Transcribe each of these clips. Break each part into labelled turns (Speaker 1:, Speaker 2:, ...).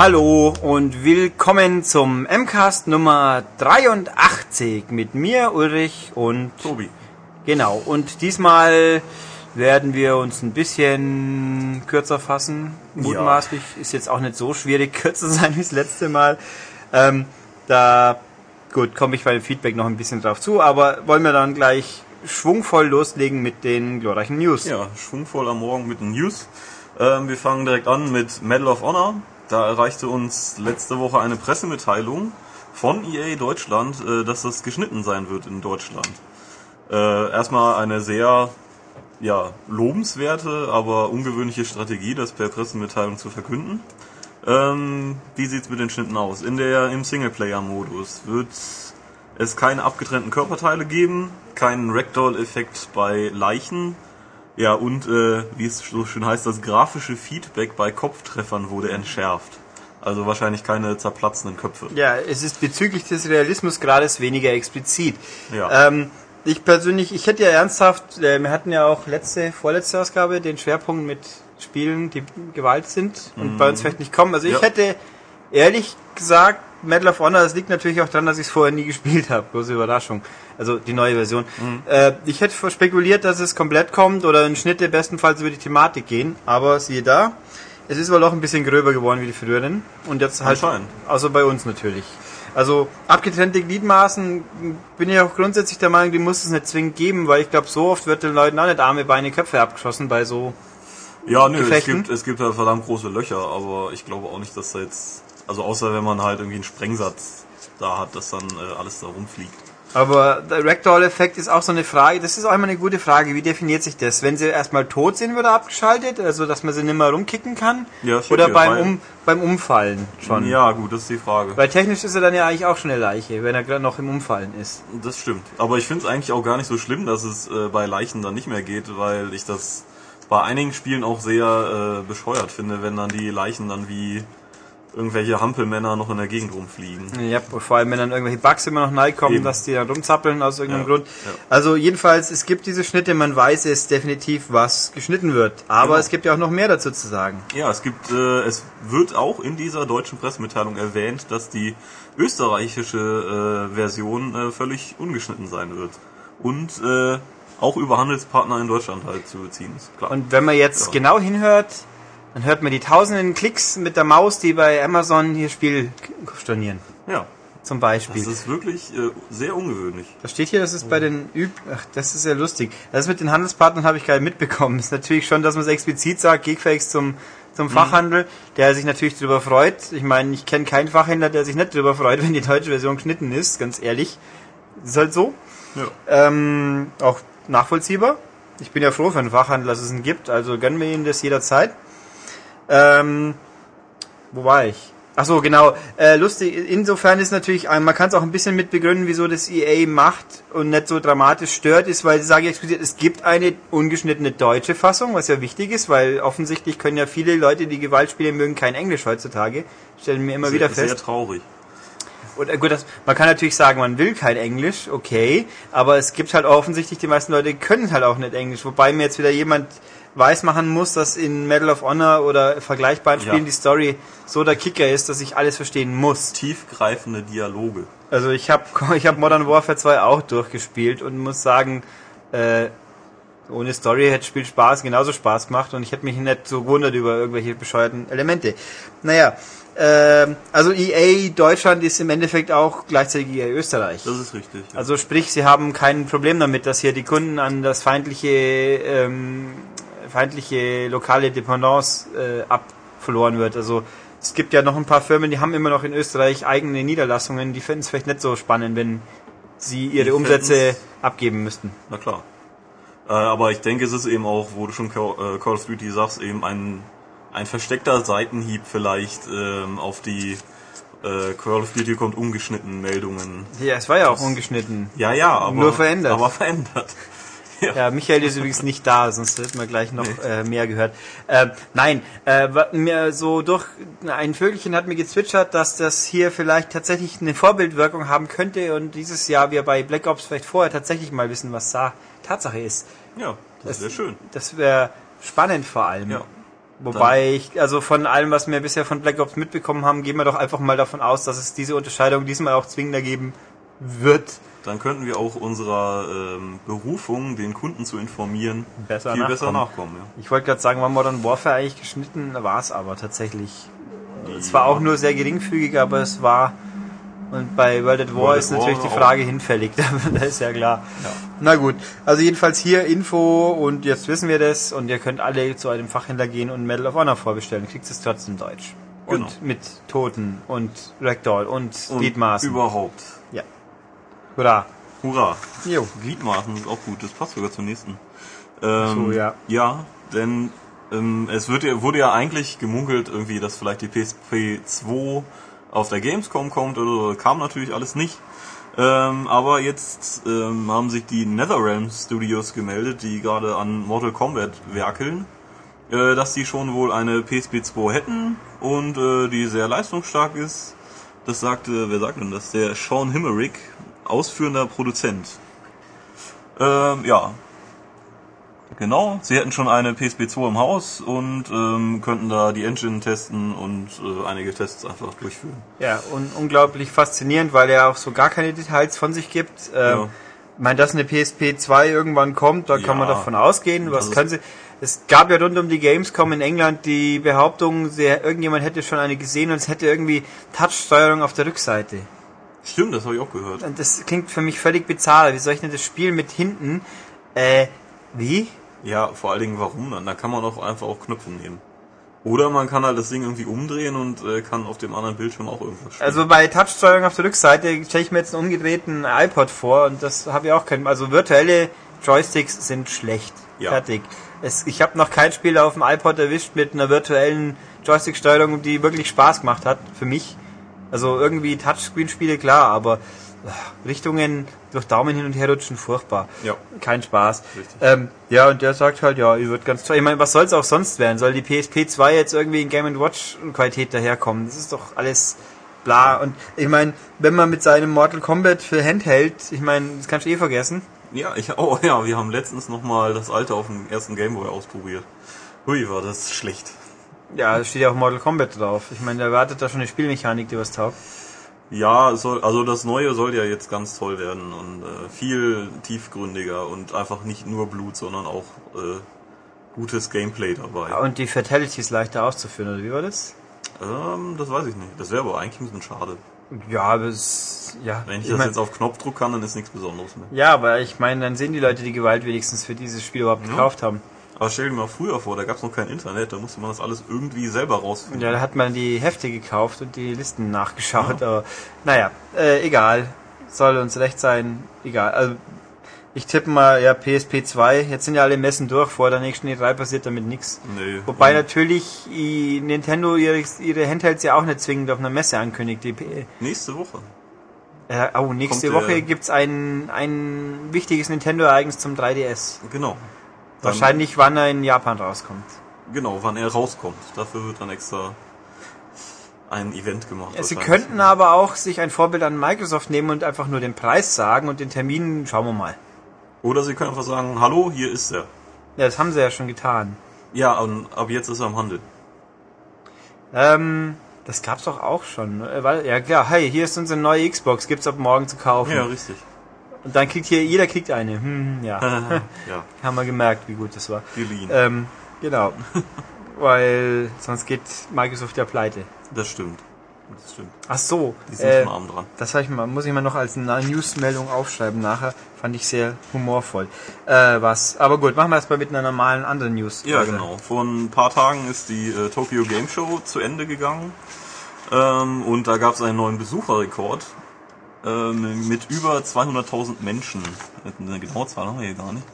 Speaker 1: Hallo und willkommen zum MCAST Nummer 83 mit mir, Ulrich und
Speaker 2: Tobi.
Speaker 1: Genau, und diesmal werden wir uns ein bisschen kürzer fassen. Mutmaßlich ist jetzt auch nicht so schwierig, kürzer sein wie das letzte Mal. Ähm, da, gut, komme ich bei dem Feedback noch ein bisschen drauf zu, aber wollen wir dann gleich schwungvoll loslegen mit den glorreichen News.
Speaker 2: Ja, schwungvoll am Morgen mit den News. Ähm, wir fangen direkt an mit Medal of Honor. Da erreichte uns letzte Woche eine Pressemitteilung von EA Deutschland, äh, dass das geschnitten sein wird in Deutschland. Äh, erstmal eine sehr ja, lobenswerte, aber ungewöhnliche Strategie, das per Pressemitteilung zu verkünden. Ähm, wie sieht's mit den Schnitten aus? In der im Singleplayer-Modus wird es keine abgetrennten Körperteile geben, keinen Ragdoll-Effekt bei Leichen, ja und äh, wie es so schön heißt, das grafische Feedback bei Kopftreffern wurde entschärft. Also wahrscheinlich keine zerplatzenden Köpfe.
Speaker 1: Ja, es ist bezüglich des Realismusgrades weniger explizit.
Speaker 2: Ja.
Speaker 1: Ähm, ich persönlich, ich hätte ja ernsthaft, äh, wir hatten ja auch letzte, vorletzte Ausgabe den Schwerpunkt mit Spielen, die Gewalt sind und bei uns vielleicht nicht kommen. Also ich
Speaker 2: Ja.
Speaker 1: hätte ehrlich gesagt, Medal of Honor, das liegt natürlich auch daran, dass ich es vorher nie gespielt habe. Bloße Überraschung. Also die neue Version. Äh, ich hätte spekuliert, dass es komplett kommt oder in Schnitte bestenfalls über die Thematik gehen. Aber siehe da, es ist wohl auch ein bisschen gröber geworden wie die früheren. Und jetzt halt, also bei uns natürlich. Also abgetrennte Gliedmaßen bin ich auch grundsätzlich der Meinung, die muss es nicht zwingend geben, weil ich glaube, so oft wird den Leuten auch nicht Arme, Beine, Köpfe abgeschossen bei so.
Speaker 2: Ja, nö, es gibt, es gibt ja verdammt große Löcher, aber ich glaube auch nicht, dass da jetzt, also außer wenn man halt irgendwie einen Sprengsatz da hat, dass dann äh, alles da rumfliegt.
Speaker 1: Aber der Ragdoll-Effekt ist auch so eine Frage, das ist auch immer eine gute Frage, wie definiert sich das? Wenn sie erstmal tot sind, wird er abgeschaltet, also dass man sie nicht mehr rumkicken kann?
Speaker 2: Ja,
Speaker 1: Oder beim, um, beim Umfallen schon?
Speaker 2: Ja, gut, das ist die Frage.
Speaker 1: Weil technisch ist er dann ja eigentlich auch schon eine Leiche, wenn er gerade noch im Umfallen ist.
Speaker 2: Das stimmt. Aber ich finde es eigentlich auch gar nicht so schlimm, dass es äh, bei Leichen dann nicht mehr geht, weil ich das bei einigen Spielen auch sehr äh, bescheuert finde, wenn dann die Leichen dann wie irgendwelche Hampelmänner noch in der Gegend rumfliegen.
Speaker 1: Ja, vor allem wenn dann irgendwelche Bugs immer noch neu kommen,
Speaker 2: Eben.
Speaker 1: dass die dann rumzappeln aus irgendeinem
Speaker 2: Ja,
Speaker 1: Grund.
Speaker 2: ja.
Speaker 1: Also jedenfalls, es gibt diese Schnitte, man weiß es definitiv, was geschnitten wird. Aber
Speaker 2: Genau.
Speaker 1: es gibt ja auch noch mehr dazu zu sagen.
Speaker 2: Ja, es gibt, äh, es wird auch in dieser deutschen Pressemitteilung erwähnt, dass die österreichische äh, Version äh, völlig ungeschnitten sein wird. Und äh, auch über Handelspartner in Deutschland halt zu beziehen ist. Klar.
Speaker 1: Und wenn man jetzt
Speaker 2: Ja.
Speaker 1: genau hinhört, dann hört man die tausenden Klicks mit der Maus, die bei Amazon hier Spiel stornieren.
Speaker 2: ja,
Speaker 1: Zum
Speaker 2: das
Speaker 1: Beispiel.
Speaker 2: ist wirklich äh, sehr ungewöhnlich.
Speaker 1: Da steht hier, das ist bei den Üb... Ach, das ist ja lustig. Das mit den Handelspartnern habe ich gerade mitbekommen. Ist natürlich schon, dass man es explizit sagt, Geekfakes zum, zum
Speaker 2: Mhm.
Speaker 1: Fachhandel, der sich natürlich darüber freut. Ich meine, ich kenne keinen Fachhändler, der sich nicht darüber freut, wenn die deutsche Version geschnitten ist, ganz ehrlich. ist halt so.
Speaker 2: Ja.
Speaker 1: Ähm, auch nachvollziehbar. Ich bin ja froh für einen Fachhandel, dass es ihn gibt, also gönnen wir ihm das jederzeit. Ähm, wo war ich? Ach so, genau. Äh, lustig, insofern ist natürlich, ein- man kann es auch ein bisschen mit begründen, wieso das EA macht und nicht so dramatisch stört, ist, weil, sage ich explizit, es gibt eine ungeschnittene deutsche Fassung, was ja wichtig ist, weil offensichtlich können ja viele Leute, die Gewaltspiele mögen, kein Englisch heutzutage. Stellen wir immer
Speaker 2: sehr,
Speaker 1: wieder fest.
Speaker 2: Sehr traurig.
Speaker 1: Und äh, gut, das, man kann natürlich sagen, man will kein Englisch, okay, aber es gibt halt offensichtlich, die meisten Leute können halt auch nicht Englisch, wobei mir jetzt wieder jemand weiß machen muss, dass in Medal of Honor oder vergleichbaren
Speaker 2: Ja.
Speaker 1: Spielen die Story so der Kicker ist, dass ich alles verstehen muss.
Speaker 2: Tiefgreifende Dialoge.
Speaker 1: Also ich habe ich hab Modern Warfare 2 auch durchgespielt und muss sagen, äh, ohne Story hätte Spiel Spaß, genauso Spaß gemacht und ich hätte mich nicht so gewundert über irgendwelche bescheuerten Elemente. Naja, also EA Deutschland ist im Endeffekt auch gleichzeitig EA Österreich.
Speaker 2: Das ist richtig. Ja.
Speaker 1: Also sprich, sie haben kein Problem damit, dass hier die Kunden an das feindliche, ähm, feindliche lokale Dependance äh, abverloren wird. Also es gibt ja noch ein paar Firmen, die haben immer noch in Österreich eigene Niederlassungen, die finden es vielleicht nicht so spannend, wenn sie ihre
Speaker 2: Die
Speaker 1: Umsätze
Speaker 2: fänden's-
Speaker 1: abgeben müssten.
Speaker 2: Na klar. Äh, aber ich denke, es ist eben auch, wo du schon Call, äh, Call of Duty sagst, eben ein, ein versteckter Seitenhieb vielleicht ähm, auf die äh, Call of Duty kommt ungeschnitten Meldungen.
Speaker 1: Ja, es war ja auch ungeschnitten.
Speaker 2: Ja, ja, aber
Speaker 1: Nur verändert.
Speaker 2: Aber verändert.
Speaker 1: Ja, Michael ist übrigens nicht da, sonst hätten wir gleich noch äh, mehr gehört. Ähm, nein, äh, mir so durch ein Vögelchen hat mir gezwitschert, dass das hier vielleicht tatsächlich eine Vorbildwirkung haben könnte und dieses Jahr wir bei Black Ops vielleicht vorher tatsächlich mal wissen, was da Tatsache ist.
Speaker 2: Ja, das ist sehr schön.
Speaker 1: Das wäre spannend vor allem.
Speaker 2: Ja.
Speaker 1: Wobei ich, also von allem, was wir bisher von Black Ops mitbekommen haben, gehen wir doch einfach mal davon aus, dass es diese Unterscheidung diesmal auch zwingender geben wird.
Speaker 2: Dann könnten wir auch unserer ähm, Berufung, den Kunden zu informieren,
Speaker 1: Besser
Speaker 2: viel besser
Speaker 1: nachkommen.
Speaker 2: nachkommen. Ja.
Speaker 1: Ich wollte gerade sagen, war Modern Warfare eigentlich geschnitten, war es aber tatsächlich. Es war auch nur sehr geringfügig, aber es war. Und bei World at War
Speaker 2: World
Speaker 1: ist natürlich
Speaker 2: War
Speaker 1: die
Speaker 2: auch.
Speaker 1: Frage hinfällig, das ist ja klar.
Speaker 2: Ja.
Speaker 1: Na gut, also jedenfalls hier Info und jetzt wissen wir das und ihr könnt alle zu einem Fachhändler gehen und Medal of Honor vorbestellen. Kriegt es trotzdem Deutsch.
Speaker 2: Genau.
Speaker 1: Und mit Toten und Ragdoll und
Speaker 2: Und
Speaker 1: Gliedmaßen.
Speaker 2: überhaupt.
Speaker 1: Ja. Hurra.
Speaker 2: Hurra.
Speaker 1: Jo.
Speaker 2: Gliedmaßen ist auch gut, das passt sogar zur nächsten. Ähm,
Speaker 1: so, ja.
Speaker 2: Ja, denn ähm, es wird wurde ja eigentlich gemunkelt, irgendwie, dass vielleicht die PSP 2 auf der Gamescom kommt oder kam natürlich alles nicht. Ähm, aber jetzt ähm, haben sich die NetherRealm Studios gemeldet, die gerade an Mortal Kombat werkeln, äh, dass die schon wohl eine PSP 2 hätten und äh, die sehr leistungsstark ist. Das sagte, wer sagt denn das? Der Sean Himmerich, ausführender Produzent. Ähm, ja. Genau, sie hätten schon eine PSP 2 im Haus und ähm, könnten da die Engine testen und äh, einige Tests einfach durchführen.
Speaker 1: Ja, und unglaublich faszinierend, weil er auch so gar keine Details von sich gibt. Ähm,
Speaker 2: Ja.
Speaker 1: Ich meine, dass eine PSP 2 irgendwann kommt, da kann man
Speaker 2: Ja.
Speaker 1: davon ausgehen. Was können sie? Es gab ja rund um die Gamescom in England die Behauptung, sie, irgendjemand hätte schon eine gesehen und es hätte irgendwie Touchsteuerung auf der Rückseite.
Speaker 2: Stimmt, das habe ich auch gehört.
Speaker 1: Und das klingt für mich völlig bizarr. Wie soll ich denn das Spiel mit hinten? Äh, wie?
Speaker 2: Ja, vor allen Dingen warum dann? Da kann man auch einfach auch Knöpfe nehmen. Oder man kann halt das Ding irgendwie umdrehen und äh, kann auf dem anderen Bildschirm auch irgendwas spielen.
Speaker 1: Also bei Touchsteuerung auf der Rückseite stelle ich mir jetzt einen umgedrehten iPod vor und das habe ich auch keinen. Also virtuelle Joysticks sind schlecht.
Speaker 2: Ja.
Speaker 1: Fertig. Es, ich habe noch kein Spiel auf dem iPod erwischt mit einer virtuellen Joystick-Steuerung, die wirklich Spaß gemacht hat für mich. Also irgendwie Touchscreen-Spiele klar, aber Richtungen durch Daumen hin und her rutschen furchtbar.
Speaker 2: Ja.
Speaker 1: Kein Spaß. Ähm, ja, und der sagt halt, ja, ihr wird ganz toll. Ich meine, was soll es auch sonst werden? Soll die PSP 2 jetzt irgendwie in Game Watch Qualität daherkommen? Das ist doch alles bla. Und ich meine, wenn man mit seinem Mortal Kombat für Handheld, ich meine, das kannst du eh vergessen.
Speaker 2: Ja, ich, oh ja, wir haben letztens nochmal das alte auf dem ersten Gameboy ausprobiert. Hui, war das schlecht.
Speaker 1: Ja, da steht ja auch Mortal Kombat drauf. Ich meine, da erwartet da schon eine Spielmechanik, die was taugt.
Speaker 2: Ja, soll, also das Neue soll ja jetzt ganz toll werden und äh, viel tiefgründiger und einfach nicht nur Blut, sondern auch äh, gutes Gameplay dabei.
Speaker 1: Und die Fatalities leichter auszuführen, oder wie war das?
Speaker 2: Ähm, das weiß ich nicht. Das wäre aber eigentlich ein bisschen schade.
Speaker 1: Ja, aber es, ja.
Speaker 2: Wenn ich,
Speaker 1: ich
Speaker 2: das
Speaker 1: mein-
Speaker 2: jetzt auf Knopfdruck kann, dann ist nichts Besonderes mehr.
Speaker 1: ja, aber ich meine, dann sehen die Leute die Gewalt wenigstens für dieses Spiel überhaupt gekauft haben.
Speaker 2: Aber stell dir mal früher vor, da gab es noch kein Internet, da musste man das alles irgendwie selber rausfinden.
Speaker 1: Ja, da hat man die Hefte gekauft und die Listen nachgeschaut, aber naja, äh, egal. Soll uns recht sein, egal. Also, ich tippe mal, ja, PSP 2, jetzt sind ja alle Messen durch, vor der nächsten E3 passiert damit nichts.
Speaker 2: Nee.
Speaker 1: Wobei natürlich Nintendo ihre, ihre Handhelds ja auch nicht zwingend auf einer Messe ankündigt.
Speaker 2: Nächste Woche.
Speaker 1: äh, oh, nächste
Speaker 2: Kommt,
Speaker 1: Woche
Speaker 2: äh,
Speaker 1: gibt's ein, ein wichtiges Nintendo-Ereignis zum 3DS.
Speaker 2: Genau.
Speaker 1: Wahrscheinlich, wann er in Japan rauskommt.
Speaker 2: Genau, wann er rauskommt. Dafür wird dann extra ein Event gemacht.
Speaker 1: Sie
Speaker 2: wahrscheinlich.
Speaker 1: könnten aber auch sich ein Vorbild an Microsoft nehmen und einfach nur den Preis sagen und den Termin schauen wir mal.
Speaker 2: Oder sie können einfach sagen, hallo, hier ist er.
Speaker 1: Ja, das haben sie ja schon getan.
Speaker 2: Ja, und ab jetzt ist er im Handel.
Speaker 1: Ähm, das gab's doch auch schon. äh, Weil, ja klar, hey, hier ist unsere neue Xbox, gibt's ab morgen zu kaufen.
Speaker 2: Ja, richtig.
Speaker 1: Und dann kriegt hier, jeder kriegt eine. Hm, ja,
Speaker 2: ja,
Speaker 1: haben wir gemerkt, wie gut das war.
Speaker 2: geliehen.
Speaker 1: Ähm, genau. Weil sonst geht Microsoft ja pleite.
Speaker 2: Das stimmt. Das stimmt.
Speaker 1: Ach so,
Speaker 2: Die sind
Speaker 1: äh,
Speaker 2: schon arm dran.
Speaker 1: das ich mal, muss ich mal noch als eine Newsmeldung aufschreiben nachher. Fand ich sehr humorvoll. Äh, was? Aber gut, machen wir erstmal mit einer normalen anderen News.
Speaker 2: Ja, genau. Vor ein paar Tagen ist die äh, Tokyo Game Show zu Ende gegangen. Ähm, und da gab es einen neuen Besucherrekord ähm, mit über 200.000 Menschen. Eine genaue Zahl haben wir hier gar nicht.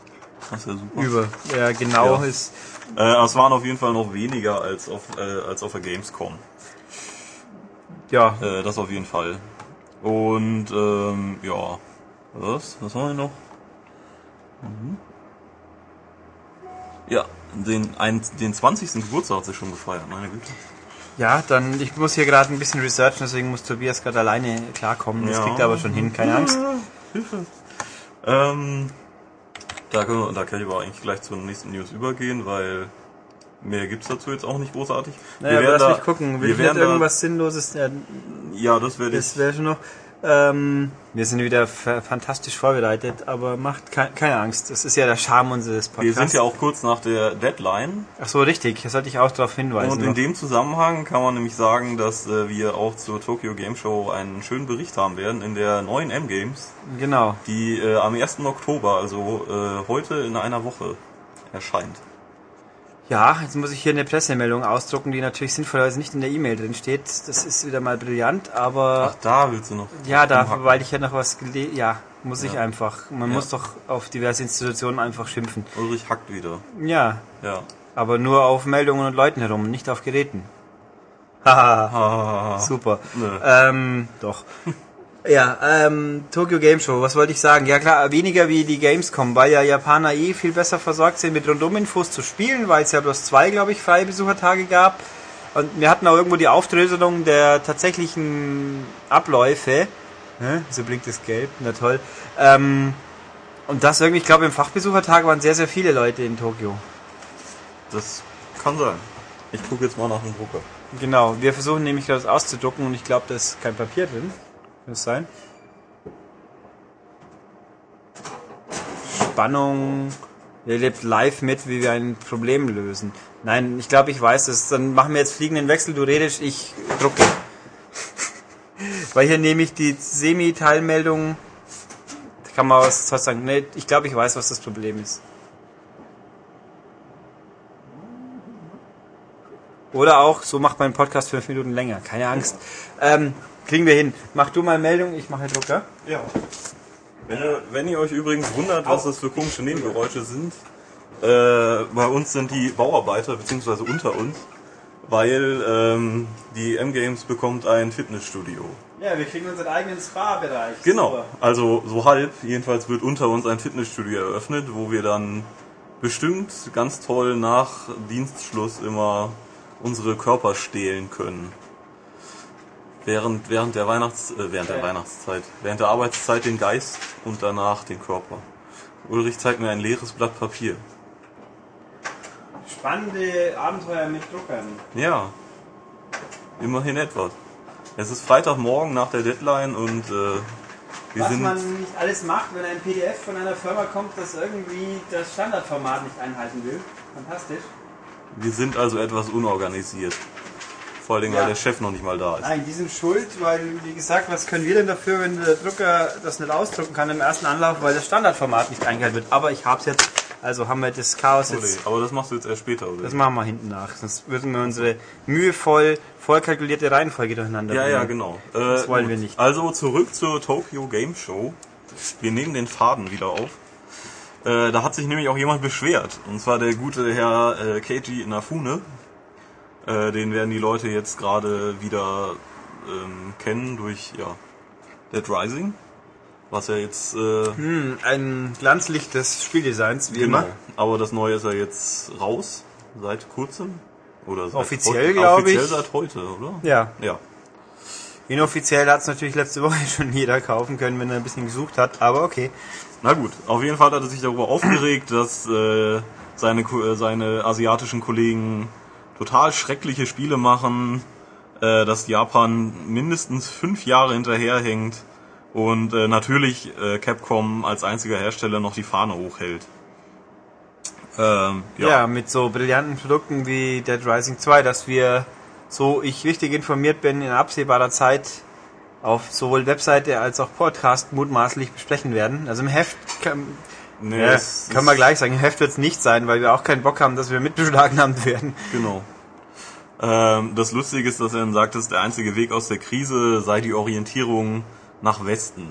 Speaker 2: Das ist ja super.
Speaker 1: Über. Ja, genau
Speaker 2: Ja.
Speaker 1: ist.
Speaker 2: Äh, aber es waren auf jeden Fall noch weniger als auf, äh, als auf der Gamescom.
Speaker 1: Ja,
Speaker 2: Äh, das auf jeden Fall. Und ähm, ja, was? Was haben wir noch? Mhm. Ja, den, ein, den 20. Geburtstag hat sie schon gefeiert, meine Güte.
Speaker 1: Ja, dann, ich muss hier gerade ein bisschen researchen, deswegen muss Tobias gerade alleine klarkommen. Das
Speaker 2: Ja.
Speaker 1: kriegt er aber schon hin, keine Angst.
Speaker 2: Hilfe. Ähm, da, können wir, da kann ich aber eigentlich gleich zur nächsten News übergehen, weil Mehr gibt's dazu jetzt auch nicht großartig.
Speaker 1: Naja, aber lass mich gucken.
Speaker 2: wir
Speaker 1: Wir
Speaker 2: werden
Speaker 1: werden irgendwas Sinnloses. Ja,
Speaker 2: da, ja, das werde ich.
Speaker 1: das wäre schon noch. Ähm, wir sind wieder fa- fantastisch vorbereitet, aber macht ke keine Angst. Das ist ja der Charme unseres
Speaker 2: Wir
Speaker 1: Podcasts.
Speaker 2: sind ja auch kurz nach der Deadline
Speaker 1: Ach so, richtig. Da sollte ich auch darauf hinweisen.
Speaker 2: und in dem Zusammenhang kann man nämlich sagen, dass äh, wir auch zur Tokyo Game Show einen schönen Bericht haben werden in der neuen M-Games,
Speaker 1: genau.
Speaker 2: die äh, am 1. Oktober, also äh, heute in einer Woche erscheint.
Speaker 1: Ja, jetzt muss ich hier eine Pressemeldung ausdrucken, die natürlich sinnvollerweise nicht in der E-Mail drin steht. Das ist wieder mal brillant, aber
Speaker 2: Ach, da willst du noch.
Speaker 1: ja, da, weil ich ja noch was gelesen. Ja, muss ich
Speaker 2: Ja.
Speaker 1: einfach. Man
Speaker 2: Ja.
Speaker 1: muss doch auf diverse Institutionen einfach schimpfen.
Speaker 2: Ulrich hackt wieder.
Speaker 1: Ja,
Speaker 2: Ja.
Speaker 1: aber nur auf Meldungen und Leuten herum, nicht auf Geräten. Haha,
Speaker 2: Ah,
Speaker 1: super.
Speaker 2: Nö.
Speaker 1: Ähm, doch. Ja, ähm, Tokyo Game Show, was wollte ich sagen? Ja klar, weniger wie die Gamescom, weil ja Japaner eh viel besser versorgt sind mit Rundum-Infos zu spielen, weil es ja bloß zwei, glaube ich, freie Besuchertage gab. Und wir hatten auch irgendwo die Aufdröselung der tatsächlichen Abläufe. Hä? So blinkt das gelb, na toll. Ähm, und das irgendwie, ich glaube, im Fachbesuchertag waren sehr, sehr viele Leute in Tokio.
Speaker 2: das kann sein. Ich gucke jetzt mal nach dem Drucker.
Speaker 1: Genau, wir versuchen nämlich das auszudrucken und ich glaube, da ist kein Papier drin. Kann das sein? Spannung. Ihr lebt live mit, wie wir ein Problem lösen. Nein, ich glaube, ich weiß es. Dann machen wir jetzt fliegenden Wechsel. Du redest, ich drucke. Weil hier nehme ich die Semi-Teilmeldung. Da kann man was sagen. Nee, ich glaube, ich weiß, was das Problem ist. Oder auch, so macht mein Podcast fünf Minuten länger. Keine Angst. Ähm, kriegen wir hin. Mach du mal Meldung, ich mache Drucker.
Speaker 2: Ja. Wenn ihr, wenn ihr euch übrigens wundert, was das für komische Nebengeräusche sind, äh, bei uns sind die Bauarbeiter, beziehungsweise unter uns, weil ähm, die M-Games bekommt ein Fitnessstudio.
Speaker 1: Ja, wir kriegen unseren eigenen Spa-Bereich.
Speaker 2: Genau, also so halb, jedenfalls wird unter uns ein Fitnessstudio eröffnet, wo wir dann bestimmt ganz toll nach Dienstschluss immer unsere Körper stehlen können. Während, während der Weihnachts, äh, während der. Weihnachtszeit, während der Arbeitszeit den Geist und danach den Körper. Ulrich zeigt mir ein leeres Blatt Papier.
Speaker 1: Spannende Abenteuer mit Druckern.
Speaker 2: Ja, immerhin etwas. Es ist Freitagmorgen nach der Deadline und äh, wir
Speaker 1: Was
Speaker 2: sind
Speaker 1: man nicht alles macht, wenn ein PDF von einer Firma kommt, das irgendwie das Standardformat nicht einhalten will. Fantastisch.
Speaker 2: Wir sind also etwas unorganisiert. Vor Dingen,
Speaker 1: Ja.
Speaker 2: weil der Chef noch nicht mal da ist.
Speaker 1: Nein, die sind schuld, weil, wie gesagt, was können wir denn dafür, wenn der Drucker das nicht ausdrucken kann im ersten Anlauf, weil das Standardformat nicht eingehalten wird. Aber ich hab's jetzt, also haben wir das Chaos jetzt.
Speaker 2: Aber das machst du jetzt erst später, oder?
Speaker 1: Das machen wir hinten nach, sonst würden wir unsere mühevoll, voll kalkulierte Reihenfolge durcheinander
Speaker 2: ja, ja,
Speaker 1: bringen.
Speaker 2: genau. Äh,
Speaker 1: Das wollen wir nicht.
Speaker 2: Also zurück zur Tokyo Game Show. Wir nehmen den Faden wieder auf. Äh, da hat sich nämlich auch jemand beschwert. Und zwar der gute Herr äh, Keiji Inafune. Äh, den werden die Leute jetzt gerade wieder ähm, kennen durch ja, Dead Rising. Was ja jetzt äh,
Speaker 1: Hm, ein Glanzlicht des Spieldesigns, wie
Speaker 2: Genau.
Speaker 1: immer.
Speaker 2: Aber das Neue ist ja jetzt raus, seit kurzem. Oder seit
Speaker 1: Offiziell,
Speaker 2: heute-
Speaker 1: glaub
Speaker 2: Offiziell
Speaker 1: ich.
Speaker 2: seit heute, oder?
Speaker 1: Ja.
Speaker 2: Ja.
Speaker 1: Inoffiziell hat es natürlich letzte Woche schon jeder kaufen können, wenn er ein bisschen gesucht hat, aber okay.
Speaker 2: Na gut, auf jeden Fall hat er sich darüber aufgeregt, dass äh, seine, äh, seine asiatischen Kollegen total schreckliche Spiele machen, äh, dass Japan mindestens fünf Jahre hinterherhängt und äh, natürlich äh, Capcom als einziger Hersteller noch die Fahne hochhält. Ähm,
Speaker 1: Ja.
Speaker 2: ja.
Speaker 1: mit so brillanten Produkten wie Dead Rising 2, dass wir, so ich richtig informiert bin, in absehbarer Zeit auf sowohl Webseite als auch Podcast mutmaßlich besprechen werden. Also im Heft
Speaker 2: Nee,
Speaker 1: ja, können wir gleich sagen, Heft wird es nicht sein, weil wir auch keinen Bock haben, dass wir mitbeschlagnahmt werden.
Speaker 2: Genau. Ähm, das Lustige ist, dass er dann sagt, dass der einzige Weg aus der Krise sei die Orientierung nach Westen.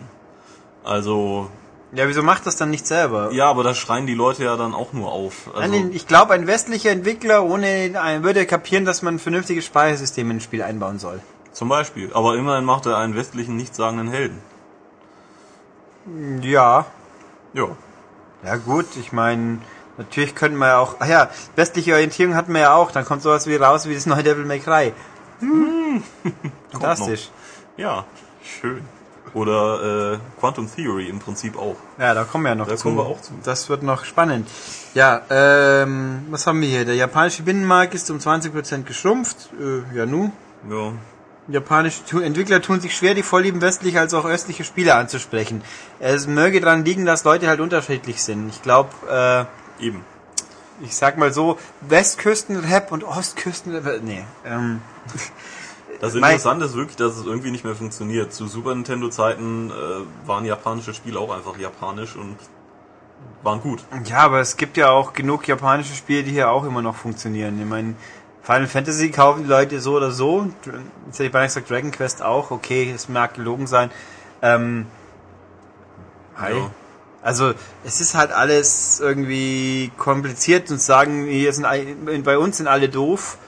Speaker 2: Also,
Speaker 1: Ja, wieso macht das dann nicht selber?
Speaker 2: ja, aber da schreien die Leute ja dann auch nur auf. Also,
Speaker 1: Nein, ich glaube, ein westlicher Entwickler ohne würde kapieren, dass man ein vernünftiges Speichersystem in ein Spiel einbauen soll.
Speaker 2: zum Beispiel. Aber immerhin macht er einen westlichen, nichtssagenden Helden.
Speaker 1: Ja,
Speaker 2: Ja.
Speaker 1: Ja gut, ich meine, natürlich könnten wir ja auch, ach ja, westliche Orientierung hatten wir ja auch, dann kommt sowas wie raus wie das neue Devil May Cry. Fantastisch.
Speaker 2: Ja, schön. Oder äh, Quantum Theory im Prinzip auch.
Speaker 1: Ja, da kommen wir ja noch
Speaker 2: Da
Speaker 1: zu.
Speaker 2: kommen wir auch zu.
Speaker 1: Das wird noch spannend. Ja, ähm, was haben wir hier? Der japanische Binnenmarkt ist um 20% geschrumpft. Äh, ja, nu.
Speaker 2: Ja.
Speaker 1: Japanische Entwickler tun sich schwer, die vorlieben westliche als auch östliche Spiele anzusprechen. Es möge daran liegen, dass Leute halt unterschiedlich sind. Ich glaube, äh,
Speaker 2: Eben.
Speaker 1: ich sag mal so, Westküstenrap und Ostküstenrap, nee, ähm,
Speaker 2: Das Interessante ist wirklich, dass es irgendwie nicht mehr funktioniert. Zu Super Nintendo-Zeiten äh, waren japanische Spiele auch einfach japanisch und waren gut.
Speaker 1: Ja, aber es gibt ja auch genug japanische Spiele, die hier auch immer noch funktionieren. Ich meine, Final Fantasy kaufen die Leute so oder so. Jetzt hätte ich beinahe gesagt Dragon Quest auch. Okay, es mag gelogen sein. Ähm, hi.
Speaker 2: Ja.
Speaker 1: Also es ist halt alles irgendwie kompliziert und sagen, hier sind bei uns sind alle doof.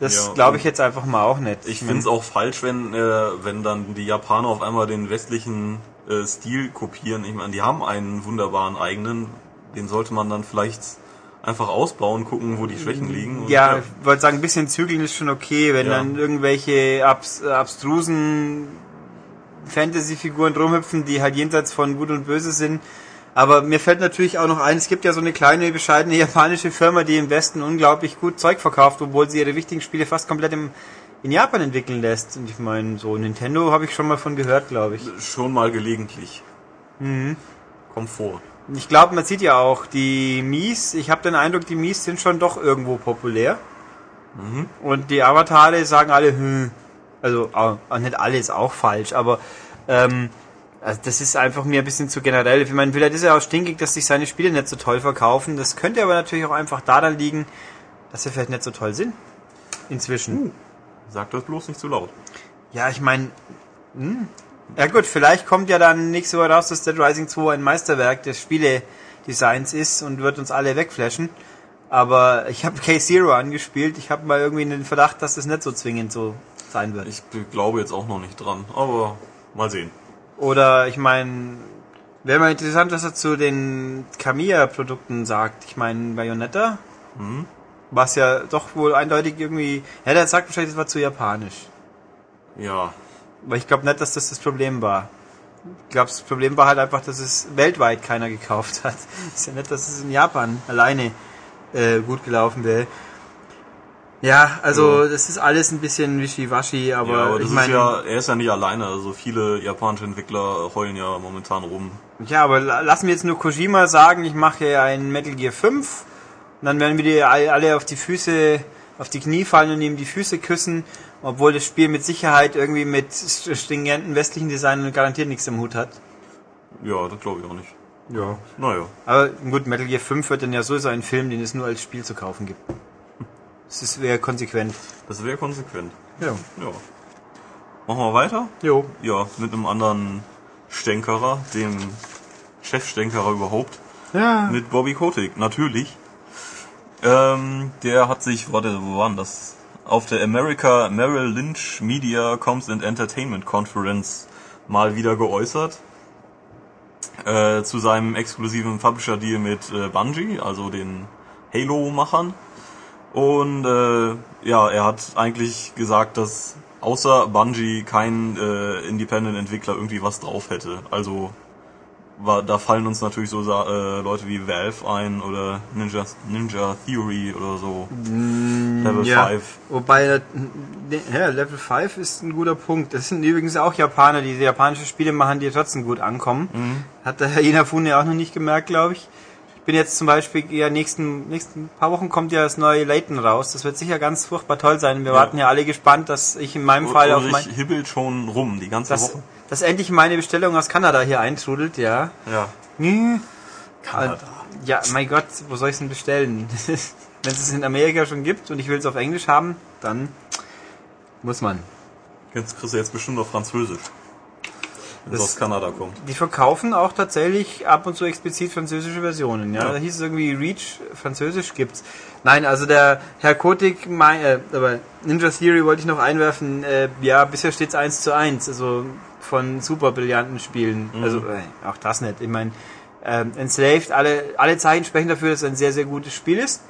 Speaker 1: Das
Speaker 2: Ja,
Speaker 1: glaube ich jetzt einfach mal auch nicht.
Speaker 2: Ich finde es auch falsch, wenn, äh, wenn dann die Japaner auf einmal den westlichen äh, Stil kopieren. Ich meine, die haben einen wunderbaren eigenen. Den sollte man dann vielleicht einfach ausbauen, gucken, wo die Schwächen liegen. Und
Speaker 1: Ja, ich wollte sagen, ein bisschen zügeln ist schon okay, wenn
Speaker 2: Ja.
Speaker 1: dann irgendwelche abs abstrusen Fantasy-Figuren rumhüpfen, die halt jenseits von Gut und Böse sind. Aber mir fällt natürlich auch noch ein, es gibt ja so eine kleine, bescheidene japanische Firma, die im Westen unglaublich gut Zeug verkauft, obwohl sie ihre wichtigen Spiele fast komplett im, in Japan entwickeln lässt. Und ich meine, so Nintendo habe ich schon mal von gehört, glaube ich.
Speaker 2: Schon mal gelegentlich.
Speaker 1: Mhm.
Speaker 2: Kommt vor.
Speaker 1: Ich glaube, man sieht ja auch, die Mies, ich habe den Eindruck, die Mies sind schon doch irgendwo populär. Und die Avatare sagen alle, hm, also auch, nicht alle ist auch falsch, aber ähm, also das ist einfach mir ein bisschen zu generell. Ich meine, vielleicht ist er auch stinkig, dass sich seine Spiele nicht so toll verkaufen. Das könnte aber natürlich auch einfach daran liegen, dass sie vielleicht nicht so toll sind. Inzwischen.
Speaker 2: Sag das bloß nicht zu laut.
Speaker 1: Ja, ich meine, hm. Ja gut, vielleicht kommt ja dann nächste Woche raus, dass Dead Rising 2 ein Meisterwerk des Spieledesigns ist und wird uns alle wegflashen. Aber ich habe K-Zero angespielt. Ich habe mal irgendwie den Verdacht, dass das nicht so zwingend so sein wird.
Speaker 2: Ich glaube jetzt auch noch nicht dran, aber mal sehen.
Speaker 1: Oder ich meine, wäre mal interessant, was er zu den Kamiya-Produkten sagt. Ich meine, Bayonetta,
Speaker 2: Mhm.
Speaker 1: was ja doch wohl eindeutig irgendwie... Ja, der sagt wahrscheinlich, das war zu japanisch.
Speaker 2: Ja,
Speaker 1: Aber ich glaube nicht, dass das das Problem war. Ich glaube, das Problem war halt einfach, dass es weltweit keiner gekauft hat. ist ja nicht, dass es in Japan alleine äh, gut gelaufen wäre. Ja, also
Speaker 2: Ja.
Speaker 1: das ist alles ein bisschen wischiwaschi, aber,
Speaker 2: ja, aber
Speaker 1: ich meine,
Speaker 2: ja, er ist ja nicht alleine. Also viele japanische Entwickler heulen ja momentan rum.
Speaker 1: ja, aber la- lass mir jetzt nur Kojima sagen, ich mache ein Metal Gear 5 und dann werden wir die all- alle auf die Füße, auf die Knie fallen und ihm die Füße küssen, obwohl das Spiel mit Sicherheit irgendwie mit stringenten westlichen Design garantiert nichts im Hut hat.
Speaker 2: Ja, das glaube ich auch nicht.
Speaker 1: Ja.
Speaker 2: Naja.
Speaker 1: Aber gut, Metal Gear 5 wird dann ja sowieso ein Film, den es nur als Spiel zu kaufen gibt. Das ist wäre konsequent.
Speaker 2: Das wäre konsequent.
Speaker 1: Ja.
Speaker 2: Ja. Machen wir weiter?
Speaker 1: Jo.
Speaker 2: Ja, mit einem anderen Stänkerer, dem Chefstänkerer überhaupt.
Speaker 1: Ja.
Speaker 2: Mit Bobby Kotick, natürlich. Ähm, der hat sich, warte, wo waren das? Auf der America Merrill Lynch Media Comms and Entertainment Conference mal wieder geäußert. Äh, zu seinem exklusiven Publisher-Deal mit äh, Bungie, also den Halo-Machern. Und äh, ja, er hat eigentlich gesagt, dass außer Bungie kein äh, Independent-Entwickler irgendwie was drauf hätte. Also da fallen uns natürlich so äh, Leute wie Valve ein oder Ninja, Ninja Theory oder so. Level
Speaker 1: Mm, ja.
Speaker 2: 5.
Speaker 1: Wobei, äh, ne, ja, Level 5 ist ein guter Punkt. Das sind übrigens auch Japaner, die japanische Spiele machen, die trotzdem gut ankommen. Hat der Herr Inafune auch noch nicht gemerkt, glaube ich. Ich bin jetzt zum Beispiel, ja, nächsten, nächsten paar Wochen kommt ja das neue Layton raus. Das wird sicher ganz furchtbar toll sein. Wir
Speaker 2: Ja.
Speaker 1: warten ja alle gespannt, dass ich in meinem Fall auf mein,
Speaker 2: hibbelt schon rum die ganze Woche.
Speaker 1: Dass endlich meine Bestellung aus Kanada hier eintrudelt, ja.
Speaker 2: Ja.
Speaker 1: Hm.
Speaker 2: Kanada.
Speaker 1: Ja, mein Gott, wo soll ich es denn bestellen? Wenn es es in Amerika schon gibt und ich will es auf Englisch haben, dann muss man.
Speaker 2: Jetzt kriegst du jetzt bestimmt auf Französisch. Wenn es aus Kanada kommt.
Speaker 1: Die verkaufen auch tatsächlich ab und zu explizit französische Versionen. Ja,
Speaker 2: Ja.
Speaker 1: da hieß es irgendwie Reach, Französisch gibt's. Nein, also der Herr Kotick, mein, äh, aber Ninja Theory wollte ich noch einwerfen. Äh, ja, bisher steht's eins zu eins, also von super brillanten Spielen.
Speaker 2: Mhm.
Speaker 1: Also äh, auch das nicht. Ich meine, ähm, Enslaved, alle alle Zeichen sprechen dafür, dass es ein sehr sehr gutes Spiel ist.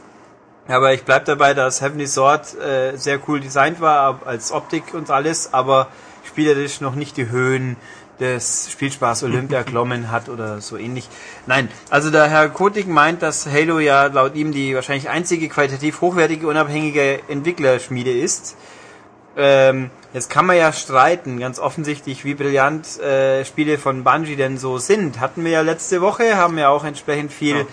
Speaker 1: Aber ich bleib dabei, dass Heavenly Sword äh, sehr cool designt war, als Optik und alles, aber spielerisch noch nicht die Höhen des Spielspaß Olympia klommen hat oder so ähnlich. Nein, also der Herr Kotig meint, dass Halo ja laut ihm die wahrscheinlich einzige qualitativ hochwertige, unabhängige Entwicklerschmiede ist. Ähm, jetzt kann man ja streiten, ganz offensichtlich, wie brillant äh, Spiele von Bungie denn so sind. Hatten wir ja letzte Woche, haben ja auch entsprechend viel
Speaker 2: Ja.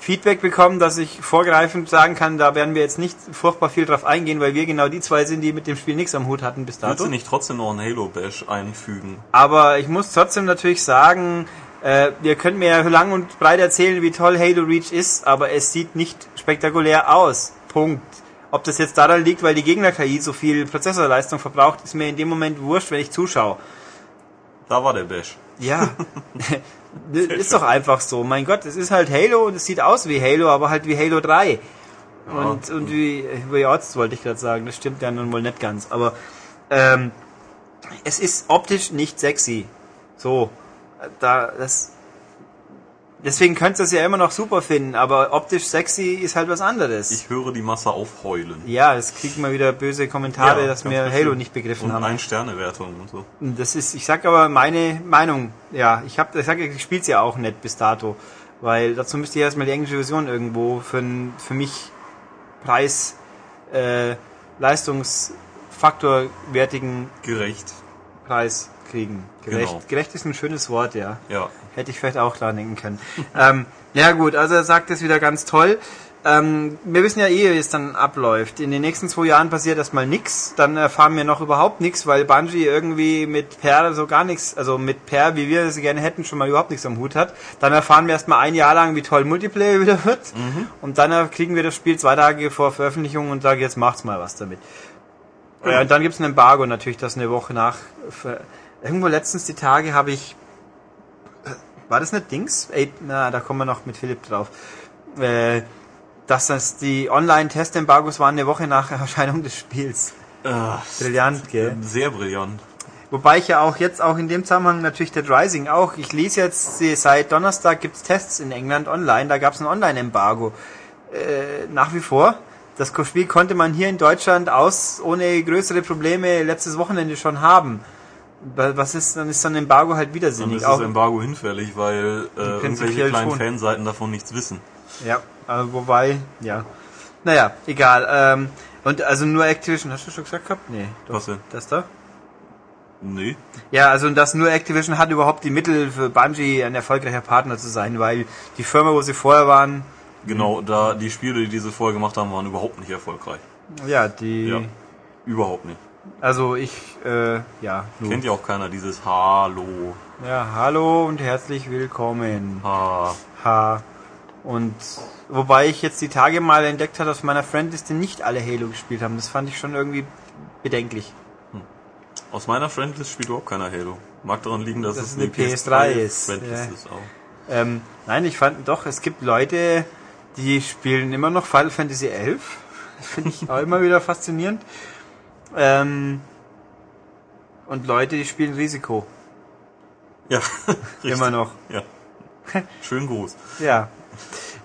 Speaker 1: Feedback bekommen, dass ich vorgreifend sagen kann, da werden wir jetzt nicht furchtbar viel drauf eingehen, weil wir genau die zwei sind, die mit dem Spiel nichts am Hut hatten bis
Speaker 2: Willst
Speaker 1: dato.
Speaker 2: du nicht trotzdem noch einen Halo-Bash einfügen?
Speaker 1: Aber ich muss trotzdem natürlich sagen, äh, ihr könnt mir ja lang und breit erzählen, wie toll Halo Reach ist, aber es sieht nicht spektakulär aus. Punkt. Ob das jetzt daran liegt, weil die Gegner-KI so viel Prozessorleistung verbraucht, ist mir in dem Moment wurscht, wenn ich zuschaue.
Speaker 2: Da war der Bash.
Speaker 1: Ja, ist doch einfach so. Mein Gott, es ist halt Halo und es sieht aus wie Halo, aber halt wie Halo 3. Und, und wie, wie Orts wollte ich gerade sagen, das stimmt ja nun wohl nicht ganz. Aber ähm, es ist optisch nicht sexy. So, da das deswegen könntest du es ja immer noch super finden, aber optisch sexy ist halt was anderes.
Speaker 2: Ich höre die Masse aufheulen.
Speaker 1: ja, es kriegen wir wieder böse Kommentare,
Speaker 2: Ja,
Speaker 1: dass wir
Speaker 2: bestimmt.
Speaker 1: Halo nicht begriffen
Speaker 2: Und
Speaker 1: haben.
Speaker 2: ein Sternewertung und so.
Speaker 1: Das ist, ich sag aber meine Meinung. Ja, ich habe, ich sag, ich spiel's ja auch nicht bis dato, weil dazu müsste ich erstmal die englische Version irgendwo für für mich Preis äh, Leistungsfaktor wertigen
Speaker 2: Gerecht.
Speaker 1: Preis kriegen. Gerecht,
Speaker 2: Genau.
Speaker 1: gerecht ist ein schönes Wort, ja.
Speaker 2: Ja.
Speaker 1: Hätte ich vielleicht auch dran denken können. ähm, ja gut, also er sagt es wieder ganz toll. Ähm, wir wissen ja eh, wie es dann abläuft. In den nächsten zwei Jahren passiert erstmal nichts. Dann erfahren wir noch überhaupt nichts, weil Bungie irgendwie mit Per so gar nichts, also mit Per, wie wir es gerne hätten, schon mal überhaupt nichts am Hut hat. Dann erfahren wir erstmal ein Jahr lang, wie toll Multiplayer wieder wird. Und dann kriegen wir das Spiel zwei Tage vor Veröffentlichung und sagen, jetzt macht's mal was damit. Ja, und dann gibt's ein Embargo natürlich, das eine Woche nach. Irgendwo letztens die Tage habe ich. War das nicht Dings? Ey, na, da kommen wir noch mit Philipp drauf. Äh, dass das die Online-Test-Embargos waren eine Woche nach Erscheinung des Spiels.
Speaker 2: Äh,
Speaker 1: Brillant, gell?
Speaker 2: Sehr brillant.
Speaker 1: Wobei ich ja auch jetzt auch in dem Zusammenhang natürlich Dead Rising auch. Ich lese jetzt, seit Donnerstag gibt's Tests in England online. Da gab's ein Online-Embargo. Äh, nach wie vor. Das Spiel konnte man hier in Deutschland aus ohne größere Probleme letztes Wochenende schon haben. Wa- Was ist, dann ist so ein Embargo halt
Speaker 2: Dann
Speaker 1: widersinnig.
Speaker 2: ist
Speaker 1: Auch,
Speaker 2: das Embargo hinfällig, weil äh, irgendwelche kleinen
Speaker 1: schon.
Speaker 2: Fanseiten davon nichts wissen.
Speaker 1: ja, äh, wobei, ja. Naja, egal. Ähm, und also nur Activision, hast du schon gesagt gehabt? Nee. Doch.
Speaker 2: Was denn?
Speaker 1: Das da?
Speaker 2: Nee.
Speaker 1: Ja, also dass nur Activision hat überhaupt die Mittel für Bungie ein erfolgreicher Partner zu sein, weil die Firma, wo sie vorher waren,
Speaker 2: Genau, da die Spiele, die diese vorher gemacht haben, waren überhaupt nicht erfolgreich.
Speaker 1: ja, die,
Speaker 2: Ja. Überhaupt nicht.
Speaker 1: Also ich, äh, ja, nur.
Speaker 2: Kennt ja auch keiner dieses Hallo.
Speaker 1: ja, hallo und herzlich willkommen.
Speaker 2: Ha.
Speaker 1: Ha. Und wobei ich jetzt die Tage mal entdeckt habe, dass meiner Friendliste nicht alle Halo gespielt haben. Das fand ich schon irgendwie bedenklich.
Speaker 2: Aus meiner Friendlist spielt überhaupt keiner Halo. Mag daran liegen, dass
Speaker 1: Dass
Speaker 2: es
Speaker 1: eine PS3 ist,
Speaker 2: Friendlist
Speaker 1: ja.
Speaker 2: ist auch.
Speaker 1: Ähm, nein, ich fand doch, es gibt Leute, die spielen immer noch Final Fantasy 11. Das finde ich auch immer wieder faszinierend. Ähm, und Leute, die spielen Risiko.
Speaker 2: Ja, richtig.
Speaker 1: Immer noch.
Speaker 2: Ja. Schön groß.
Speaker 1: Ja.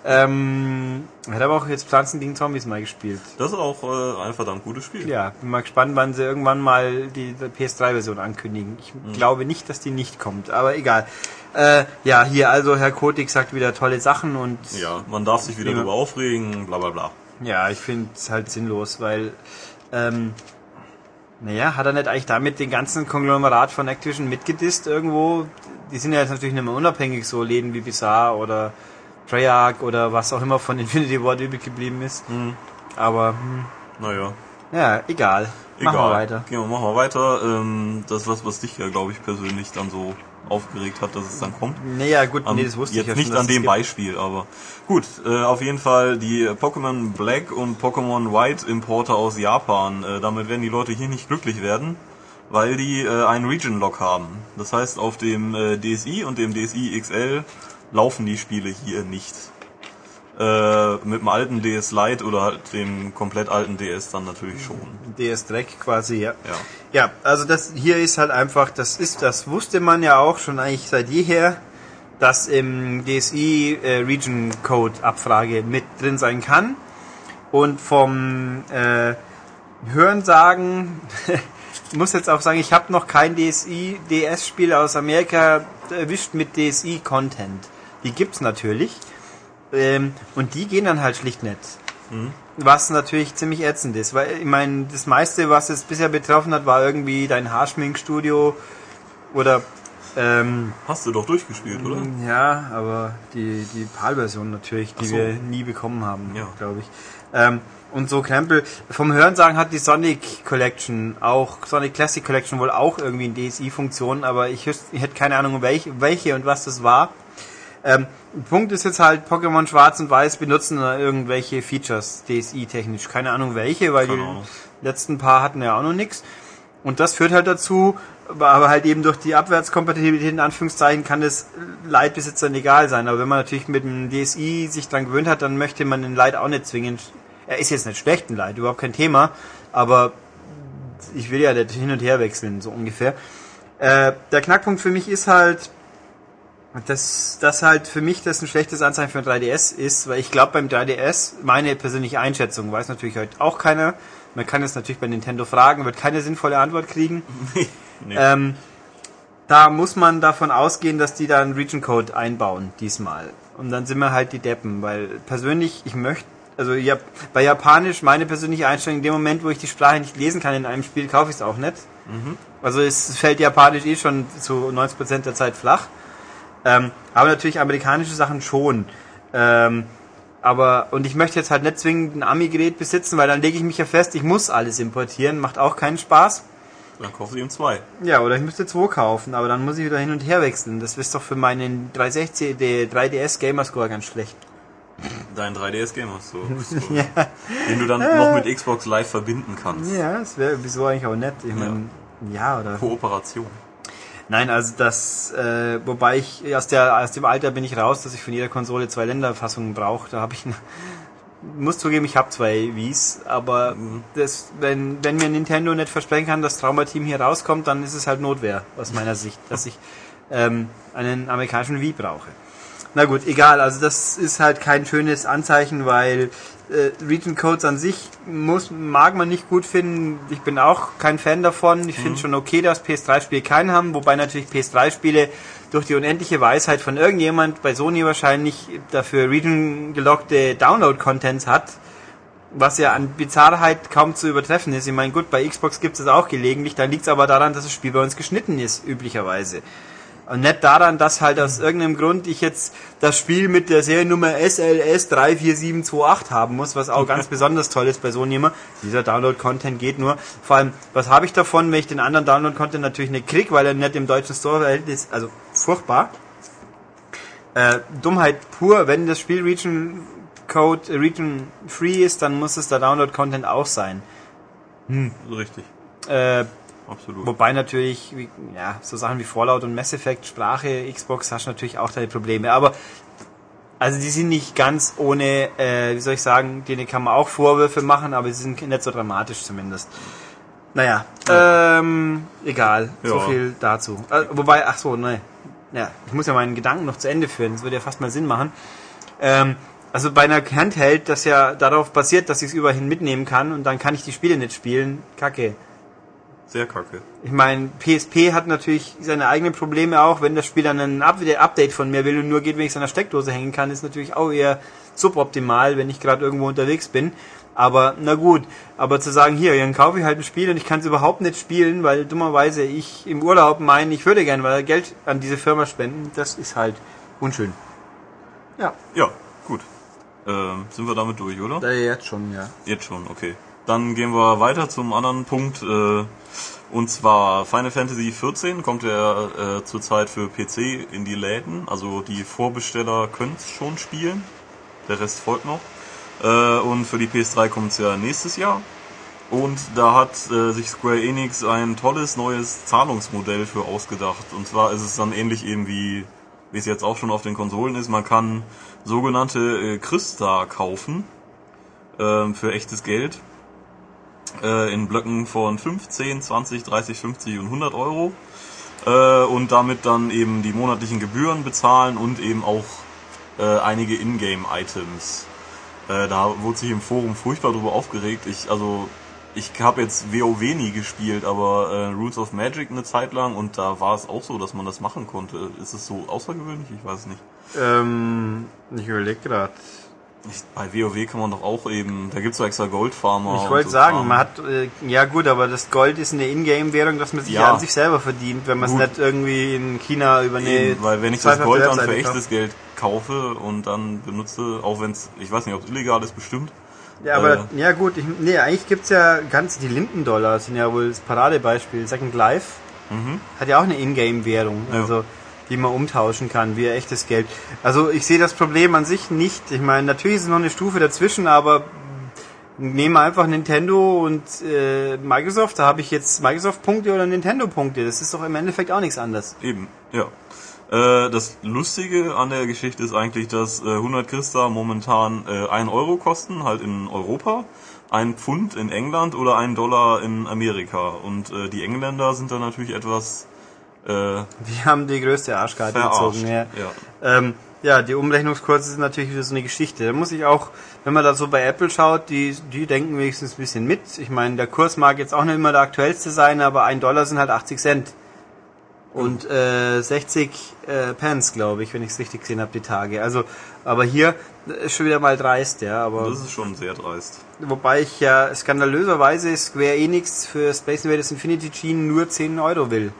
Speaker 1: Ähm, hat aber auch jetzt Pflanzen gegen Zombies mal gespielt.
Speaker 2: Das ist auch äh, ein verdammt gutes Spiel.
Speaker 1: Ja, bin mal gespannt, wann sie irgendwann mal die PS3-Version ankündigen. Ich glaube nicht, dass die nicht kommt, aber egal. Äh, ja, hier also Herr Kotik sagt wieder tolle Sachen und
Speaker 2: Ja, man darf sich wieder darüber aufregen, bla bla bla.
Speaker 1: Ja, ich finde es halt sinnlos, weil, ähm, naja, hat er nicht eigentlich damit den ganzen Konglomerat von Activision mitgedisst irgendwo? Die sind ja jetzt natürlich nicht mehr unabhängig, so Läden wie Bizarre oder Treyarch oder was auch immer von Infinity Ward übrig geblieben ist.
Speaker 2: Hm.
Speaker 1: Aber, hm,
Speaker 2: Naja,
Speaker 1: ja, egal.
Speaker 2: egal.
Speaker 1: Machen wir weiter.
Speaker 2: Gehen wir, machen wir weiter. Ähm, das ist was, was dich ja, glaube ich, persönlich dann so aufgeregt hat, dass es dann kommt.
Speaker 1: Naja, gut,
Speaker 2: Am-
Speaker 1: nee, das wusste
Speaker 2: jetzt
Speaker 1: ich ja
Speaker 2: nicht
Speaker 1: schon.
Speaker 2: an dem. Beispiel, aber gut. Äh, auf jeden Fall die Pokémon Black und Pokémon White Importe aus Japan. Äh, damit werden die Leute hier nicht glücklich werden, weil die äh, einen Region Lock haben. Das heißt, auf dem äh, DSi und dem DSi XL laufen die Spiele hier nicht. Äh, mit dem alten DS Lite oder halt dem komplett alten DS dann natürlich schon.
Speaker 1: DS Dreck quasi, ja.
Speaker 2: Ja.
Speaker 1: Ja, also das hier ist halt einfach, das ist, das wusste man ja auch schon eigentlich seit jeher, dass im DSI äh, Region Code Abfrage mit drin sein kann. Und vom äh, Hörensagen muss jetzt auch sagen, ich habe noch kein DSI, DS-Spiel aus Amerika erwischt mit DSI-Content. Die gibt's natürlich. Ähm, und die gehen dann halt schlicht nicht. Mhm. Was natürlich ziemlich ätzend ist, weil ich meine, das meiste, was es bisher betroffen hat, war irgendwie dein Haarschminkstudio oder ähm,
Speaker 2: Hast du doch durchgespielt, oder?
Speaker 1: Ja, aber die, die PAL-Version natürlich, die so. wir nie bekommen haben, ja. glaube ich. Ähm, und so Krempel. Vom Hörensagen hat die Sonic Collection auch, Sonic Classic Collection wohl auch irgendwie eine DSI-Funktion, aber ich, ich hätte keine Ahnung, welche, welche und was das war. Ähm, Punkt ist jetzt halt, Pokémon Schwarz und Weiß benutzen irgendwelche Features DSI-technisch. Keine Ahnung welche, weil keine die Ahnung. letzten paar hatten ja auch noch nichts. Und das führt halt dazu, aber halt eben durch die Abwärtskompatibilität in Anführungszeichen kann es Leitbesitzern egal sein. Aber wenn man natürlich mit dem DSI sich dran gewöhnt hat, dann möchte man den Light auch nicht zwingend. Er ist jetzt nicht schlecht, ein Light, überhaupt kein Thema. Aber ich will ja hin und her wechseln, so ungefähr. Äh, der Knackpunkt für mich ist halt, dass das halt für mich das ein schlechtes Anzeichen für ein 3DS ist, weil ich glaube beim 3DS, meine persönliche Einschätzung, weiß natürlich heute auch keiner, man kann es natürlich bei Nintendo fragen, wird keine sinnvolle Antwort kriegen. nee. ähm, da muss man davon ausgehen, dass die da einen Region Code einbauen, diesmal. Und dann sind wir halt die Deppen, weil persönlich, ich möchte, also ja, bei Japanisch, meine persönliche Einstellung, in dem Moment, wo ich die Sprache nicht lesen kann in einem Spiel, kaufe ich es auch nicht. Mhm. Also es fällt Japanisch eh schon zu 90% der Zeit flach. Ähm, aber natürlich amerikanische Sachen schon. Ähm, aber, und ich möchte jetzt halt nicht zwingend ein Ami-Gerät besitzen, weil dann lege ich mich ja fest, ich muss alles importieren, macht auch keinen Spaß.
Speaker 2: Dann kaufst du eben zwei.
Speaker 1: Ja, oder ich müsste zwei kaufen, aber dann muss ich wieder hin und her wechseln. Das ist doch für meinen 360, 3DS Gamerscore ganz schlecht.
Speaker 2: Dein 3DS Gamerscore, ja. den du dann noch mit Xbox Live verbinden kannst.
Speaker 1: Ja, das wäre wieso eigentlich auch nett. Ich meine, ja. ja, oder.
Speaker 2: Kooperation.
Speaker 1: Nein, also das, äh, wobei ich aus, der, aus dem Alter bin ich raus, dass ich von jeder Konsole zwei Länderfassungen brauche. Da habe ich, muss zugeben, ich habe zwei Wies, aber das, wenn, wenn mir Nintendo nicht versprechen kann, dass Trauma-Team hier rauskommt, dann ist es halt Notwehr aus meiner Sicht, dass ich ähm, einen amerikanischen Wii brauche. Na gut, egal, also das ist halt kein schönes Anzeichen, weil äh, Region Codes an sich muss, mag man nicht gut finden. Ich bin auch kein Fan davon. Ich mhm. finde schon okay, dass PS3-Spiele keinen haben, wobei natürlich PS3-Spiele durch die unendliche Weisheit von irgendjemand bei Sony wahrscheinlich dafür Region gelockte Download-Contents hat, was ja an Bizarrheit kaum zu übertreffen ist. Ich meine, gut, bei Xbox gibt es auch gelegentlich, dann liegt es aber daran, dass das Spiel bei uns geschnitten ist, üblicherweise. Und nicht daran, dass halt aus irgendeinem Grund ich jetzt das Spiel mit der Seriennummer SLS 34728 haben muss, was auch ganz besonders toll ist bei Sony immer. Dieser Download-Content geht nur. Vor allem, was habe ich davon, wenn ich den anderen Download-Content natürlich nicht krieg, weil er nicht im deutschen Store ist? Also furchtbar. Äh, Dummheit pur, wenn das Spiel Region Code, äh, Region Free ist, dann muss es der Download-Content auch sein.
Speaker 2: Hm. Richtig.
Speaker 1: Äh, Absolut. Wobei natürlich, ja, so Sachen wie Fallout und Mass Effect, Sprache, Xbox hast du natürlich auch deine Probleme. Aber also die sind nicht ganz ohne, äh, wie soll ich sagen, denen kann man auch Vorwürfe machen, aber sie sind nicht so dramatisch zumindest. Naja, ja. ähm, egal, ja. so viel dazu. Äh, wobei, ach so, ne, ja, ich muss ja meinen Gedanken noch zu Ende führen, das würde ja fast mal Sinn machen. Ähm, also bei einer Handheld, das ja darauf basiert, dass ich es überhin mitnehmen kann und dann kann ich die Spiele nicht spielen, kacke.
Speaker 2: Sehr kacke.
Speaker 1: Ich meine, PSP hat natürlich seine eigenen Probleme auch. Wenn das Spiel dann ein Update von mir will und nur geht, wenn ich es an der Steckdose hängen kann, ist natürlich auch eher suboptimal, wenn ich gerade irgendwo unterwegs bin. Aber na gut, aber zu sagen, hier, dann kaufe ich halt ein Spiel und ich kann es überhaupt nicht spielen, weil dummerweise ich im Urlaub meine, ich würde gerne Geld an diese Firma spenden, das ist halt unschön.
Speaker 2: Ja. Ja, gut. Ähm, sind wir damit durch, oder?
Speaker 1: Da jetzt schon, ja.
Speaker 2: Jetzt schon, okay. Dann gehen wir weiter zum anderen Punkt. Äh, und zwar Final Fantasy XIV kommt ja äh, zurzeit für PC in die Läden. Also die Vorbesteller können es schon spielen. Der Rest folgt noch. Äh, und für die PS3 kommt es ja nächstes Jahr. Und da hat äh, sich Square Enix ein tolles neues Zahlungsmodell für ausgedacht. Und zwar ist es dann ähnlich eben wie, wie es jetzt auch schon auf den Konsolen ist. Man kann sogenannte äh, Christa kaufen äh, für echtes Geld äh, in Blöcken von 15, 20, 30, 50 und 100 Euro äh, und damit dann eben die monatlichen Gebühren bezahlen und eben auch äh, einige Ingame-Items. Äh, da wurde sich im Forum furchtbar drüber aufgeregt. Ich, also ich habe jetzt WoW nie gespielt, aber äh, Rules of Magic eine Zeit lang und da war es auch so, dass man das machen konnte. Ist es so außergewöhnlich? Ich weiß nicht.
Speaker 1: Ähm, ich überlege gerade.
Speaker 2: Ich, bei WoW kann man doch auch eben, da gibt's so extra Goldfarmer.
Speaker 1: Ich wollte
Speaker 2: so
Speaker 1: sagen,
Speaker 2: Kram.
Speaker 1: man hat, äh, ja gut, aber das Gold ist eine Ingame-Währung, dass man sich
Speaker 2: Ja.
Speaker 1: an sich selber verdient, wenn man es nicht irgendwie in China über eine
Speaker 2: Eben, weil wenn ich das Gold dann für echtes Geld kaufe und dann benutze, auch wenn es, ich weiß nicht, ob es illegal ist, bestimmt.
Speaker 1: Ja, aber,
Speaker 2: Äh.
Speaker 1: ja gut, ich, nee, eigentlich gibt's ja ganz, die Lindendollar sind ja wohl das Paradebeispiel. Second Life hat ja auch eine Ingame-Währung,
Speaker 2: Mhm. Ja.
Speaker 1: Die man umtauschen kann, wie echtes Geld. Also, ich sehe das Problem an sich nicht. Ich meine, natürlich ist es noch eine Stufe dazwischen, aber nehmen wir einfach Nintendo und äh, Microsoft, da habe ich jetzt Microsoft-Punkte oder Nintendo-Punkte. Das ist doch im Endeffekt auch nichts anderes.
Speaker 2: Eben, ja. Äh, das Lustige an der Geschichte ist eigentlich, dass äh, 100 Christa momentan äh, 1 Euro kosten, halt in Europa, ein Pfund in England oder ein Dollar in Amerika. Und äh, die Engländer sind da natürlich etwas äh,
Speaker 1: Die haben die größte Arschkarte
Speaker 2: verarscht.
Speaker 1: gezogen. Ja.
Speaker 2: Ja.
Speaker 1: Ähm, ja, die Umrechnungskurse sind natürlich wieder so eine Geschichte. Da muss ich auch, wenn man da so bei Apple schaut, die, die denken wenigstens ein bisschen mit. Ich meine, der Kurs mag jetzt auch nicht immer der aktuellste sein, aber ein Dollar sind halt 80 Cent. Und äh, 60 äh, Pence, glaube ich, wenn ich es richtig gesehen habe, die Tage. Also, aber hier ist schon wieder mal dreist, ja. Aber
Speaker 2: Das ist schon sehr dreist.
Speaker 1: wobei ich ja skandalöserweise Square Enix für Space Invaders Infinity Gene nur 10 Euro will.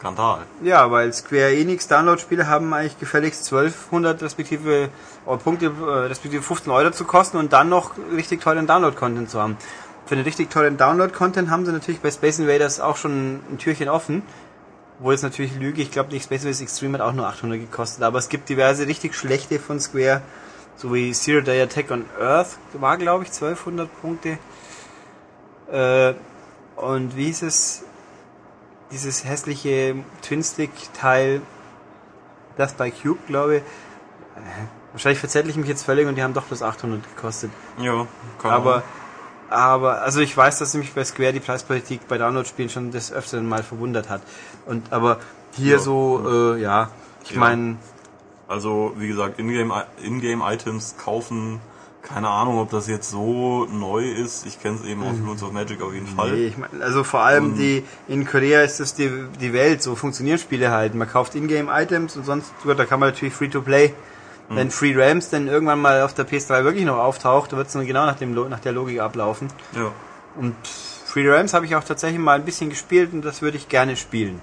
Speaker 2: Skandal.
Speaker 1: Ja, weil Square Enix Download-Spiele haben eigentlich gefälligst 1200 respektive äh, Punkte, äh, respektive 15 Euro zu kosten und dann noch richtig tollen Download-Content zu haben. Für den richtig tollen Download-Content haben sie natürlich bei Space Invaders auch schon ein Türchen offen. Wo jetzt natürlich lüge, ich glaube nicht, Space Invaders Extreme hat auch nur 800 gekostet, aber es gibt diverse richtig schlechte von Square, so wie Zero Day Attack on Earth, war glaube ich 1200 Punkte. Äh, und wie hieß es? Dieses hässliche Twin-Stick-Teil, das bei Cube, glaube ich. Wahrscheinlich verzettel ich mich jetzt völlig und die haben doch bloß 800 gekostet.
Speaker 2: Ja, kann
Speaker 1: Aber, aber, also ich weiß, dass mich bei Square die Preispolitik bei Download-Spielen schon des Öfteren mal verwundert hat. Und, aber hier
Speaker 2: Ja.
Speaker 1: so, äh, ja, ich
Speaker 2: Ja.
Speaker 1: meine,
Speaker 2: Also, wie gesagt, Ingame- Ingame-Items kaufen, keine Ahnung, ob das jetzt so neu ist. Ich kenne es eben aus Rules of Magic auf jeden Fall.
Speaker 1: Mhm. nee, ich mein, also vor allem
Speaker 2: Und-
Speaker 1: die, in Korea ist das die, die Welt, so funktionieren Spiele halt. Man kauft Ingame-Items und sonst, gut, da kann man natürlich Free-to-Play.
Speaker 2: Mhm.
Speaker 1: Wenn Free Rams dann irgendwann mal auf der PS3 wirklich noch auftaucht, wird es dann genau nach, dem, nach der Logik ablaufen.
Speaker 2: Ja.
Speaker 1: Und Free Rams habe ich auch tatsächlich mal ein bisschen gespielt und das würde ich gerne spielen.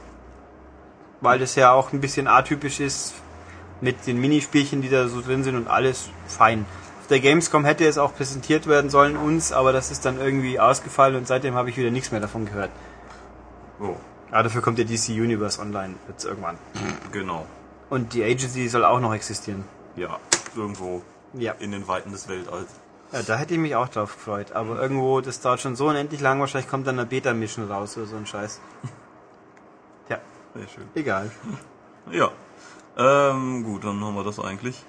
Speaker 1: Weil das ja auch ein bisschen atypisch ist mit den Minispielchen, die da so drin sind und alles fein. Auf der Gamescom hätte es auch präsentiert werden sollen uns, aber das ist dann irgendwie ausgefallen und seitdem habe ich wieder nichts mehr davon gehört.
Speaker 2: So,
Speaker 1: Aber dafür kommt der DC Universe Online jetzt irgendwann.
Speaker 2: genau.
Speaker 1: Und die Agency soll auch noch existieren.
Speaker 2: Ja, irgendwo
Speaker 1: Ja.
Speaker 2: in den Weiten des Weltalls.
Speaker 1: ja, da hätte ich mich auch drauf gefreut. Aber irgendwo, das dauert schon so unendlich lang, wahrscheinlich kommt dann eine Beta-Mission raus oder so ein Scheiß. Ja,
Speaker 2: Sehr schön.
Speaker 1: egal.
Speaker 2: Ja. Ähm, gut, dann haben wir das eigentlich.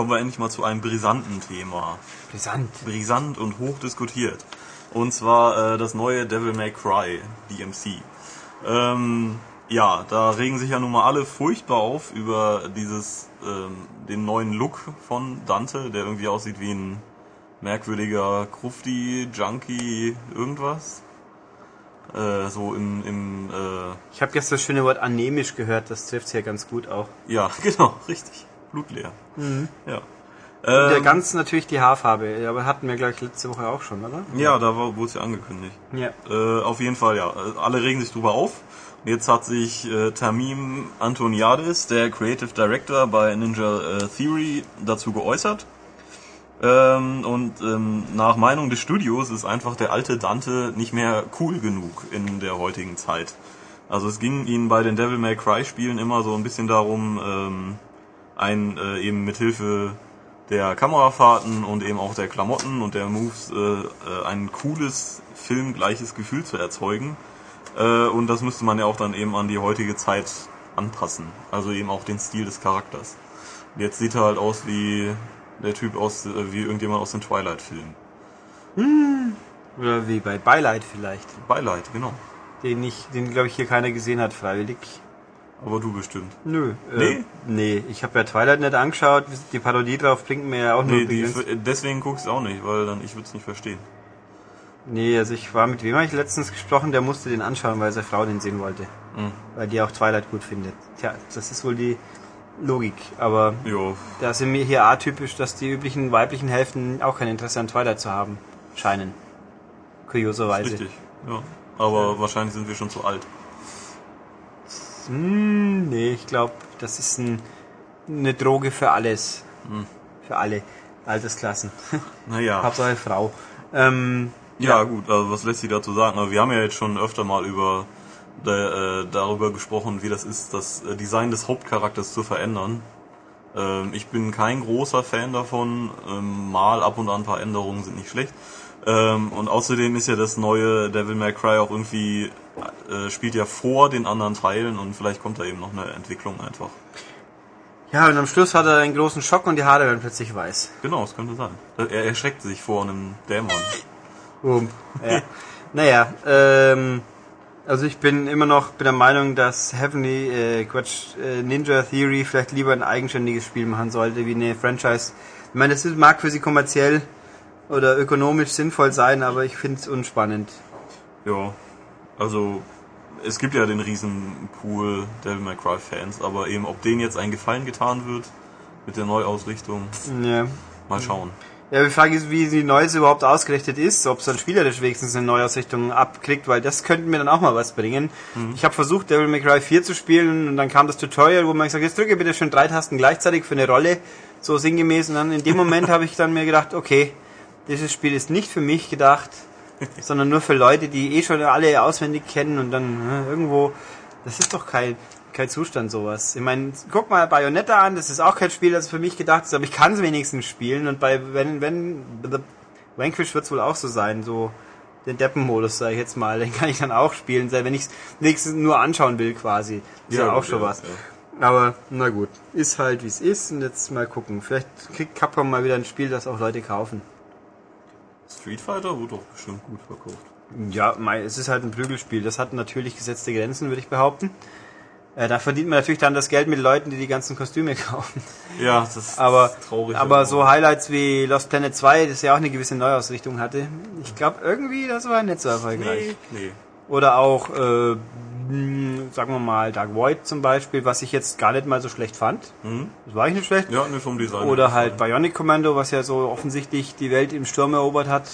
Speaker 2: Kommen wir endlich mal zu einem brisanten Thema.
Speaker 1: Brisant.
Speaker 2: Brisant und hoch diskutiert. Und zwar äh, das neue Devil May Cry DMC. Ähm, ja, da regen sich ja nun mal alle furchtbar auf über dieses ähm, den neuen Look von Dante, der irgendwie aussieht wie ein merkwürdiger Krufti, Junkie, irgendwas. Äh, so im, im äh,
Speaker 1: Ich habe gestern das schöne Wort anämisch gehört, das trifft hier ganz gut auch.
Speaker 2: ja, genau, richtig. Blutleer. Ja.
Speaker 1: Und der
Speaker 2: Ähm,
Speaker 1: ganz natürlich die Haarfarbe, aber hatten wir gleich letzte Woche auch schon, oder?
Speaker 2: ja, da war, wurde es ja angekündigt.
Speaker 1: Ja.
Speaker 2: Äh, auf jeden Fall, ja. Äh, Alle regen sich drüber auf. Jetzt hat sich äh, Tamim Antoniadis, der Creative Director bei Ninja äh, Theory, dazu geäußert. Ähm, und ähm, nach Meinung des Studios ist einfach der alte Dante nicht mehr cool genug in der heutigen Zeit. Also es ging ihnen bei den Devil May Cry Spielen immer so ein bisschen darum, ähm, ein äh, eben mit Hilfe der Kamerafahrten und eben auch der Klamotten und der Moves äh, äh, ein cooles filmgleiches Gefühl zu erzeugen. Äh, und das müsste man ja auch dann eben an die heutige Zeit anpassen. Also eben auch den Stil des Charakters. Jetzt sieht er halt aus wie der Typ aus, äh, wie irgendjemand aus den Twilight-Filmen.
Speaker 1: Oder wie bei Beileid vielleicht.
Speaker 2: Beileid, genau.
Speaker 1: Den ich, den glaube ich hier keiner gesehen hat, freiwillig.
Speaker 2: Aber du bestimmt.
Speaker 1: Nö.
Speaker 2: Nee?
Speaker 1: Äh, nee, ich habe ja Twilight nicht angeschaut, die Parodie drauf bringt mir ja auch nur
Speaker 2: Nee, die, deswegen guckst du auch nicht, weil dann ich würde es nicht verstehen.
Speaker 1: Nee, also ich war mit wem habe ich letztens gesprochen, der musste den anschauen, weil seine Frau den sehen wollte.
Speaker 2: Mhm.
Speaker 1: Weil die auch Twilight gut findet. Tja, das ist wohl die Logik. Aber
Speaker 2: Jo,
Speaker 1: da sind wir hier atypisch, dass die üblichen weiblichen Hälften auch kein Interesse an Twilight zu haben scheinen. Kurioserweise.
Speaker 2: richtig. Ja. Aber wahrscheinlich sind wir schon zu alt.
Speaker 1: Hm, nee, ich glaube, das ist ein, eine Droge für alles.
Speaker 2: Hm.
Speaker 1: Für alle Altersklassen.
Speaker 2: Naja.
Speaker 1: Hauptsache Frau. Ähm,
Speaker 2: Ja, gut, also was lässt sich dazu sagen? Aber wir haben ja jetzt schon öfter mal über äh, darüber gesprochen, wie das ist, das äh, Design des Hauptcharakters zu verändern. Ähm, ich bin kein großer Fan davon. Ähm, mal ab und an ein paar Änderungen sind nicht schlecht. Ähm, und außerdem ist ja das neue Devil May Cry auch irgendwie äh, spielt ja vor den anderen Teilen und vielleicht kommt da eben noch eine Entwicklung einfach.
Speaker 1: ja, und am Schluss hat er einen großen Schock und die Haare werden plötzlich weiß.
Speaker 2: Genau, es könnte sein. Er erschreckt sich vor einem Dämon.
Speaker 1: Boom. Ja. naja, ähm, also ich bin immer noch bin der Meinung, dass Heavenly, äh, Quatsch, äh, Ninja Theory vielleicht lieber ein eigenständiges Spiel machen sollte, wie eine Franchise. Ich meine, das ist, mag für sie kommerziell oder ökonomisch sinnvoll sein, aber ich finde es unspannend.
Speaker 2: Ja, also es gibt ja den riesen Pool Devil May Cry Fans, aber eben ob denen jetzt ein Gefallen getan wird mit der Neuausrichtung,
Speaker 1: Ja.
Speaker 2: mal schauen.
Speaker 1: Ja, die Frage ist, wie die Neues überhaupt ausgerichtet ist, ob es dann spielerisch wenigstens eine Neuausrichtung abkriegt, weil das könnte mir dann auch mal was bringen. Ich habe versucht, Devil May Cry 4 zu spielen und dann kam das Tutorial, wo man gesagt hat, jetzt drücke bitte schon drei Tasten gleichzeitig für eine Rolle, so sinngemäß. Und dann in dem Moment habe ich dann mir gedacht, okay, dieses Spiel ist nicht für mich gedacht, sondern nur für Leute, die eh schon alle auswendig kennen und dann äh, irgendwo, das ist doch kein, kein Zustand sowas. Ich meine, guck mal Bayonetta an, das ist auch kein Spiel, das für mich gedacht ist, aber ich kann es wenigstens spielen und bei wenn wenn The Vanquish wird es wohl auch so sein, so den Deppenmodus, sage ich jetzt mal, den kann ich dann auch spielen, wenn ich es wenigstens nur anschauen will quasi. Ist ja, auch
Speaker 2: gut,
Speaker 1: schon
Speaker 2: ja,
Speaker 1: was.
Speaker 2: ja.
Speaker 1: Aber na gut, ist halt wie es ist und jetzt mal gucken. Vielleicht kriegt Capcom mal wieder ein Spiel, das auch Leute kaufen.
Speaker 2: Street Fighter wurde doch bestimmt gut verkauft.
Speaker 1: Ja, mei, es ist halt ein Prügelspiel. Das hat natürlich gesetzte Grenzen, würde ich behaupten. Äh, da verdient man natürlich dann das Geld mit Leuten, die die ganzen Kostüme kaufen.
Speaker 2: Ja, das ist
Speaker 1: Aber,
Speaker 2: traurig.
Speaker 1: aber so Highlights wie Lost Planet 2, das ja auch eine gewisse Neuausrichtung hatte. Ich glaube irgendwie, das war nicht so erfolgreich.
Speaker 2: Nee, nee.
Speaker 1: Oder auch, äh, mh, sagen wir mal, Dark Void zum Beispiel, was ich jetzt gar nicht mal so schlecht fand.
Speaker 2: Mhm.
Speaker 1: Das war ich nicht schlecht.
Speaker 2: Ja, ne, vom Design.
Speaker 1: Oder halt. Bionic Commando, was ja so offensichtlich die Welt im Sturm erobert hat.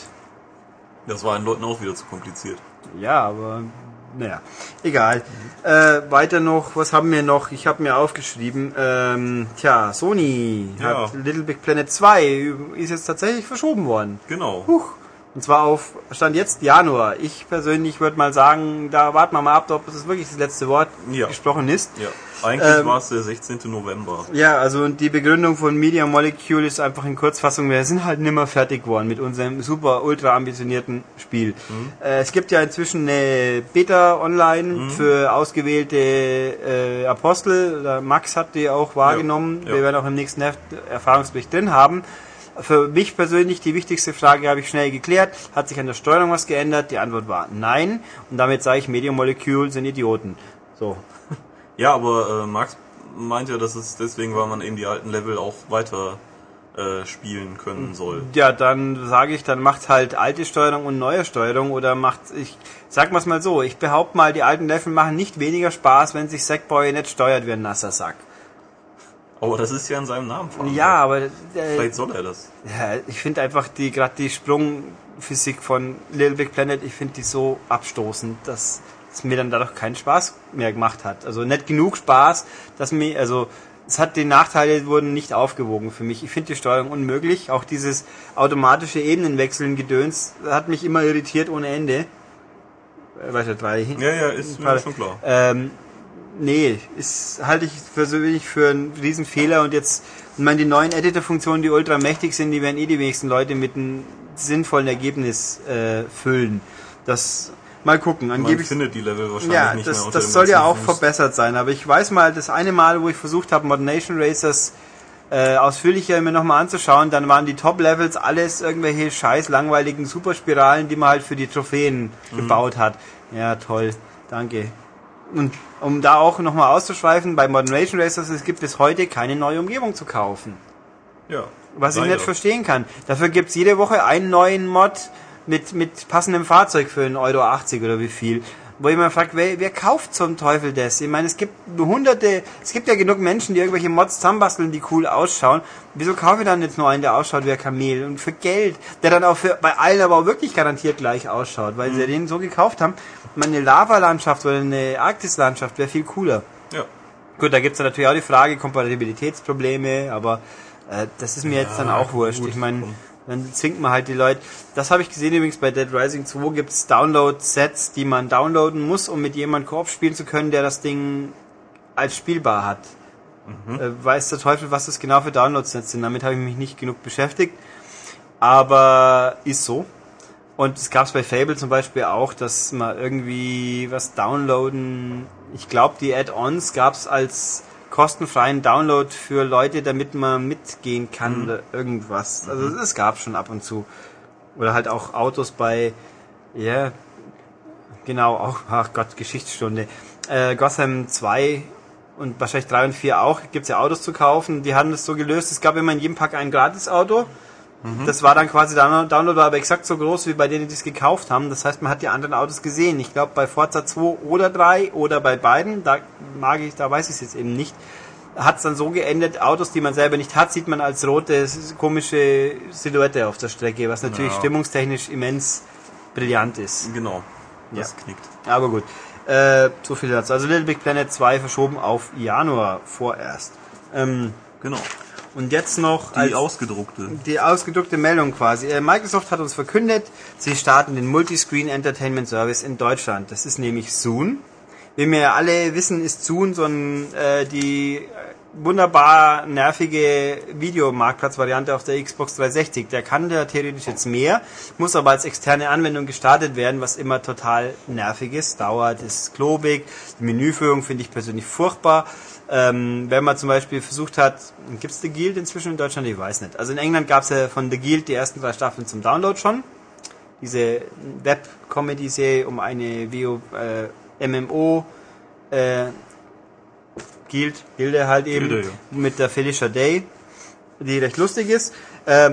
Speaker 2: Das war den Leuten auch wieder zu kompliziert.
Speaker 1: Ja, aber naja, egal. Äh, weiter noch, was haben wir noch? Ich habe mir aufgeschrieben, ähm, tja, Sony
Speaker 2: Ja.
Speaker 1: hat Little Big Planet 2 ist jetzt tatsächlich verschoben worden.
Speaker 2: Genau.
Speaker 1: Huch. Und zwar auf Stand jetzt Januar. Ich persönlich würde mal sagen, da warten wir mal ab, ob es wirklich das letzte Wort
Speaker 2: Ja.
Speaker 1: gesprochen ist.
Speaker 2: Ja. Eigentlich
Speaker 1: Ähm,
Speaker 2: war es der 16. November.
Speaker 1: Ja, also und die Begründung von Media Molecule ist einfach in Kurzfassung, wir sind halt nimmer fertig geworden mit unserem super ultra ambitionierten Spiel. Äh, es gibt ja inzwischen eine Beta online für ausgewählte äh, Apostel. Max hat die auch wahrgenommen.
Speaker 2: Ja.
Speaker 1: Wir werden auch im nächsten Heft Erfahrungsbericht drin haben. Für mich persönlich die wichtigste Frage habe ich schnell geklärt. Hat sich an der Steuerung was geändert? Die Antwort war nein. Und damit sage ich, Media Molecule sind Idioten. So.
Speaker 2: Ja, aber äh, Max meint ja, dass es deswegen, weil man eben die alten Level auch weiter äh, spielen können soll.
Speaker 1: Ja, dann sage ich, dann macht halt alte Steuerung und neue Steuerung oder macht, ich sag mal's mal so, ich behaupte mal, die alten Level machen nicht weniger Spaß, wenn sich Sackboy nicht steuert wie ein nasser Sack.
Speaker 2: Aber das ist ja in seinem Namen verankert.
Speaker 1: Ja, aber äh,
Speaker 2: Vielleicht soll er das.
Speaker 1: ja, ich finde einfach die gerade die Sprungphysik von Little Big Planet, ich finde die so abstoßend, dass es mir dann dadurch keinen Spaß mehr gemacht hat. Also nicht genug Spaß, dass mir, also es hat die Nachteile wurden nicht aufgewogen für mich. Ich finde die Steuerung unmöglich. Auch dieses automatische Ebenenwechseln Gedöns hat mich immer irritiert ohne Ende. Äh, Weißt du, drei.
Speaker 2: Ja, ja, ist mir schon klar.
Speaker 1: Ähm, nee, ist halte ich persönlich für einen riesen Fehler und jetzt, ich meine, die neuen Editor-Funktionen, die ultra mächtig sind, die werden eh die wenigsten Leute mit einem sinnvollen Ergebnis äh, füllen. Das mal gucken.
Speaker 2: Man
Speaker 1: Angeblich
Speaker 2: findet die Level wahrscheinlich
Speaker 1: ja,
Speaker 2: nicht mehr
Speaker 1: das,
Speaker 2: unter
Speaker 1: das soll ja auch
Speaker 2: Fuß.
Speaker 1: verbessert sein, aber ich weiß mal, das eine Mal, wo ich versucht habe, Modern Nation Racers äh, ausführlicher mir nochmal anzuschauen, dann waren die Top-Levels alles irgendwelche scheiß langweiligen Superspiralen, die man halt für die Trophäen
Speaker 2: Mhm.
Speaker 1: gebaut hat. Ja, toll, danke. Und um da auch nochmal auszuschweifen, bei Modern Nation Racers es gibt es heute keine neue Umgebung zu kaufen.
Speaker 2: Ja.
Speaker 1: Was ich nicht verstehen kann. Dafür gibt's jede Woche einen neuen Mod, mit, mit passendem Fahrzeug für 1,80 Euro oder wie viel. Wo ich mir fragt, wer, wer kauft zum Teufel das? Ich meine, es gibt hunderte, es gibt ja genug Menschen, die irgendwelche Mods zusammenbasteln, die cool ausschauen. Wieso kaufe ich dann jetzt nur einen, der ausschaut wie ein Kamel? Und für Geld, der dann auch für, bei allen aber auch wirklich garantiert gleich ausschaut, weil mhm. sie den so gekauft haben. Meine Lava-Landschaft oder eine Arktis-Landschaft wäre viel cooler.
Speaker 2: Ja.
Speaker 1: Gut, da gibt's natürlich auch die Frage, Kompatibilitätsprobleme, aber äh, das ist mir ja, jetzt dann auch wurscht. Gut. Ich meine, dann zwingt man halt die Leute. Das habe ich gesehen übrigens bei Dead Rising 2 gibt's Download-Sets, die man downloaden muss, um mit jemandem Koop spielen zu können, der das Ding als spielbar hat. Mhm. Äh, weiß der Teufel, was das genau für Download-Sets sind. Damit habe ich mich nicht genug beschäftigt. Aber ist so. Und es gab es bei Fable zum Beispiel auch, dass man irgendwie was downloaden. Ich glaube, die Add-ons gab es als kostenfreien Download für Leute, damit man mitgehen kann mhm. oder irgendwas. Also mhm. es gab schon ab und zu. Oder halt auch Autos bei, ja, yeah, genau, auch, ach Gott, Geschichtsstunde. Äh, Gotham 2 und wahrscheinlich 3 und 4 auch, gibt's ja Autos zu kaufen. Die haben das so gelöst, es gab immer in jedem Pack ein Gratis-Auto. Mhm. Das war dann quasi, Download war aber exakt so groß wie bei denen, die es gekauft haben. Das heißt, man hat die anderen Autos gesehen. Ich glaube, bei Forza 2 oder 3 oder bei beiden, da mag ich, da weiß ich es jetzt eben nicht, hat es dann so geendet, Autos, die man selber nicht hat, sieht man als rote, komische Silhouette auf der Strecke, was natürlich ja. stimmungstechnisch immens brillant ist.
Speaker 2: Genau, das ja. knickt.
Speaker 1: Aber gut, äh, so viel dazu. Also Little Big Planet 2 verschoben auf Januar vorerst. Ähm,
Speaker 2: genau.
Speaker 1: Und jetzt noch
Speaker 2: die ausgedruckte.
Speaker 1: Die ausgedruckte Meldung quasi. Äh, Microsoft hat uns verkündet, sie starten den Multiscreen Entertainment Service in Deutschland. Das ist nämlich Zoom. Wie wir alle wissen, ist Zoom so ein, äh, die wunderbar nervige Videomarktplatzvariante auf der Xbox 360. Der kann ja theoretisch jetzt mehr, muss aber als externe Anwendung gestartet werden, was immer total nervig ist, dauert, ist klobig. Die Menüführung finde ich persönlich furchtbar. Ähm, wenn man zum Beispiel versucht hat, gibt es The Guild inzwischen in Deutschland? Ich weiß nicht. Also in England gab es ja von The Guild die ersten drei Staffeln zum Download schon. Diese Web-Comedy-Serie um eine WO, äh, MMO äh, Guild, Gilde halt eben Gilde, ja. mit der Felicia Day, die recht lustig ist. Äh,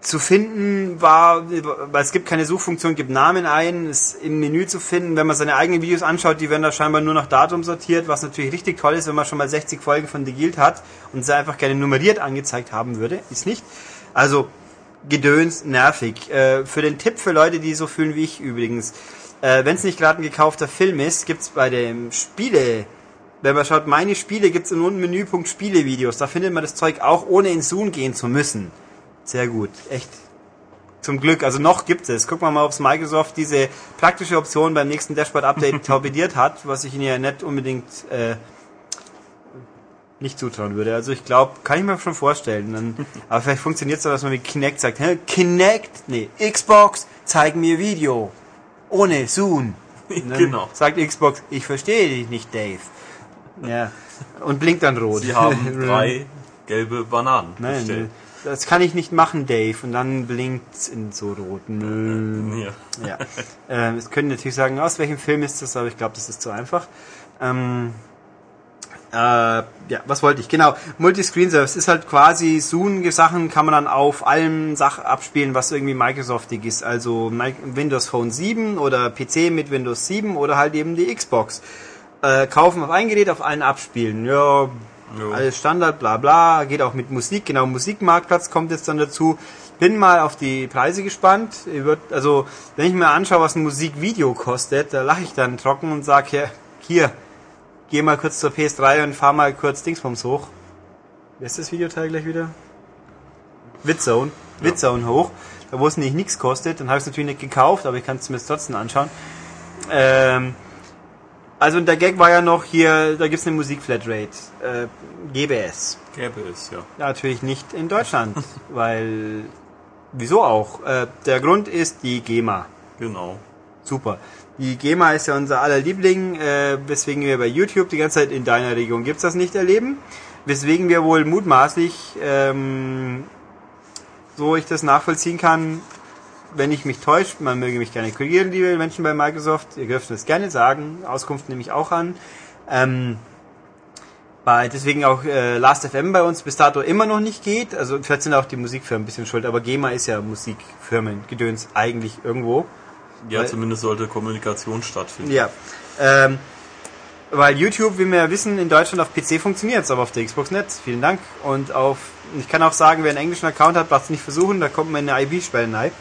Speaker 1: zu finden war, weil es gibt keine Suchfunktion, gibt Namen ein, ist im Menü zu finden. Wenn man seine eigenen Videos anschaut, die werden da scheinbar nur nach Datum sortiert, was natürlich richtig toll ist, wenn man schon mal 60 Folgen von The Guild hat und sie einfach gerne nummeriert angezeigt haben würde. Ist nicht. Also, gedöns, nervig. Äh, für den Tipp für Leute, die so fühlen wie ich übrigens, äh, wenn es nicht gerade ein gekaufter Film ist, gibt's bei dem Spiele wenn man schaut, meine Spiele gibt's in unten Menüpunkt Spielevideos. Da findet man das Zeug auch, ohne in Zoom gehen zu müssen. Sehr gut, echt. Zum Glück, also noch gibt es. Gucken wir mal, ob es Microsoft diese praktische Option beim nächsten Dashboard-Update torpediert hat, was ich ihnen ja nicht unbedingt äh, nicht zutrauen würde. Also ich glaube, kann ich mir schon vorstellen. Dann, aber vielleicht funktioniert es so, dass man mit Kinect sagt, Hä, Kinect? Nee, Xbox, zeig mir Video. Ohne Zoom.
Speaker 2: Genau.
Speaker 1: Sagt Xbox, ich verstehe dich nicht, Dave. Ja. Und blinkt dann rot.
Speaker 2: Sie haben drei gelbe Bananen
Speaker 1: Nein, bestellt. Das kann ich nicht machen, Dave. Und dann blinkt in so rot. Nö. Ja. ja. Ähm, es können natürlich sagen, aus welchem Film ist das, aber ich glaube, das ist zu einfach. Ähm, äh, ja, was wollte ich? Genau. Multiscreen Service ist halt quasi Zoom-Sachen kann man dann auf allen Sachen abspielen, was irgendwie Microsoftig ist. Also Windows Phone 7 oder PC mit Windows 7 oder halt eben die Xbox äh, kaufen auf ein Gerät, auf allen abspielen. Ja, jo. alles Standard, bla bla. Geht auch mit Musik, genau, Musikmarktplatz kommt jetzt dann dazu. Bin mal auf die Preise gespannt. Also, wenn ich mir anschaue, was ein Musikvideo kostet, da lache ich dann trocken und sage, ja, hier, geh mal kurz zur PS3 und fahr mal kurz Dingsbums hoch. Wer ist das Videoteil gleich wieder? Witzone. Ja. Witzone hoch. Da wo es nicht nichts kostet, dann habe ich es natürlich nicht gekauft, aber ich kann es mir trotzdem anschauen. Ähm, also der Gag war ja noch hier, da gibt's eine Musikflatrate. Äh, GBS.
Speaker 2: GBS, ja.
Speaker 1: Natürlich nicht in Deutschland, weil wieso auch? Äh, der Grund ist die GEMA.
Speaker 2: Genau.
Speaker 1: Super. Die GEMA ist ja unser aller Liebling, äh, weswegen wir bei YouTube die ganze Zeit in deiner Region gibt's das nicht erleben. Weswegen wir wohl mutmaßlich, ähm, so ich das nachvollziehen kann, wenn ich mich täusche, man möge mich gerne korrigieren, liebe Menschen bei Microsoft, ihr dürft es gerne sagen, Auskunft nehme ich auch an. Ähm, bei deswegen auch äh, Last.fm bei uns bis dato immer noch nicht geht. Also vielleicht sind auch die Musikfirmen ein bisschen schuld, aber GEMA ist ja Musikfirmen, Gedöns eigentlich irgendwo.
Speaker 2: Ja,
Speaker 1: Weil-
Speaker 2: zumindest sollte Kommunikation stattfinden.
Speaker 1: Ja. Ähm, weil YouTube, wie wir ja wissen, in Deutschland auf PC funktioniert, aber auf der Xbox nicht. Vielen Dank. Und auf, ich kann auch sagen, wer einen englischen Account hat, braucht es nicht versuchen, da kommt man in eine IB-Sperre rein.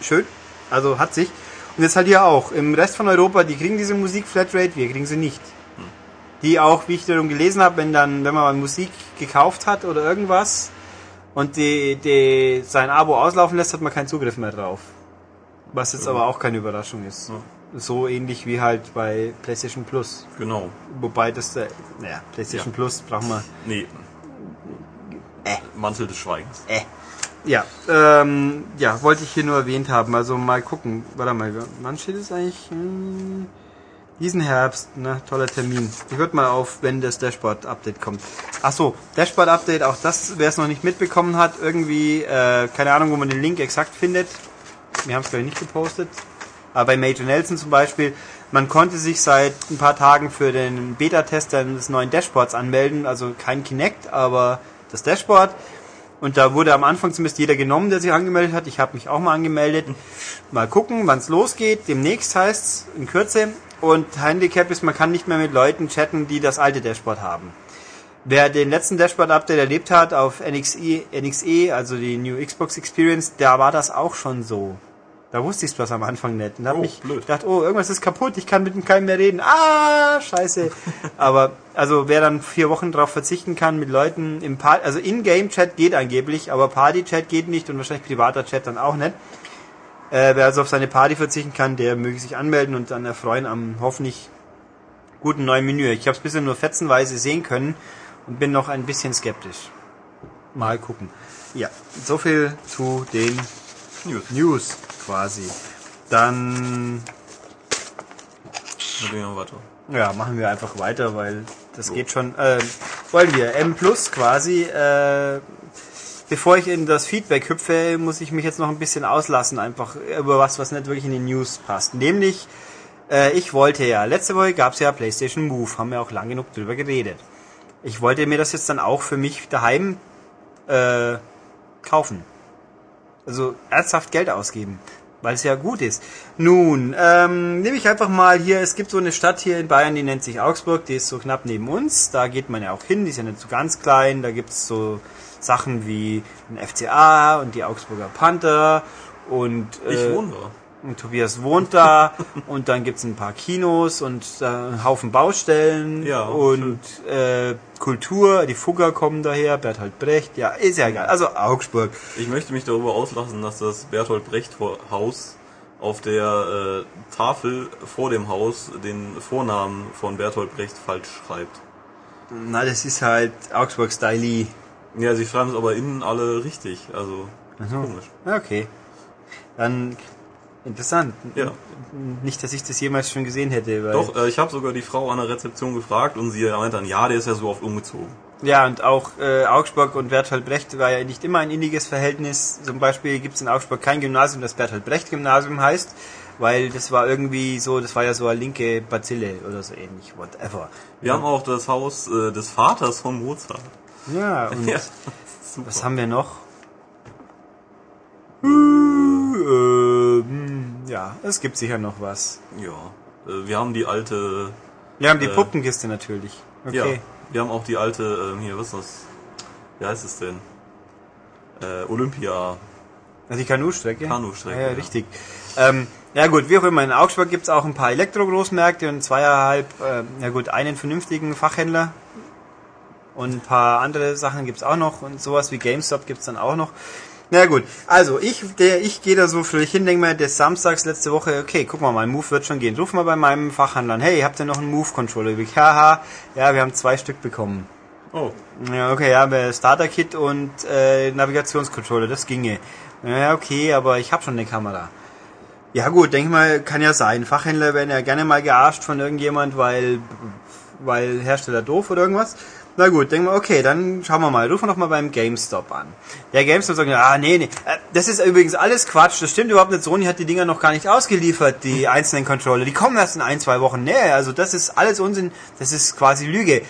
Speaker 1: Schön. Also hat sich. Und jetzt halt hier auch. Im Rest von Europa, die kriegen diese Musik-Flatrate, wir kriegen sie nicht. Die auch, wie ich darum gelesen habe, wenn dann, wenn man Musik gekauft hat oder irgendwas und die, die sein Abo auslaufen lässt, hat man keinen Zugriff mehr drauf. Was jetzt aber auch keine Überraschung ist. So ähnlich wie halt bei PlayStation Plus.
Speaker 2: Genau.
Speaker 1: Wobei das, äh, naja, PlayStation
Speaker 2: Ja.
Speaker 1: Plus brauchen wir.
Speaker 2: Nee.
Speaker 1: Äh.
Speaker 2: Mantel des Schweigens.
Speaker 1: Äh. Ja, ähm, ja, wollte ich hier nur erwähnt haben. Also mal gucken. Warte mal, wann steht es eigentlich? Hm, diesen Herbst, ne, toller Termin. Ich würde mal auf, wenn das Dashboard-Update kommt. Ach so, Dashboard-Update, auch das, wer es noch nicht mitbekommen hat, irgendwie, äh, keine Ahnung, wo man den Link exakt findet. Wir haben es glaube ich nicht gepostet. Aber bei Major Nelson zum Beispiel, man konnte sich seit ein paar Tagen für den Beta-Test des neuen Dashboards anmelden. Also kein Kinect, aber das Dashboard. Und da wurde am Anfang zumindest jeder genommen, der sich angemeldet hat. Ich habe mich auch mal angemeldet. Mal gucken, wann es losgeht. Demnächst heißt's in Kürze. Und Handicap ist, man kann nicht mehr mit Leuten chatten, die das alte Dashboard haben. Wer den letzten Dashboard-Update erlebt hat auf NXE, NXE, also die New Xbox Experience, da war das auch schon so. Da wusste ich es bloß am Anfang nicht. Und hab
Speaker 2: Oh,
Speaker 1: mich
Speaker 2: blöd.
Speaker 1: gedacht, oh, irgendwas ist kaputt, ich kann mit keinem mehr reden. Ah, scheiße. Aber, also, wer dann vier Wochen drauf verzichten kann mit Leuten im Party, also In-Game-Chat geht angeblich, aber Party-Chat geht nicht und wahrscheinlich privater Chat dann auch nicht. Äh, wer also auf seine Party verzichten kann, der möge sich anmelden und dann erfreuen am hoffentlich guten neuen Menü. Ich habe es bisher nur fetzenweise sehen können und bin noch ein bisschen skeptisch. Mal gucken. Ja, so viel zu den
Speaker 2: News.
Speaker 1: News quasi. Dann ja, machen wir einfach weiter, weil das geht schon. Äh, wollen wir M Plus quasi. Äh, bevor ich in das Feedback hüpfe, muss ich mich jetzt noch ein bisschen auslassen, einfach über was, was nicht wirklich in die News passt. Nämlich, äh, ich wollte ja, letzte Woche gab's ja PlayStation Move, haben wir auch lang genug drüber geredet. Ich wollte mir das jetzt dann auch für mich daheim äh, kaufen. Also ernsthaft Geld ausgeben, weil es ja gut ist. Nun, ähm, nehme ich einfach mal hier, es gibt so eine Stadt hier in Bayern, die nennt sich Augsburg, die ist so knapp neben uns, da geht man ja auch hin, die ist ja nicht so ganz klein, da gibt's so Sachen wie ein FCA und die Augsburger Panther und
Speaker 2: Ich
Speaker 1: äh,
Speaker 2: wohne da.
Speaker 1: Und Tobias wohnt da und dann gibt's ein paar Kinos und äh, einen Haufen Baustellen
Speaker 2: Ja,
Speaker 1: und äh, Kultur, die Fugger kommen daher, Bertolt Brecht, ja, ist ja egal. Also Augsburg.
Speaker 2: Ich möchte mich darüber auslassen, dass das Bertolt Brecht Haus auf der äh, Tafel vor dem Haus den Vornamen von Bertolt Brecht falsch schreibt.
Speaker 1: Na, das ist halt Augsburg-Style.
Speaker 2: Ja, sie schreiben es aber innen alle richtig. Also
Speaker 1: so.
Speaker 2: komisch.
Speaker 1: Okay. Dann interessant.
Speaker 2: Ja.
Speaker 1: Nicht, dass ich das jemals schon gesehen hätte.
Speaker 2: Doch, äh, ich habe sogar die Frau an der Rezeption gefragt und sie meint dann, ja, der ist ja so oft umgezogen.
Speaker 1: Ja, und auch äh, Augsburg und Bertolt Brecht war ja nicht immer ein inniges Verhältnis. Zum Beispiel gibt es in Augsburg kein Gymnasium, das Bertolt Brecht Gymnasium heißt, weil das war irgendwie so, das war ja so eine linke Bazille oder so ähnlich, whatever.
Speaker 2: Wir haben auch das Haus äh, des Vaters von Mozart.
Speaker 1: Ja, und
Speaker 2: Ja,
Speaker 1: was haben wir noch? Äh, hm, ja, es gibt sicher noch was.
Speaker 2: Ja, äh, wir haben die alte,
Speaker 1: Wir haben die
Speaker 2: Äh,
Speaker 1: Puppenkiste natürlich. Okay.
Speaker 2: ja, wir haben auch die alte, ähm, hier, was ist das? Wie heißt es denn? Äh, Olympia.
Speaker 1: Also die Kanustrecke?
Speaker 2: Kanustrecke,
Speaker 1: Ah, ja,
Speaker 2: ja.
Speaker 1: richtig. Ähm, ja gut, wie auch immer, in Augsburg gibt's auch ein paar Elektro-Großmärkte und zweieinhalb, äh, ja gut, einen vernünftigen Fachhändler und ein paar andere Sachen gibt's auch noch und sowas wie GameStop gibt's dann auch noch. Na gut, also ich, der, ich gehe da so fröhlich hin, denke mir, des Samstags letzte Woche, okay, guck mal, mein Move wird schon gehen. Ruf mal bei meinem Fachhandler an, hey, habt ihr noch einen Move-Controller übrig? Haha, ja, wir haben zwei Stück bekommen.
Speaker 2: Oh,
Speaker 1: Ja, okay, ja, Starter-Kit und äh, Navigationscontroller, das ginge. Ja, okay, aber ich habe schon eine Kamera. Ja gut, denk mal, kann ja sein. Fachhändler werden ja gerne mal gearscht von irgendjemand, weil weil Hersteller doof oder irgendwas. Na gut, denk mal, okay, dann schauen wir mal. Rufen wir doch mal beim GameStop an. Der GameStop sagt, ah nee, nee, äh, das ist übrigens alles Quatsch. Das stimmt überhaupt nicht. Sony hat die Dinger noch gar nicht ausgeliefert, die einzelnen Controller. Die kommen erst in ein, zwei Wochen. Nee, also das ist alles Unsinn. Das ist quasi Lüge.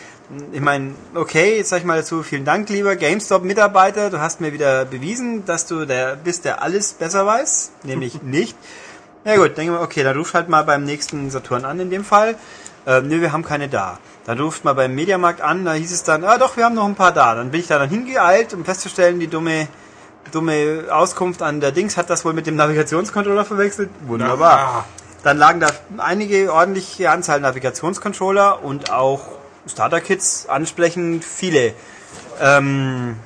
Speaker 1: Ich meine, okay, jetzt sag ich mal dazu, vielen Dank, lieber GameStop-Mitarbeiter. Du hast mir wieder bewiesen, dass du der bist, der alles besser weiß, nämlich nicht. Ja gut, denke mal, okay, dann ruf halt mal beim nächsten Saturn an in dem Fall. Äh, nee, wir haben keine da. Dann ruft mal beim Mediamarkt an, da hieß es dann, ah doch, wir haben noch ein paar da. Dann bin ich da dann hingeeilt, um festzustellen, die dumme dumme Auskunft an der Dings hat das wohl mit dem Navigationscontroller verwechselt. Wunderbar. Dann lagen da einige ordentliche Anzahl Navigationscontroller und auch Starter-Kits ansprechend viele. Ähm,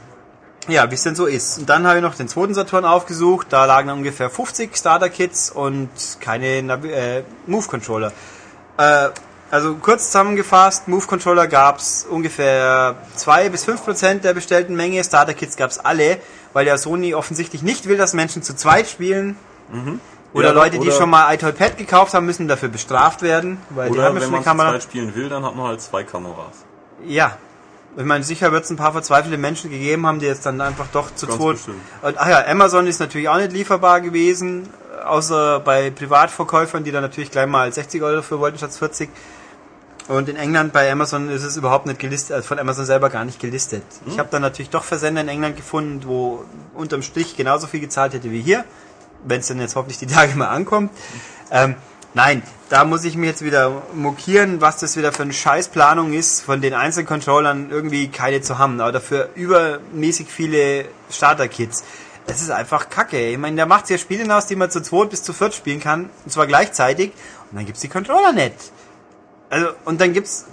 Speaker 1: ja, wie es denn so ist. Und dann habe ich noch den zweiten Saturn aufgesucht. Da lagen ungefähr 50 Starter-Kits und keine Navi äh, Move-Controller. Äh, also kurz zusammengefasst, Move-Controller gab es ungefähr 2 bis 5 Prozent der bestellten Menge. Starter-Kits gab es alle, weil ja Sony offensichtlich nicht will, dass Menschen zu zweit spielen.
Speaker 2: Mhm.
Speaker 1: Oder
Speaker 2: Ja,
Speaker 1: Leute, die
Speaker 2: oder-
Speaker 1: schon mal iToy Pad gekauft haben, müssen dafür bestraft werden, weil die
Speaker 2: Oder
Speaker 1: haben ja
Speaker 2: wenn
Speaker 1: schon
Speaker 2: man
Speaker 1: eine Kamera.
Speaker 2: zweit spielen will, dann hat man halt zwei Kameras.
Speaker 1: Ja. Ich meine, sicher wird es ein paar verzweifelte Menschen gegeben haben, die jetzt dann einfach doch zu zweit. Und, ach ja, Amazon ist natürlich auch nicht lieferbar gewesen, außer bei Privatverkäufern, die dann natürlich gleich mal 60 Euro dafür wollten statt 40. Und in England bei Amazon ist es überhaupt nicht gelistet, also von Amazon selber gar nicht gelistet. Ich habe dann natürlich doch Versender in England gefunden, wo unterm Strich genauso viel gezahlt hätte wie hier, wenn es denn jetzt hoffentlich die Tage mal ankommt. Ähm, nein, da muss ich mich jetzt wieder mokieren, was das wieder für eine Scheißplanung ist, von den einzelnen Controllern irgendwie keine zu haben, aber dafür übermäßig viele Starter-Kits. Das ist einfach kacke. Ich meine, da macht ja Spiele aus, die man zu zweit bis zu viert spielen kann, und zwar gleichzeitig, und dann gibt's die Controller nicht. Also, und dann gibt's,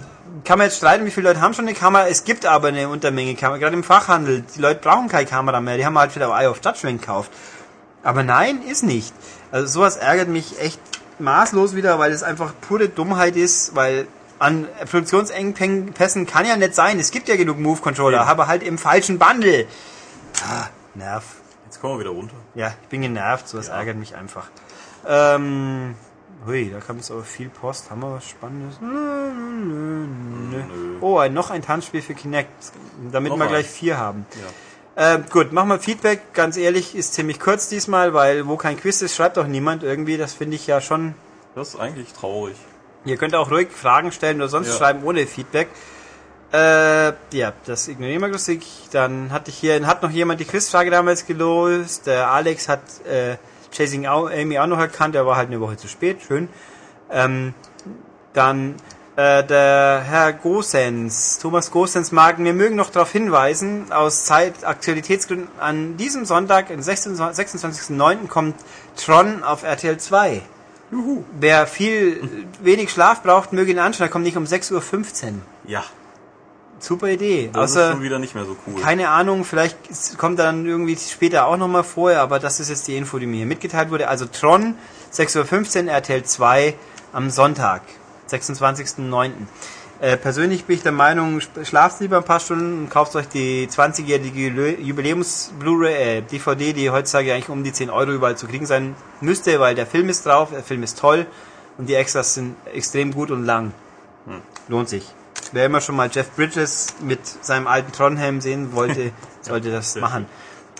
Speaker 1: kann man jetzt streiten, wie viele Leute haben schon eine Kamera, es gibt aber eine Untermenge Kamera, gerade im Fachhandel, die Leute brauchen keine Kamera mehr, die haben halt wieder Eye of Judgment gekauft. Aber nein, ist nicht. Also sowas ärgert mich echt maßlos wieder, weil es einfach pure Dummheit ist, weil an Produktionsengpässen kann ja nicht sein. Es gibt ja genug Move-Controller,
Speaker 2: Eben.
Speaker 1: aber halt im falschen Bundle. Ah, nerv.
Speaker 2: Jetzt kommen wir wieder runter.
Speaker 1: Ja, ich bin genervt, sowas ärgert mich einfach. Ähm, hui, da kam jetzt aber viel Post. Haben wir was Spannendes? Nö, nö, nö.
Speaker 2: Nö.
Speaker 1: Oh, ein, noch ein Tanzspiel für Kinect, damit
Speaker 2: Noch
Speaker 1: wir
Speaker 2: eins.
Speaker 1: gleich vier haben.
Speaker 2: Ja.
Speaker 1: Äh, gut, machen wir Feedback. Ganz ehrlich, ist ziemlich kurz diesmal, weil wo kein Quiz ist, schreibt auch niemand irgendwie. Das finde ich ja schon.
Speaker 2: Das ist eigentlich traurig.
Speaker 1: Ihr könnt auch ruhig Fragen stellen oder sonst
Speaker 2: Ja.
Speaker 1: schreiben ohne Feedback. Äh, ja, das ignorieren wir lustig. Dann hatte ich hier, hat noch jemand die Quizfrage damals gelöst. Der Alex hat äh, Chasing Amy auch noch erkannt, der war halt eine Woche zu spät, schön. Ähm, dann äh, der Herr Gosens, Thomas Gosens mag, wir mögen noch darauf hinweisen, aus Zeit, Aktualitätsgründen, an diesem Sonntag, am 26 26.09. kommt Tron auf RTL 2.
Speaker 2: Juhu.
Speaker 1: Wer viel, wenig Schlaf braucht, möge ihn anschauen, er kommt nicht um 6.15 Uhr.
Speaker 2: Ja.
Speaker 1: Super Idee.
Speaker 2: Das ist
Speaker 1: Außer,
Speaker 2: schon wieder nicht mehr so cool.
Speaker 1: keine Ahnung, vielleicht ist- kommt er dann irgendwie später auch nochmal vorher, aber das ist jetzt die Info, die mir hier mitgeteilt wurde. Also Tron, 6.15 Uhr, RTL 2 am Sonntag, 26.09. Äh, persönlich bin ich der Meinung, schlaft lieber ein paar Stunden und kauft euch die 20-jährige Jule- Jubiläums-Blu-ray, äh, DVD, die heutzutage eigentlich um die 10 Euro überall zu kriegen sein müsste, weil der Film ist drauf, der Film ist toll und die Extras sind extrem gut und lang. Lohnt sich. Wer immer schon mal Jeff Bridges mit seinem alten Tronhelm sehen wollte, sollte das machen.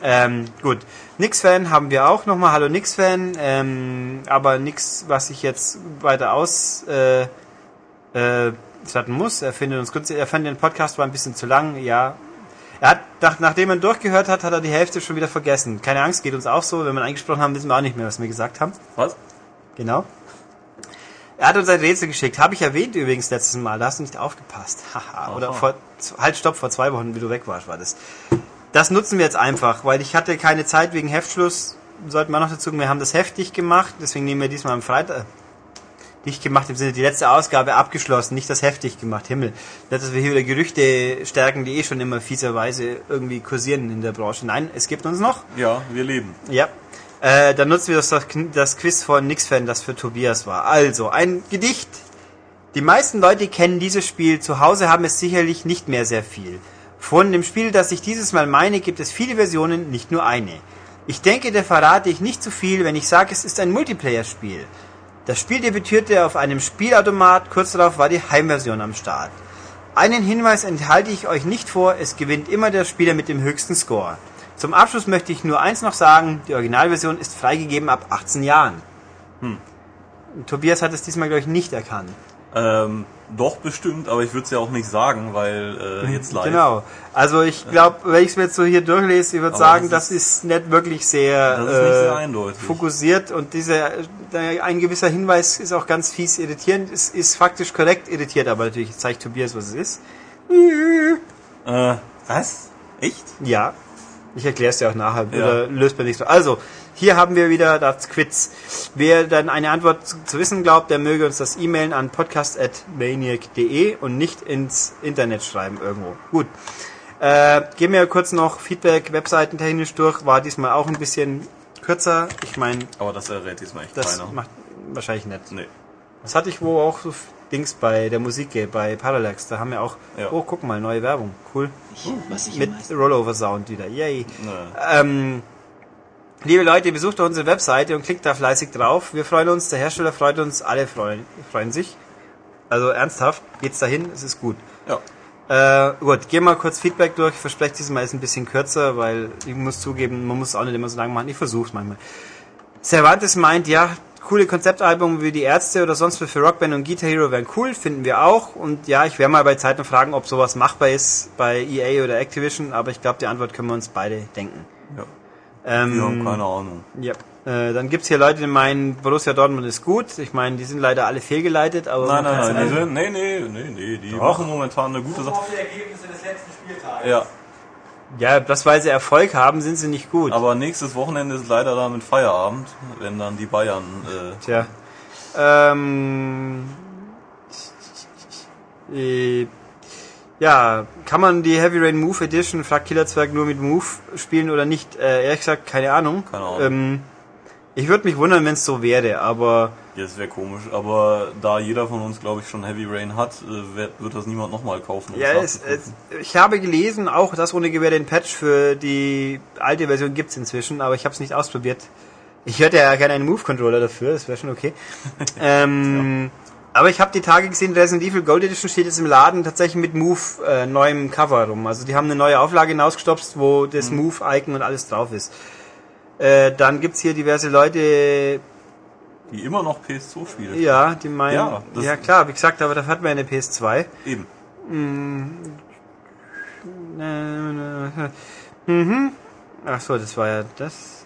Speaker 1: Ähm, gut. Nix-Fan haben wir auch nochmal. Hallo Nix-Fan. Ähm, aber nix, was ich jetzt weiter aus äh, äh, muss. Er findet uns kurz, er fand den Podcast war ein bisschen zu lang. Ja. Er hat, nach, nachdem er durchgehört hat, hat er die Hälfte schon wieder vergessen. Keine Angst, geht uns auch so. Wenn wir ihn eingesprochen haben, wissen wir auch nicht mehr, was wir gesagt haben.
Speaker 2: Was?
Speaker 1: Genau. Er hat uns ein Rätsel geschickt. Habe ich erwähnt übrigens letztes Mal. Da hast du nicht aufgepasst. Haha. Oder vor, halt, stopp, vor zwei Wochen, wie du weg warst, war das. Das nutzen wir jetzt einfach, weil ich hatte keine Zeit wegen Heftschluss. Sollten wir noch dazu, wir haben das Heft dicht gemacht, deswegen nehmen wir diesmal am Freitag, dicht gemacht im Sinne, die letzte Ausgabe abgeschlossen, nicht das Heft dicht gemacht, Himmel. Nicht, dass wir hier wieder Gerüchte stärken, die eh schon immer fieserweise irgendwie kursieren in der Branche. Nein, es gibt uns noch.
Speaker 2: Ja, wir leben.
Speaker 1: Ja. Äh, dann nutzen wir das, das Quiz von Nix-Fan, das für Tobias war. Also, ein Gedicht. Die meisten Leute kennen dieses Spiel, zu Hause haben es sicherlich nicht mehr sehr viel. Von dem Spiel, das ich dieses Mal meine, gibt es viele Versionen, nicht nur eine. Ich denke, da verrate ich nicht zu viel, wenn ich sage, es ist ein Multiplayer-Spiel. Das Spiel debütierte auf einem Spielautomat, kurz darauf war die Heimversion am Start. Einen Hinweis enthalte ich euch nicht vor, es gewinnt immer der Spieler mit dem höchsten Score. Zum Abschluss möchte ich nur eins noch sagen, die Originalversion ist freigegeben ab 18 Jahren. Tobias hat es diesmal, glaube ich, nicht erkannt.
Speaker 2: Ähm, doch bestimmt, aber ich würde es ja auch nicht sagen, weil äh, jetzt live.
Speaker 1: Genau. Also ich glaube, wenn ich es mir jetzt so hier durchlese, ich würde sagen,
Speaker 2: das
Speaker 1: das ist nicht wirklich sehr,
Speaker 2: Das ist nicht sehr
Speaker 1: äh,
Speaker 2: eindeutig.
Speaker 1: fokussiert und dieser äh, ein gewisser Hinweis ist auch ganz fies irritierend. Es ist faktisch korrekt irritiert, aber natürlich zeigt Tobias, was es ist.
Speaker 2: Äh, was? Echt?
Speaker 1: Ja. Ich erkläre es dir auch nachher.
Speaker 2: Ja.
Speaker 1: Oder löst man nicht so. Also, hier haben wir wieder das Quiz. Wer dann eine Antwort zu, zu wissen glaubt, der möge uns das e-mailen an podcast.maniac.de und nicht ins Internet schreiben irgendwo. Gut. Äh, gehen wir kurz noch Feedback webseitentechnisch durch. War diesmal auch ein bisschen kürzer. Ich meine,
Speaker 2: Aber das errät diesmal echt
Speaker 1: das
Speaker 2: keiner.
Speaker 1: macht wahrscheinlich nicht.
Speaker 2: Nee.
Speaker 1: Das hatte ich wo auch so Dings bei der Musik, bei Parallax. Da haben wir auch,
Speaker 2: Ja.
Speaker 1: oh, guck mal, neue Werbung. Cool.
Speaker 3: Ich, was ich
Speaker 1: Mit Rollover Sound wieder. Yay.
Speaker 2: Nee.
Speaker 1: Ähm, liebe Leute, besucht doch unsere Webseite und klickt da fleißig drauf. Wir freuen uns, der Hersteller freut uns, alle freuen, freuen sich. Also ernsthaft, geht's dahin, es ist gut.
Speaker 2: Ja.
Speaker 1: Äh, gut, gehen wir kurz Feedback durch. Ich verspreche diesmal ist ein bisschen kürzer, weil ich muss zugeben, man muss es auch nicht immer so lange machen. Ich versuche manchmal. Cervantes meint, ja, coole Konzeptalbum wie die Ärzte oder sonst was für Rockband und Guitar Hero wären cool, finden wir auch. Und ja, ich werde mal bei Zeiten fragen, ob sowas machbar ist bei EA oder Activision, aber ich glaube, die Antwort können wir uns beide denken.
Speaker 2: ja.
Speaker 1: Ähm,
Speaker 2: Wir haben keine Ahnung.
Speaker 1: ja. Äh, dann gibt's hier Leute, die meinen, Borussia Dortmund ist gut. Ich meine, die sind leider alle fehlgeleitet, aber
Speaker 2: Nein, nein, nein, die sind, nee, nee, nee, nee, die
Speaker 1: Doch.
Speaker 2: machen momentan eine gute Sache.
Speaker 1: auf die Ergebnisse des letzten Spieltags.
Speaker 2: Ja,
Speaker 1: Ja, das weil sie Erfolg haben, sind sie nicht gut.
Speaker 2: aber nächstes Wochenende ist leider damit Feierabend, wenn dann die Bayern, äh,
Speaker 1: Tja. Ähm, äh, ja, kann man die Heavy Rain Move Edition, fragt Killerzwerg, nur mit Move spielen oder nicht? Äh, ehrlich gesagt, keine Ahnung.
Speaker 2: Keine Ahnung.
Speaker 1: Ähm, ich würde mich wundern, wenn es so wäre, aber
Speaker 2: ja, das wäre komisch, aber da jeder von uns, glaube ich, schon Heavy Rain hat, äh, wird, wird das niemand nochmal kaufen. um
Speaker 1: ja, es, es, ich habe gelesen, auch das ohne Gewehr den Patch für die alte Version gibt's inzwischen, aber ich habe es nicht ausprobiert. Ich hätte ja gerne einen Move-Controller dafür, das wäre schon okay. ähm, Aber ich habe die Tage gesehen, Resident Evil Gold Edition steht jetzt im Laden tatsächlich mit Move äh, neuem Cover rum. Also die haben eine neue Auflage hinausgestopft, wo das Move-Icon und alles drauf ist. Äh, dann gibt's hier diverse Leute,
Speaker 2: die immer noch PS2 spielen.
Speaker 1: ja, die meinen,
Speaker 2: Ja,
Speaker 1: ja,
Speaker 2: das-
Speaker 1: klar, wie gesagt, aber da hat man eine PS2.
Speaker 2: Eben.
Speaker 1: Mhm. Ach so, das war ja das.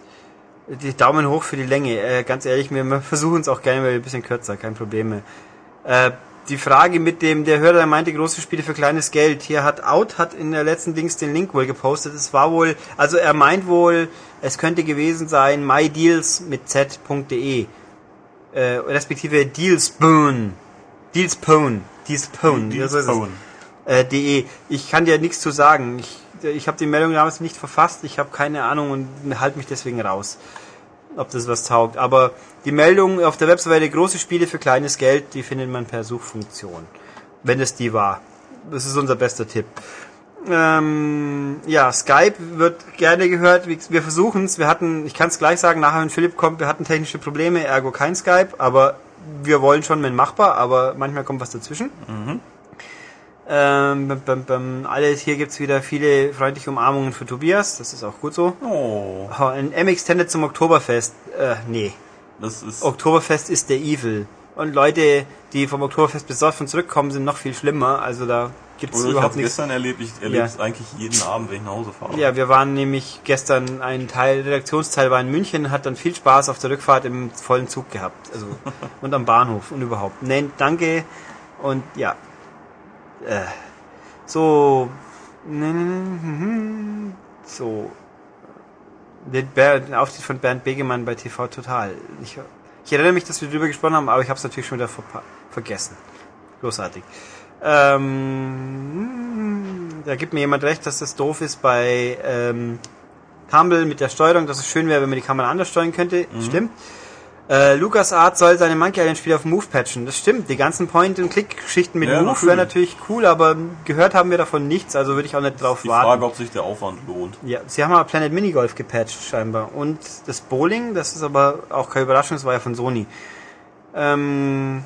Speaker 1: Die Daumen hoch für die Länge. Äh, ganz ehrlich, wir versuchen es auch gerne mal ein bisschen kürzer, kein Problem mehr. Äh, die Frage mit dem, der Hörer der meinte, große Spiele für kleines Geld. Hier hat Out hat in der letzten Dings den Link wohl gepostet. Es war wohl, also er meint wohl, es könnte gewesen sein mydeals mit z.de. Äh, respektive Dealspoon. Dealspoon. Dealspoon.
Speaker 2: Die
Speaker 1: Ja, so ist es
Speaker 2: Phone.
Speaker 1: äh, de. Ich kann dir nichts zu sagen. Ich, ich habe die Meldung damals nicht verfasst. Ich habe keine Ahnung und halte mich deswegen raus, ob das was taugt. Aber die Meldung auf der Webseite große Spiele für kleines Geld, die findet man per Suchfunktion. Wenn es die war. Das ist unser bester Tipp. Ähm, ja, Skype wird gerne gehört. Wir- versuchen es. Wir hatten, ich kann es gleich sagen, nachher wenn Philipp kommt, wir hatten technische Probleme, ergo kein Skype, aber wir wollen schon, wenn machbar, aber manchmal kommt was dazwischen. Ähm, bam, bam, bam. Alles, hier gibt's wieder viele freundliche Umarmungen für Tobias, das ist auch gut so.
Speaker 2: Oh,
Speaker 1: ein M-Extended zum Oktoberfest. Äh, nee.
Speaker 2: das ist.
Speaker 1: Oktoberfest ist der Evil. Und Leute, die vom Oktoberfest besoffen zurückkommen, sind noch viel schlimmer. Also da
Speaker 2: Oder ich
Speaker 1: überhaupt nichts.
Speaker 2: gestern erlebt, ich erlebe
Speaker 1: Ja.
Speaker 2: es eigentlich jeden Abend, wenn ich nach Hause fahre.
Speaker 1: Ja, wir waren nämlich gestern, ein Teil, Redaktionsteil war in München, hat dann viel Spaß auf der Rückfahrt im vollen Zug gehabt. Also, und am Bahnhof und überhaupt. Nee, danke. Und ja. Äh, so. So. Der Ber- der Auftritt von Bernd Begemann bei TV Total. Ich, ich erinnere mich, dass wir darüber gesprochen haben, aber ich habe es natürlich schon wieder vergessen. Großartig. Ähm, da gibt mir jemand recht, dass das doof ist bei ähm, Humble mit der Steuerung, dass es schön wäre, wenn man die Kamera anders steuern könnte. Stimmt. Äh, LucasArts soll seine Monkey Island Spiele auf Move patchen. Das stimmt. Die ganzen Point-and-Click-Geschichten mit
Speaker 2: Ja,
Speaker 1: Move wären natürlich cool, aber gehört haben wir davon nichts, also würde ich auch nicht drauf
Speaker 2: Die
Speaker 1: warten.
Speaker 2: Frage, ob sich der Aufwand lohnt.
Speaker 1: Ja, sie haben aber Planet Minigolf gepatcht scheinbar. Und das Bowling, das ist aber auch keine Überraschung, das war ja von Sony. Ähm.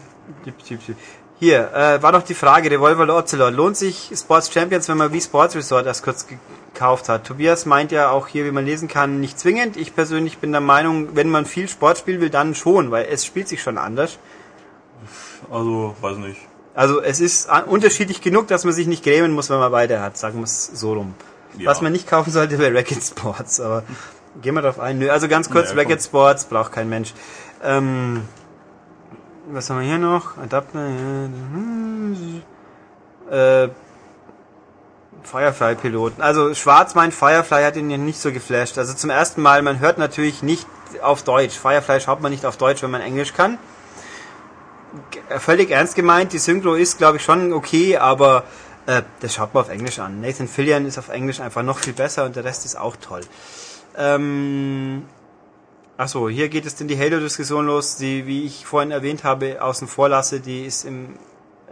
Speaker 1: Hier, äh, war doch die Frage, Revolver Ocelot. Lohnt sich Sports Champions, wenn man wie Sports Resort erst kurz gekauft hat? Tobias meint ja auch hier, wie man lesen kann, nicht zwingend. Ich persönlich bin der Meinung, wenn man viel Sport spielen will, dann schon, weil es spielt sich schon anders.
Speaker 2: Also, weiß nicht.
Speaker 1: Also es ist an- unterschiedlich genug, dass man sich nicht grämen muss, wenn man beide hat, sagen wir es so rum.
Speaker 2: Ja.
Speaker 1: Was man nicht kaufen sollte, wäre Racket Sports, aber gehen wir drauf ein. Nö, also ganz kurz,
Speaker 2: Naja,
Speaker 1: Racket. Sports braucht kein Mensch. Ähm, was haben wir hier noch? Adapter. Äh, Firefly-Piloten. Also Schwarz meint, Firefly hat ihn ja nicht so geflasht. Also zum ersten Mal, man hört natürlich nicht auf Deutsch. Firefly schaut man nicht auf Deutsch, wenn man Englisch kann. Völlig ernst gemeint, die Synchro ist, glaube ich, schon okay, aber äh, das schaut man auf Englisch an. Nathan Fillion ist auf Englisch einfach noch viel besser und der Rest ist auch toll. Ähm, Achso, hier geht es denn die Halo-Diskussion los, die, wie ich vorhin erwähnt habe, außen vor lasse, die ist im,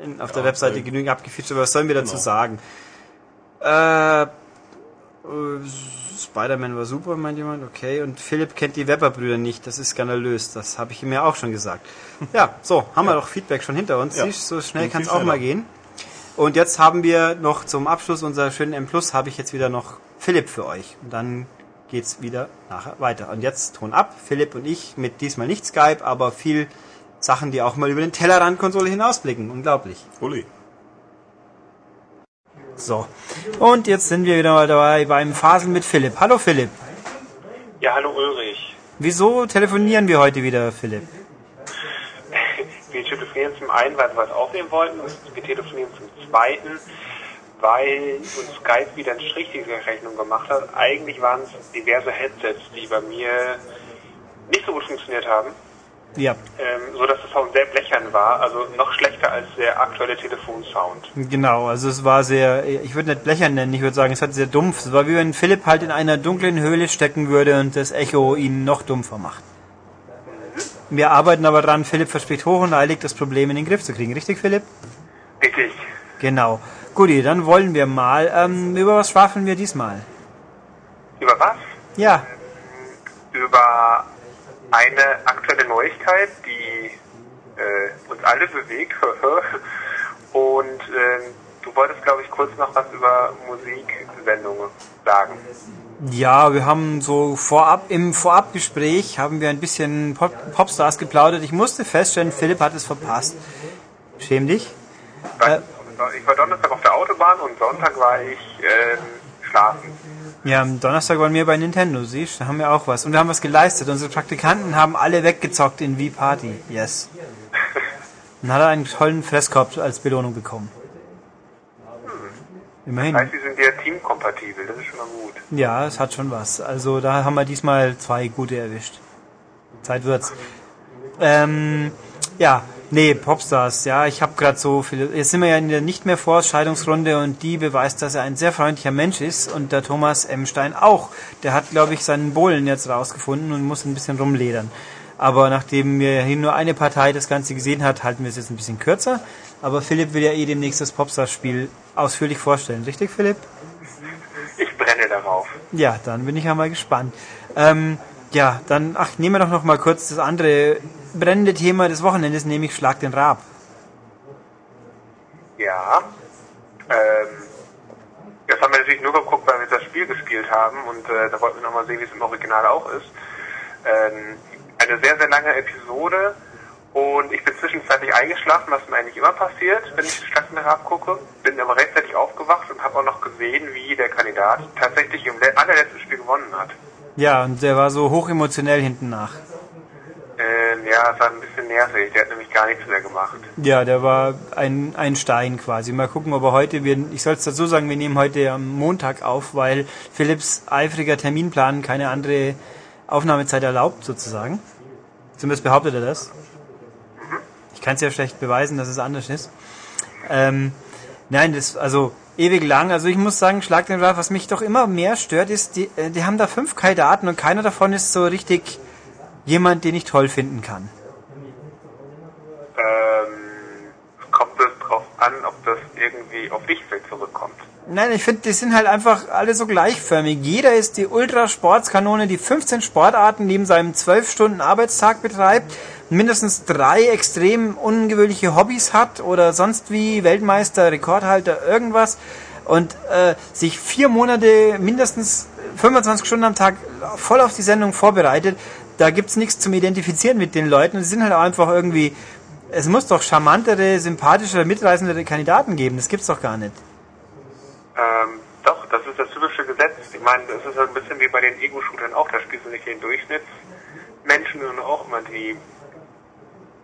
Speaker 1: in, auf der
Speaker 2: Ja,
Speaker 1: Webseite
Speaker 2: okay.
Speaker 1: genügend abgefischt, aber was sollen wir dazu
Speaker 2: Genau.
Speaker 1: sagen? Äh, Spider-Man war super, meint jemand, okay. Und Philipp kennt die Webber-Brüder nicht, das ist skandalös, das habe ich ihm ja auch schon gesagt. Ja, so, haben wir doch Feedback schon hinter uns.
Speaker 2: Ja.
Speaker 1: Siehst, so schnell kann es auch mal gehen. Und jetzt haben wir noch zum Abschluss unserer schönen M Plus, habe ich jetzt wieder noch Philipp für euch. Und dann geht's wieder nachher weiter. Und jetzt Ton ab, Philipp und ich mit diesmal nicht Skype, aber viel Sachen, die auch mal über den Tellerrand-Konsole hinausblicken. Unglaublich.
Speaker 2: Uli.
Speaker 1: So. Und jetzt sind wir wieder mal dabei beim Phasen mit Philipp. Hallo Philipp.
Speaker 3: Ja, hallo Ulrich.
Speaker 1: Wieso telefonieren wir heute wieder, Philipp?
Speaker 3: Wir telefonieren zum einen, weil wir was aufnehmen wollten und wir telefonieren zum zweiten, weil uns Skype wieder einen Strich durch die Rechnung gemacht hat. Eigentlich waren es diverse Headsets, die bei mir nicht so gut funktioniert haben,
Speaker 1: Ja,
Speaker 3: ähm, so dass der Sound sehr blechern war, also noch schlechter als der aktuelle Telefonsound.
Speaker 1: genau. Also es war sehr, ich würde nicht blechern nennen, ich würde sagen, es hat sehr dumpf. Es war wie wenn Philipp halt in einer dunklen Höhle stecken würde und das Echo ihn noch dumpfer macht. Wir arbeiten aber dran, Philipp verspricht hoch und eilig, das Problem in den Griff zu kriegen. Richtig, Philipp?
Speaker 3: Richtig.
Speaker 1: Genau. Guti, dann wollen wir mal. Ähm, über was schwafeln wir diesmal?
Speaker 3: Über was?
Speaker 1: Ja,
Speaker 3: Über eine aktuelle Neuigkeit, die äh, uns alle bewegt. Und ähm, du wolltest, glaube ich, kurz noch was über Musiksendungen sagen.
Speaker 1: Ja, wir haben so vorab, im Vorabgespräch haben wir ein bisschen Pop Popstars geplaudert. Ich musste feststellen, Philipp hat es verpasst. Schäm dich. Äh.
Speaker 3: Ich war Donnerstag auf der Autobahn und Sonntag war ich ähm, schlafen.
Speaker 1: Ja, am Donnerstag waren wir bei Nintendo, siehst da haben wir auch was. Und wir haben was geleistet. Unsere Praktikanten haben alle weggezockt in V-Party. Yes. Dann hat er einen tollen Fresskorb als Belohnung bekommen. Immerhin.
Speaker 3: Heißt, die sind ja teamkompatibel, das ist schon mal gut.
Speaker 1: Ja, es hat schon was. Also da haben wir diesmal zwei gute erwischt. Zeit wird's. Ähm, ja, nee, Popstars, ja, ich habe gerade so viele. Jetzt sind wir ja in der nicht mehr Vorscheidungsrunde und die beweist, dass er ein sehr freundlicher Mensch ist und der Thomas M. Stein auch. Der hat, glaube ich, seinen Bohlen jetzt rausgefunden und muss ein bisschen rumledern. Aber nachdem wir hier nur eine Partei das Ganze gesehen hat, halten wir es jetzt ein bisschen kürzer. Aber Philipp will ja eh demnächst das Popstars-Spiel ausführlich vorstellen. Richtig, Philipp?
Speaker 3: Ich brenne darauf.
Speaker 1: Ja, dann bin ich ja mal gespannt. Ähm, ja, dann, ach, nehmen wir doch noch mal kurz das andere brennende Thema des Wochenendes, nämlich Schlag den Raab.
Speaker 3: Ja. Ähm, das haben wir natürlich nur geguckt, weil wir das Spiel gespielt haben und äh, da wollten wir nochmal sehen, wie es im Original auch ist. Ähm, eine sehr, sehr lange Episode und ich bin zwischenzeitlich eingeschlafen, was mir eigentlich immer passiert, wenn ich Schlag den Raab gucke. Bin aber rechtzeitig aufgewacht und habe auch noch gesehen, wie der Kandidat tatsächlich im le- allerletzten Spiel gewonnen hat.
Speaker 1: Ja, und der war so hoch emotionell hinten nach.
Speaker 3: Ja, es war ein bisschen nervig. Der hat nämlich gar nichts mehr gemacht.
Speaker 1: Ja, der war ein, ein Stein quasi. Mal gucken, ob er heute, wir, ich soll es dazu sagen, wir nehmen heute am Montag auf, weil Philipps eifriger Terminplan keine andere Aufnahmezeit erlaubt, sozusagen. Zumindest behauptet er das. Ich kann es ja schlecht beweisen, dass es anders ist. Ähm, nein, das, also ewig lang. Also ich muss sagen, Schlag den Ralf, was mich doch immer mehr stört, ist, die, äh, die haben da fünf Kandidaten und keiner davon ist so richtig jemand, den ich toll finden kann.
Speaker 3: Ähm, kommt es drauf an, ob das irgendwie auf dich zurückkommt.
Speaker 1: Nein, ich finde, die sind halt einfach alle so gleichförmig. Jeder ist die Ultrasportskanone, die 15 Sportarten neben seinem 12 Stunden Arbeitstag betreibt, mindestens drei extrem ungewöhnliche Hobbys hat oder sonst wie Weltmeister, Rekordhalter, irgendwas und äh, sich vier Monate mindestens 25 Stunden am Tag voll auf die Sendung vorbereitet. Da gibt's nichts zum Identifizieren mit den Leuten. Sie sind halt auch einfach irgendwie es muss doch charmantere, sympathischere, mitreißendere Kandidaten geben. Das gibt's doch gar nicht.
Speaker 3: Ähm, doch, das ist das typische Gesetz. Ich meine, das ist halt ein bisschen wie bei den Ego-Shootern auch. Da spielst du nicht den Durchschnittsmenschen, sondern auch immer die,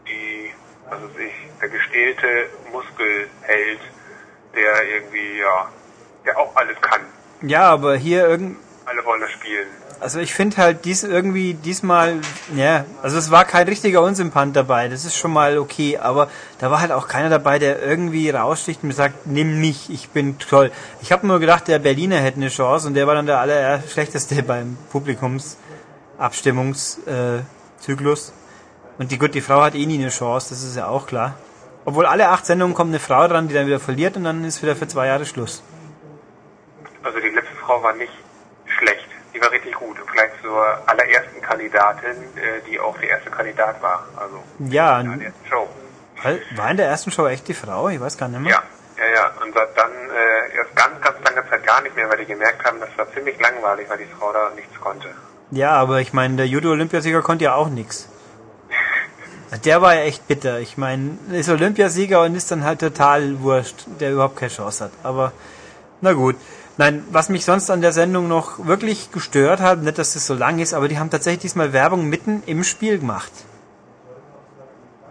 Speaker 3: die, was weiß ich, der gestählte Muskelheld, der irgendwie, ja, der auch alles kann.
Speaker 1: Ja, aber hier irgend,
Speaker 3: Wollen das spielen.
Speaker 1: also ich finde halt dies irgendwie diesmal, ja, also es war kein richtiger Unsympath dabei, das ist schon mal okay, aber da war halt auch keiner dabei, der irgendwie raussticht und mir sagt, nimm mich, ich bin toll. Ich habe nur gedacht, der Berliner hätte eine Chance und der war dann der aller schlechteste beim Publikumsabstimmungszyklus. Äh, und die gut, die Frau hat eh nie eine Chance, das ist ja auch klar. Obwohl alle acht Sendungen kommt eine Frau dran, die dann wieder verliert und dann ist wieder für zwei Jahre Schluss.
Speaker 3: Also die letzte Frau war nicht schlecht. Die war richtig gut. Vielleicht zur allerersten Kandidatin, äh, die auch der erste Kandidat war. Also
Speaker 1: Ja,
Speaker 3: in der ersten Show.
Speaker 1: war in der ersten Show echt die Frau? Ich weiß gar nicht mehr.
Speaker 3: Ja, ja, ja. Und seit dann äh, erst ganz, ganz lange Zeit gar nicht mehr, weil die gemerkt haben, das war ziemlich langweilig, weil die Frau da nichts konnte.
Speaker 1: Ja, aber ich meine, der Judo-Olympiasieger konnte ja auch nix. Der war ja echt bitter. Ich meine, ist Olympiasieger und ist dann halt total wurscht, der überhaupt keine Chance hat. Aber na gut. Nein, was mich sonst an der Sendung noch wirklich gestört hat, nicht, dass das so lang ist, aber die haben tatsächlich diesmal Werbung mitten im Spiel gemacht.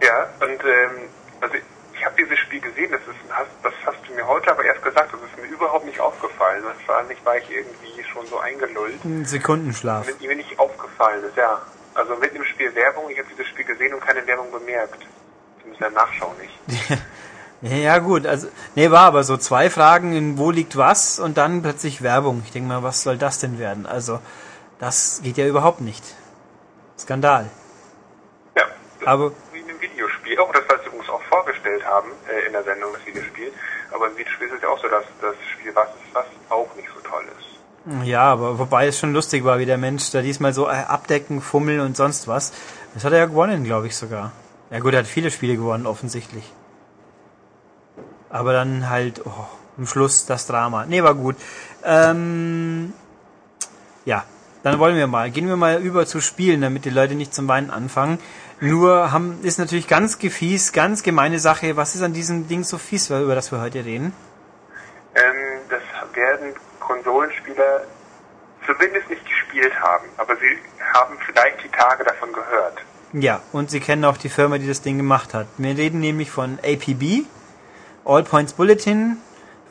Speaker 3: Ja, und ähm, also ich habe dieses Spiel gesehen, das, ist, hast, das hast du mir heute aber erst gesagt, das ist mir überhaupt nicht aufgefallen. Wahrscheinlich war ich irgendwie schon so eingelullt,
Speaker 1: Ein Sekundenschlaf.
Speaker 3: wenn mir nicht aufgefallen ist, ja. Also mitten im Spiel Werbung, ich habe dieses Spiel gesehen und keine Werbung bemerkt. Zumindest in der Nachschau nicht.
Speaker 1: Ja gut, also nee, war aber so zwei Fragen, in wo liegt was und dann plötzlich Werbung. Ich denke mal, was soll das denn werden? Also das geht ja überhaupt nicht. Skandal.
Speaker 3: Ja,
Speaker 1: Aber-
Speaker 3: wie in einem Videospiel. Auch das, was sie uns auch vorgestellt haben äh, in der Sendung, das Videospiel. Aber im Videospiel ist es ja auch so, dass das Spiel was ist, was auch nicht so toll ist.
Speaker 1: Ja, aber wobei es schon lustig war, wie der Mensch da diesmal so äh, abdecken, fummeln und sonst was. Das hat er ja gewonnen, glaube ich sogar. Ja gut, er hat viele Spiele gewonnen, offensichtlich. Aber dann halt, oh, am Schluss das Drama. Nee, war gut. Ähm, ja, dann wollen wir mal. Gehen wir mal über zu Spielen, damit die Leute nicht zum Weinen anfangen. Nur haben, ist natürlich ganz gefies, ganz gemeine Sache. Was ist an diesem Ding so fies, über das wir heute reden?
Speaker 3: Ähm, das werden Konsolenspieler zumindest nicht gespielt haben, aber sie haben vielleicht die Tage davon gehört.
Speaker 1: Ja, und Sie kennen auch die Firma, die das Ding gemacht hat. Wir reden nämlich von APB, All Points Bulletin,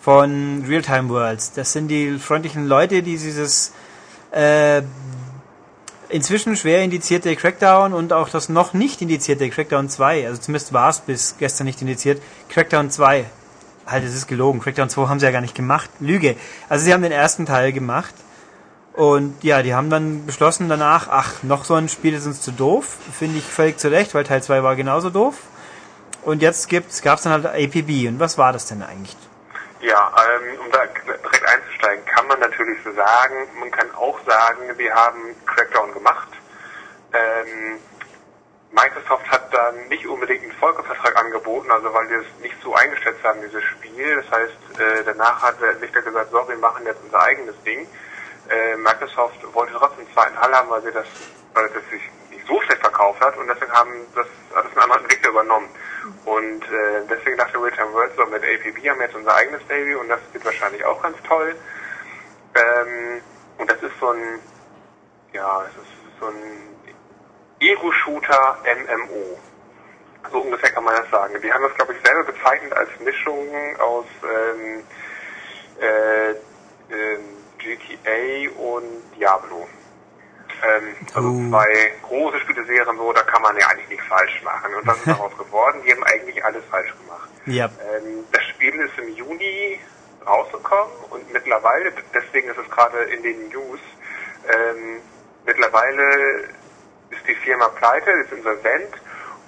Speaker 1: von Realtime Worlds. Das sind die freundlichen Leute, die dieses äh, inzwischen schwer indizierte Crackdown und auch das noch nicht indizierte Crackdown 2, also zumindest war es bis gestern nicht indiziert, Crackdown 2. Halt, es ist gelogen. Crackdown 2 haben sie ja gar nicht gemacht. Lüge. Also sie haben den ersten Teil gemacht. Und ja, die haben dann beschlossen danach, ach, noch so ein Spiel ist uns zu doof. Finde ich völlig zu Recht, weil Teil 2 war genauso doof. Und jetzt gibt's, gab's dann halt APB. Und was war das denn eigentlich?
Speaker 3: Ja, ähm, um da direkt einzusteigen, kann man natürlich so sagen. Man kann auch sagen, wir haben Crackdown gemacht. Ähm, Microsoft hat dann nicht unbedingt einen Folgevertrag angeboten, also weil wir es nicht so eingeschätzt haben, dieses Spiel. Das heißt, äh, danach hat der Entwickler gesagt, so, wir machen jetzt unser eigenes Ding. Äh, Microsoft wollte trotzdem einen zweiten Teil haben, weil sie das, weil das sich nicht so schlecht verkauft hat und deswegen haben das, hat das ein anderer Entwickler übernommen. Und äh, deswegen dachte Real-Time World so, mit APB haben wir jetzt unser eigenes Baby und das wird wahrscheinlich auch ganz toll. Ähm, und das ist so ein, ja, es ist so ein Ego-Shooter MMO. So ungefähr kann man das sagen. Die haben das, glaube ich, selber bezeichnet als Mischung aus ähm, äh, ähm, GTA und Diablo. Ähm, also
Speaker 1: Oh.
Speaker 3: zwei große Spieleserien, so, da kann man ja eigentlich nichts falsch machen. Und das ist daraus geworden. Die haben eigentlich alles falsch gemacht.
Speaker 1: Ja,
Speaker 3: Ähm, das Spiel ist im Juni rausgekommen und mittlerweile, deswegen ist es gerade in den News, ähm, mittlerweile ist die Firma pleite, ist insolvent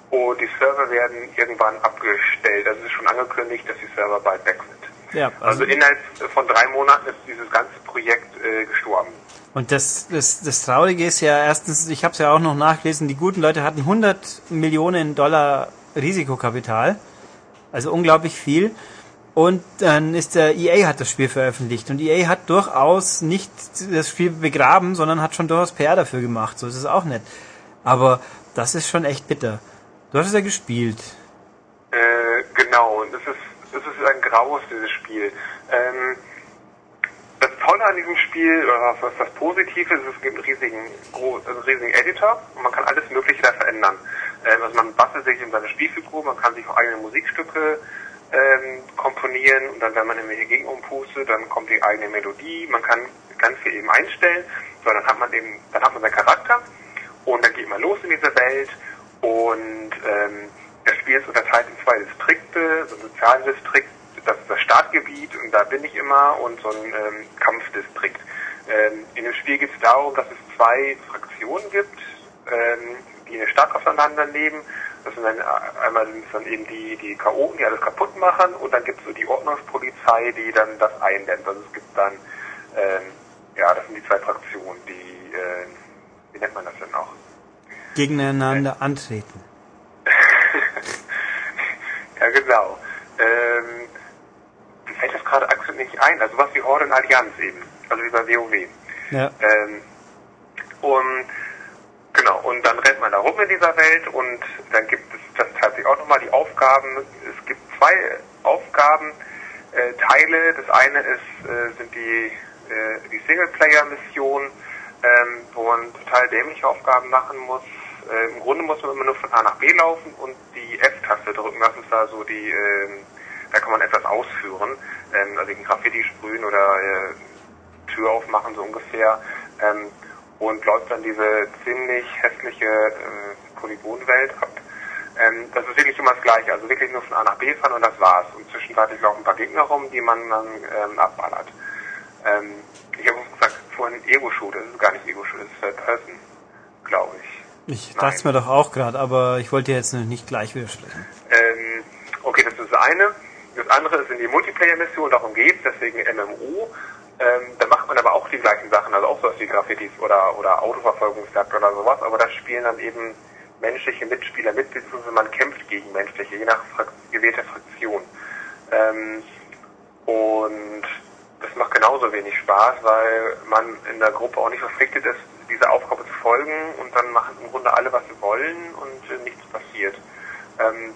Speaker 3: und die Server werden irgendwann abgestellt. Also es ist schon angekündigt, dass die Server bald weg sind.
Speaker 1: ja.
Speaker 3: Also innerhalb von drei Monaten ist dieses ganze Projekt äh, gestorben.
Speaker 1: Und das, das, das Traurige ist ja erstens, ich habe es ja auch noch nachgelesen, die guten Leute hatten 100 Millionen Dollar Risikokapital, also unglaublich viel. Und dann ist der EA hat das Spiel veröffentlicht und EA hat durchaus nicht das Spiel begraben, sondern hat schon durchaus PR dafür gemacht. So ist es auch nicht. Aber das ist schon echt bitter. Du hast es ja gespielt.
Speaker 3: Genau, und es ist, es ist ein graues, dieses Spiel. Ähm, das Tolle an diesem Spiel, oder was das Positive ist, es gibt einen riesigen, gro- einen riesigen Editor und man kann alles Mögliche da verändern. Ähm, also man bastelt sich in seine Spielfigur, man kann sich auch eigene Musikstücke ähm, komponieren und dann, wenn man irgendwelche Gegner umpustet, dann kommt die eigene Melodie, man kann ganz viel eben einstellen, so dann hat man eben, dann hat man seinen Charakter und dann geht man los in diese Welt und ähm, das Spiel ist unterteilt in zwei Distrikte, so ein Sozialdistrikt, das ist das Startgebiet und da bin ich immer und so ein ähm, Kampfdistrikt. Ähm, in dem Spiel geht es darum, dass es zwei Fraktionen gibt, ähm, die eine Stadt aufeinander. Das sind dann äh, einmal sind es dann eben die, die Chaoten, die alles kaputt machen und dann gibt es so die Ordnungspolizei, die dann das eindämmt. Also es gibt dann, ähm, ja, das sind die zwei Fraktionen, die, äh, wie nennt man das denn auch?
Speaker 1: Gegeneinander antreten.
Speaker 3: ja, genau. Ähm, fällt das gerade aktuell nicht ein. Also was wie Horde und Allianz eben. Also wie bei WoW.
Speaker 1: Ja.
Speaker 3: Ähm, und genau, und dann rennt man da rum in dieser Welt und dann gibt es das tatsächlich auch nochmal die Aufgaben. Es gibt zwei Aufgaben, äh, Teile. Das eine ist, äh, sind die, äh, die Singleplayer-Missionen, ähm, wo man total dämliche Aufgaben machen muss. Äh, Im Grunde muss man immer nur von A nach B laufen und die F-Taste drücken. Das ist da so die, ähm, da kann man etwas ausführen. Ähm, also ein Graffiti sprühen oder äh, Tür aufmachen, so ungefähr. Ähm, und läuft dann diese ziemlich hässliche äh, Polygonwelt ab. Ähm, das ist wirklich immer das Gleiche, also wirklich nur von A nach B fahren und das war's. Und zwischenzeitlich laufen ein paar Gegner rum, die man dann ähm, abballert. Ähm, ich habe gesagt, vorhin Ego-Shoot, das ist gar nicht Ego-Shoot, das ist Third Person, glaube ich.
Speaker 1: Ich dachte es mir doch auch gerade, aber ich wollte jetzt nicht gleich widersprechen.
Speaker 3: Ähm, okay, das ist das eine. Das andere sind die Multiplayer-Missionen, darum geht's, deswegen MMO. Ähm, da macht man aber auch die gleichen Sachen, also auch sowas wie Graffitis oder, oder Autoverfolgungsjagd oder sowas, aber da spielen dann eben menschliche Mitspieler mit, beziehungsweise man kämpft gegen menschliche, je nach Frak gewählter Fraktion. Ähm, und das macht genauso wenig Spaß, weil man in der Gruppe auch nicht verpflichtet ist, dieser Aufgabe zu folgen und dann machen im Grunde alle, was sie wollen und äh, nichts passiert. Ähm,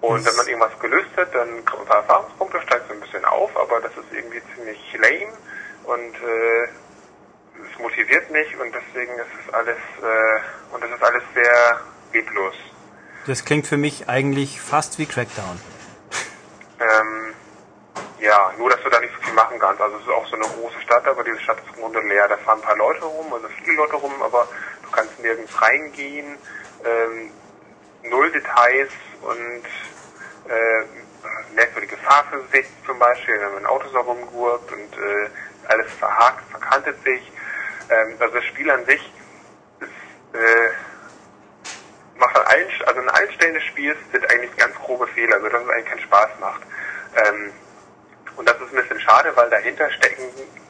Speaker 3: und wenn man irgendwas gelöst hat, dann kriegt man ein paar Erfahrungspunkte, steigt so ein bisschen auf, aber das ist irgendwie ziemlich lame und äh, es motiviert mich und deswegen ist es alles äh, und es ist alles sehr leblos.
Speaker 1: Das klingt für mich eigentlich fast wie Crackdown.
Speaker 3: Ähm, ja, nur dass du da nicht so viel machen kannst. Also es ist auch so eine große Stadt, aber diese Stadt ist im Grunde leer. Da fahren ein paar Leute rum, also viele Leute rum, aber du kannst nirgends reingehen. Ähm, null Details und äh, merkwürdige Fahrphysik zum Beispiel, wenn man ein Auto so rumgurkt und äh, alles verhakt, verkantet sich. Ähm, also das Spiel an sich ist, äh, macht an allen, also an allen Stellen des Spiels sind eigentlich ganz grobe Fehler, sodass es eigentlich keinen Spaß macht. Ähm, und das ist ein bisschen schade, weil dahinter stecken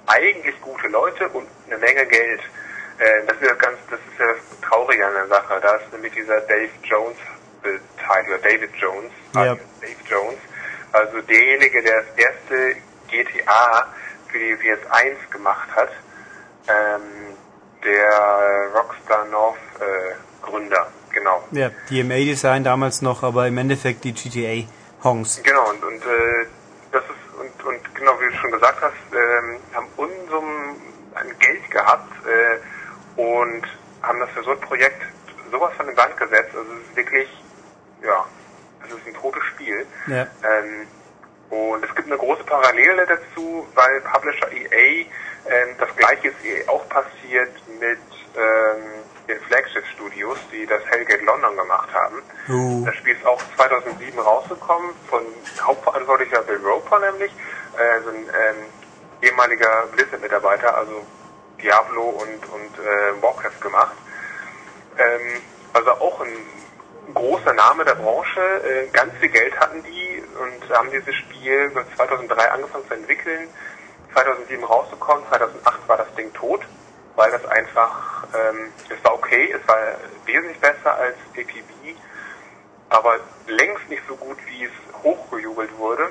Speaker 3: eigentlich gute Leute und eine Menge Geld. Äh, das ist ja ganz, das ist ja das Traurige an der Sache. Da ist nämlich dieser Dave Jones beteiligt, oder David Jones,
Speaker 1: Ja.
Speaker 3: Dave Jones, also derjenige, der das erste GTA für die PS1 gemacht hat, ähm, der Rockstar North äh, Gründer, genau.
Speaker 1: Ja, DMA-Design damals noch, aber im Endeffekt die GTA-Hongs.
Speaker 3: Genau, und, und äh, das ist und, und genau wie du schon gesagt hast, ähm, haben Unsummen an Geld gehabt äh, und haben das für so ein Projekt sowas von in Sand gesetzt. Also es ist wirklich, ja, es ist ein totes Spiel.
Speaker 1: Ja.
Speaker 3: Ähm, und es gibt eine große Parallele dazu, weil Publisher EA, ähm, das gleiche ist EA auch passiert mit ähm, den Flagship-Studios, die das Hellgate London gemacht haben.
Speaker 1: Uh.
Speaker 3: Das Spiel ist auch 2007 rausgekommen, von Hauptverantwortlicher Bill Roper nämlich, äh, so ein ähm, ehemaliger Blizzard-Mitarbeiter, also Diablo und, und äh, Warcraft gemacht. Ähm, also auch ein großer Name der Branche, äh, ganz viel Geld hatten die und haben dieses Spiel 2003 angefangen zu entwickeln, 2007 rausgekommen, 2008 war das Ding tot, weil das einfach, ähm, es war okay, es war wesentlich besser als APB, aber längst nicht so gut, wie es hochgejubelt wurde.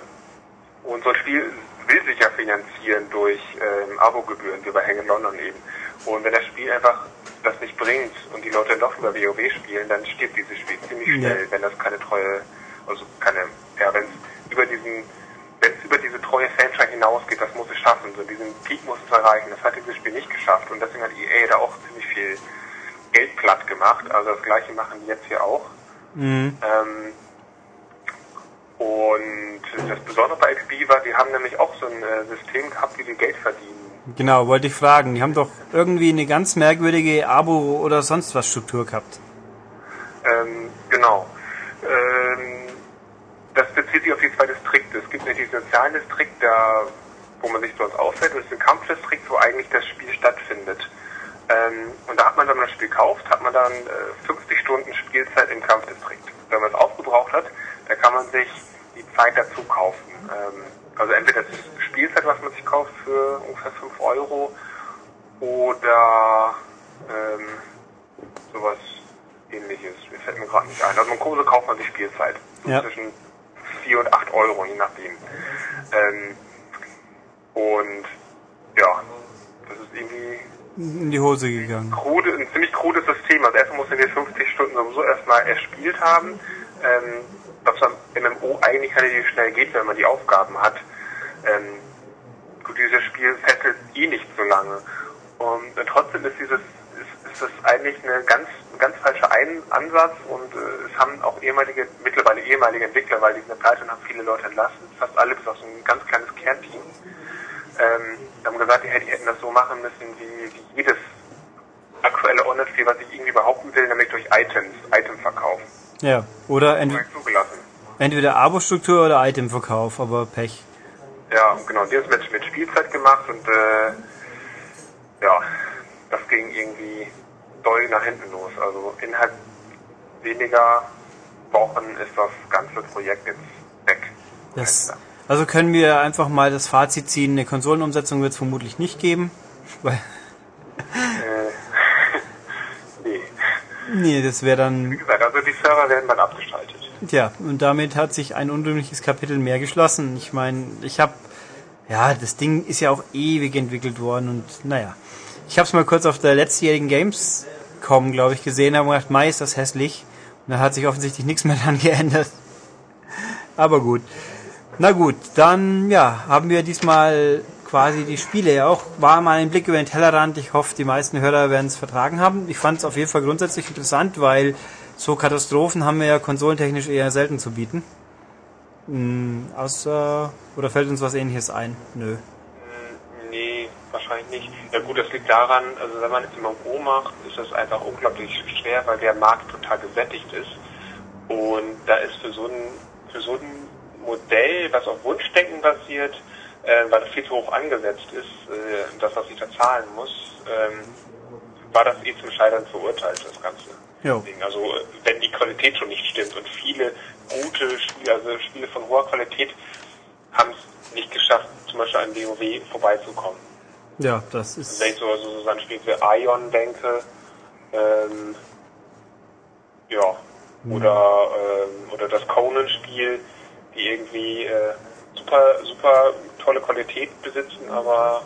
Speaker 3: Und so ein Spiel will sich ja finanzieren durch ähm, Abogebühren wie bei Hang in London eben. Und wenn das Spiel einfach das nicht bringt und die Leute doch über WoW spielen, dann stirbt dieses Spiel ziemlich schnell, wenn das keine treue, also keine, ja, wenn es über diesen, wenn es über diese treue Fanschar hinausgeht, das muss es schaffen. So diesen Peak muss es erreichen. Das hat dieses Spiel nicht geschafft und deswegen hat EA da auch ziemlich viel Geld platt gemacht. Also das Gleiche machen die jetzt hier auch.
Speaker 1: Mhm.
Speaker 3: Ähm, und das Besondere bei XP war, die haben nämlich auch so ein äh, System gehabt, wie sie Geld verdienen.
Speaker 1: Genau, wollte ich fragen. Die haben doch irgendwie eine ganz merkwürdige Abo- oder sonst was Struktur gehabt.
Speaker 3: Ähm, genau. Ähm, das bezieht sich auf die zwei Distrikte. Es gibt nämlich den sozialen Distrikt, da, wo man sich sonst aufhält, und es ist ein Kampfdistrikt, wo eigentlich das Spiel stattfindet. Ähm, und da hat man, wenn man das Spiel kauft, hat man dann äh, 50 Stunden Spielzeit im Kampfdistrikt. Wenn man es aufgebraucht hat, da kann man sich die Zeit dazu kaufen. Ähm, also entweder das Spielzeit, was man sich kauft für ungefähr 5 Euro, oder ähm, sowas ähnliches. Mir fällt mir gerade nicht ein. Also man Kurse kauft man sich Spielzeit. So
Speaker 1: Ja.
Speaker 3: Zwischen 4 und 8 Euro, je nachdem. Ähm, und ja, das ist irgendwie
Speaker 1: In die Hose gegangen.
Speaker 3: krude, ein ziemlich krudes System. Also erstmal muss man die 50 Stunden sowieso erstmal erspielt haben. Ähm, was beim MMO eigentlich relativ schnell geht, wenn man die Aufgaben hat. Ähm, gut, dieses Spiel fesselt eh nicht so lange. Und äh, trotzdem ist dieses ist, ist das eigentlich eine ganz ganz falscher ein Ansatz und äh, es haben auch ehemalige, mittlerweile ehemalige Entwickler, weil die sind pleite und haben viele Leute entlassen, fast alle bis auf so ein ganz kleines Kernteam. Ähm, haben gesagt, die hätten, die hätten das so machen müssen wie, wie jedes aktuelle Online-Spiel, was ich irgendwie behaupten will, nämlich durch Items, Itemverkauf.
Speaker 1: Ja. Oder ent entweder Abo-Struktur oder Itemverkauf, aber Pech.
Speaker 3: Ja, genau, die haben es mit, Spielzeit gemacht und äh, ja, das ging irgendwie doll nach hinten los. Also innerhalb weniger Wochen ist das ganze Projekt jetzt weg.
Speaker 1: Das, also können wir einfach mal das Fazit ziehen, eine Konsolenumsetzung wird es vermutlich nicht geben. Weil,
Speaker 3: Nee.
Speaker 1: nee, das wäre
Speaker 3: Wie
Speaker 1: dann,
Speaker 3: gesagt, also die Server werden dann abgeschaltet.
Speaker 1: tja, und damit hat sich ein unrühmliches Kapitel mehr geschlossen. Ich meine, ich habe, ja, das Ding ist ja auch ewig entwickelt worden und naja. Ich habe es mal kurz auf der letztjährigen Gamescom, glaube ich, gesehen, habe gedacht, Mai ist das hässlich. Und da hat sich offensichtlich nichts mehr dran geändert. Aber gut. Na gut, dann ja, haben wir diesmal quasi die Spiele ja auch. War mal ein Blick über den Tellerrand. Ich hoffe, die meisten Hörer werden es vertragen haben. Ich fand es auf jeden Fall grundsätzlich interessant, weil so Katastrophen haben wir ja konsolentechnisch eher selten zu bieten. Hm, außer, oder fällt uns was ähnliches ein? Nö.
Speaker 3: Hm, Nee, wahrscheinlich nicht. Ja gut, das liegt daran, also wenn man jetzt MMO macht, ist das einfach unglaublich schwer, weil der Markt total gesättigt ist. Und da ist für so ein, für so ein Modell, was auf Wunschdenken basiert, äh, weil das viel zu hoch angesetzt ist, äh, das, was ich da zahlen muss, ähm, war das eh zum Scheitern verurteilt, das Ganze. Ding. Also wenn die Qualität schon nicht stimmt und viele gute Spiele, also Spiele von hoher Qualität, haben es nicht geschafft, zum Beispiel an WoW vorbeizukommen.
Speaker 1: Ja, das ist.
Speaker 3: Wenn ich so, so, so an Spiele wie Ion denke, ähm, ja, oder, ähm, oder das Conan-Spiel, die irgendwie äh, super, super tolle Qualität besitzen, aber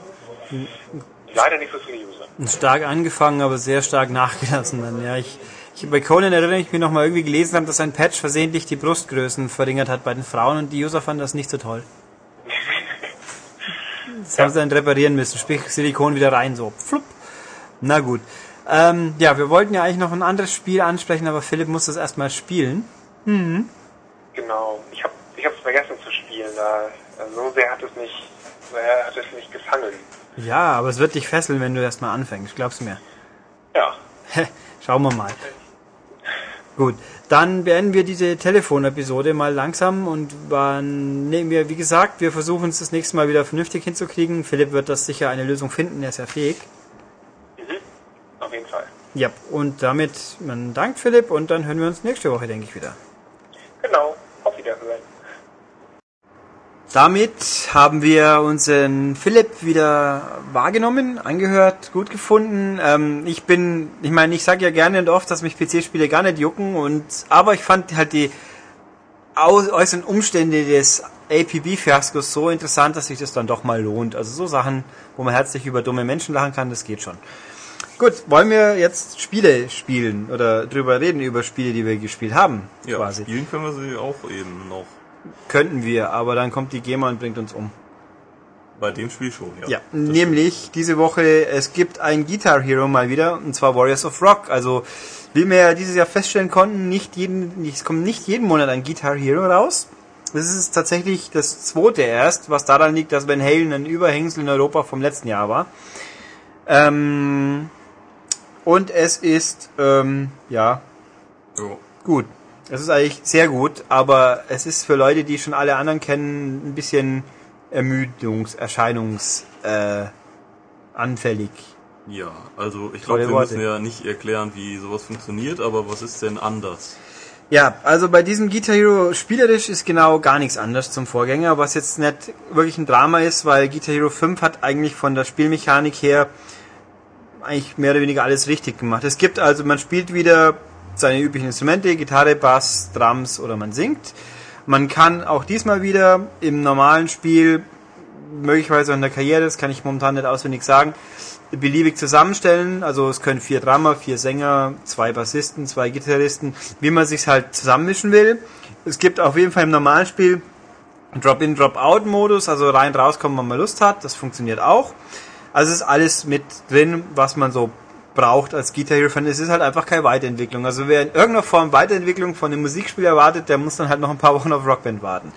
Speaker 3: leider nicht so viele User.
Speaker 1: stark angefangen, aber sehr stark nachgelassen dann. Ja, ich, ich bei Conan erinnere ich mich noch mal irgendwie gelesen habe, dass ein Patch versehentlich die Brustgrößen verringert hat bei den Frauen und die User fanden das nicht so toll. Das haben sie dann reparieren müssen, sprich Silikon wieder rein, so. Flupp. Na gut. Ähm, ja, wir wollten ja eigentlich noch ein anderes Spiel ansprechen, aber Philipp muss das erstmal spielen.
Speaker 3: Genau. Ich habe ich hab's vergessen zu spielen. Da, so sehr hat es nicht, so sehr hat es nicht gefangen.
Speaker 1: Ja, aber es wird dich fesseln, wenn du erstmal anfängst, glaubst du mir.
Speaker 3: Ja.
Speaker 1: Schauen wir mal. Gut, dann beenden wir diese Telefonepisode mal langsam und dann nehmen wir, wie gesagt, wir versuchen es das nächste Mal wieder vernünftig hinzukriegen. Philipp wird das sicher eine Lösung finden, er ist ja fähig.
Speaker 3: Mhm. Auf jeden Fall.
Speaker 1: Ja, und damit, man dankt Philipp und dann hören wir uns nächste Woche, denke ich, wieder.
Speaker 3: Genau. Auf Wiederhören.
Speaker 1: Damit haben wir unseren Philipp wieder wahrgenommen, angehört, gut gefunden. Ähm, ich bin, ich meine, ich sage ja gerne und oft, dass mich PC-Spiele gar nicht jucken, und aber ich fand halt die äußeren Umstände des APB-Fiaskos so interessant, dass sich das dann doch mal lohnt. Also so Sachen, wo man herzlich über dumme Menschen lachen kann, das geht schon. Gut, wollen wir jetzt Spiele spielen oder drüber reden über Spiele, die wir gespielt haben,
Speaker 2: Ja,
Speaker 1: quasi.
Speaker 2: spielen können wir sie auch eben noch.
Speaker 1: Könnten wir, aber dann kommt die GEMA und bringt uns um.
Speaker 2: Bei dem Spiel schon, ja.
Speaker 1: Ja, nämlich diese Woche, es gibt ein Guitar Hero mal wieder, und zwar Warriors of Rock. Also, wie wir ja dieses Jahr feststellen konnten, nicht jeden, es kommt nicht jeden Monat ein Guitar Hero raus. Das ist tatsächlich das zweite erst, was daran liegt, dass Van Halen ein Überhängsel in Europa vom letzten Jahr war. Ähm, und es ist, ähm, ja,
Speaker 2: Jo.
Speaker 1: gut. Es ist eigentlich sehr gut, aber es ist für Leute, die schon alle anderen kennen, ein bisschen Ermüdungs-, Erscheinungs-, äh, anfällig.
Speaker 2: Ja, also ich glaube, wir
Speaker 1: Worte.
Speaker 2: müssen ja nicht erklären, wie sowas funktioniert, aber was ist denn anders?
Speaker 1: Ja, also bei diesem Guitar Hero spielerisch ist genau gar nichts anders zum Vorgänger, was jetzt nicht wirklich ein Drama ist, weil Guitar Hero 5 hat eigentlich von der Spielmechanik her eigentlich mehr oder weniger alles richtig gemacht. Es gibt also, man spielt wieder seine üblichen Instrumente, Gitarre, Bass, Drums oder man singt. Man kann auch diesmal wieder im normalen Spiel, möglicherweise auch in der Karriere, das kann ich momentan nicht auswendig sagen, beliebig zusammenstellen. Also es können vier Drummer, vier Sänger, zwei Bassisten, zwei Gitarristen, wie man sich halt zusammenmischen will. Es gibt auf jeden Fall im normalen Spiel Drop-in, Drop-out-Modus, also rein, rauskommen, wenn man Lust hat. Das funktioniert auch. Also ist alles mit drin, was man so braucht als Guitar Hero Fan. Es ist halt einfach keine Weiterentwicklung. Also wer in irgendeiner Form Weiterentwicklung von dem Musikspiel erwartet, der muss dann halt noch ein paar Wochen auf Rockband warten.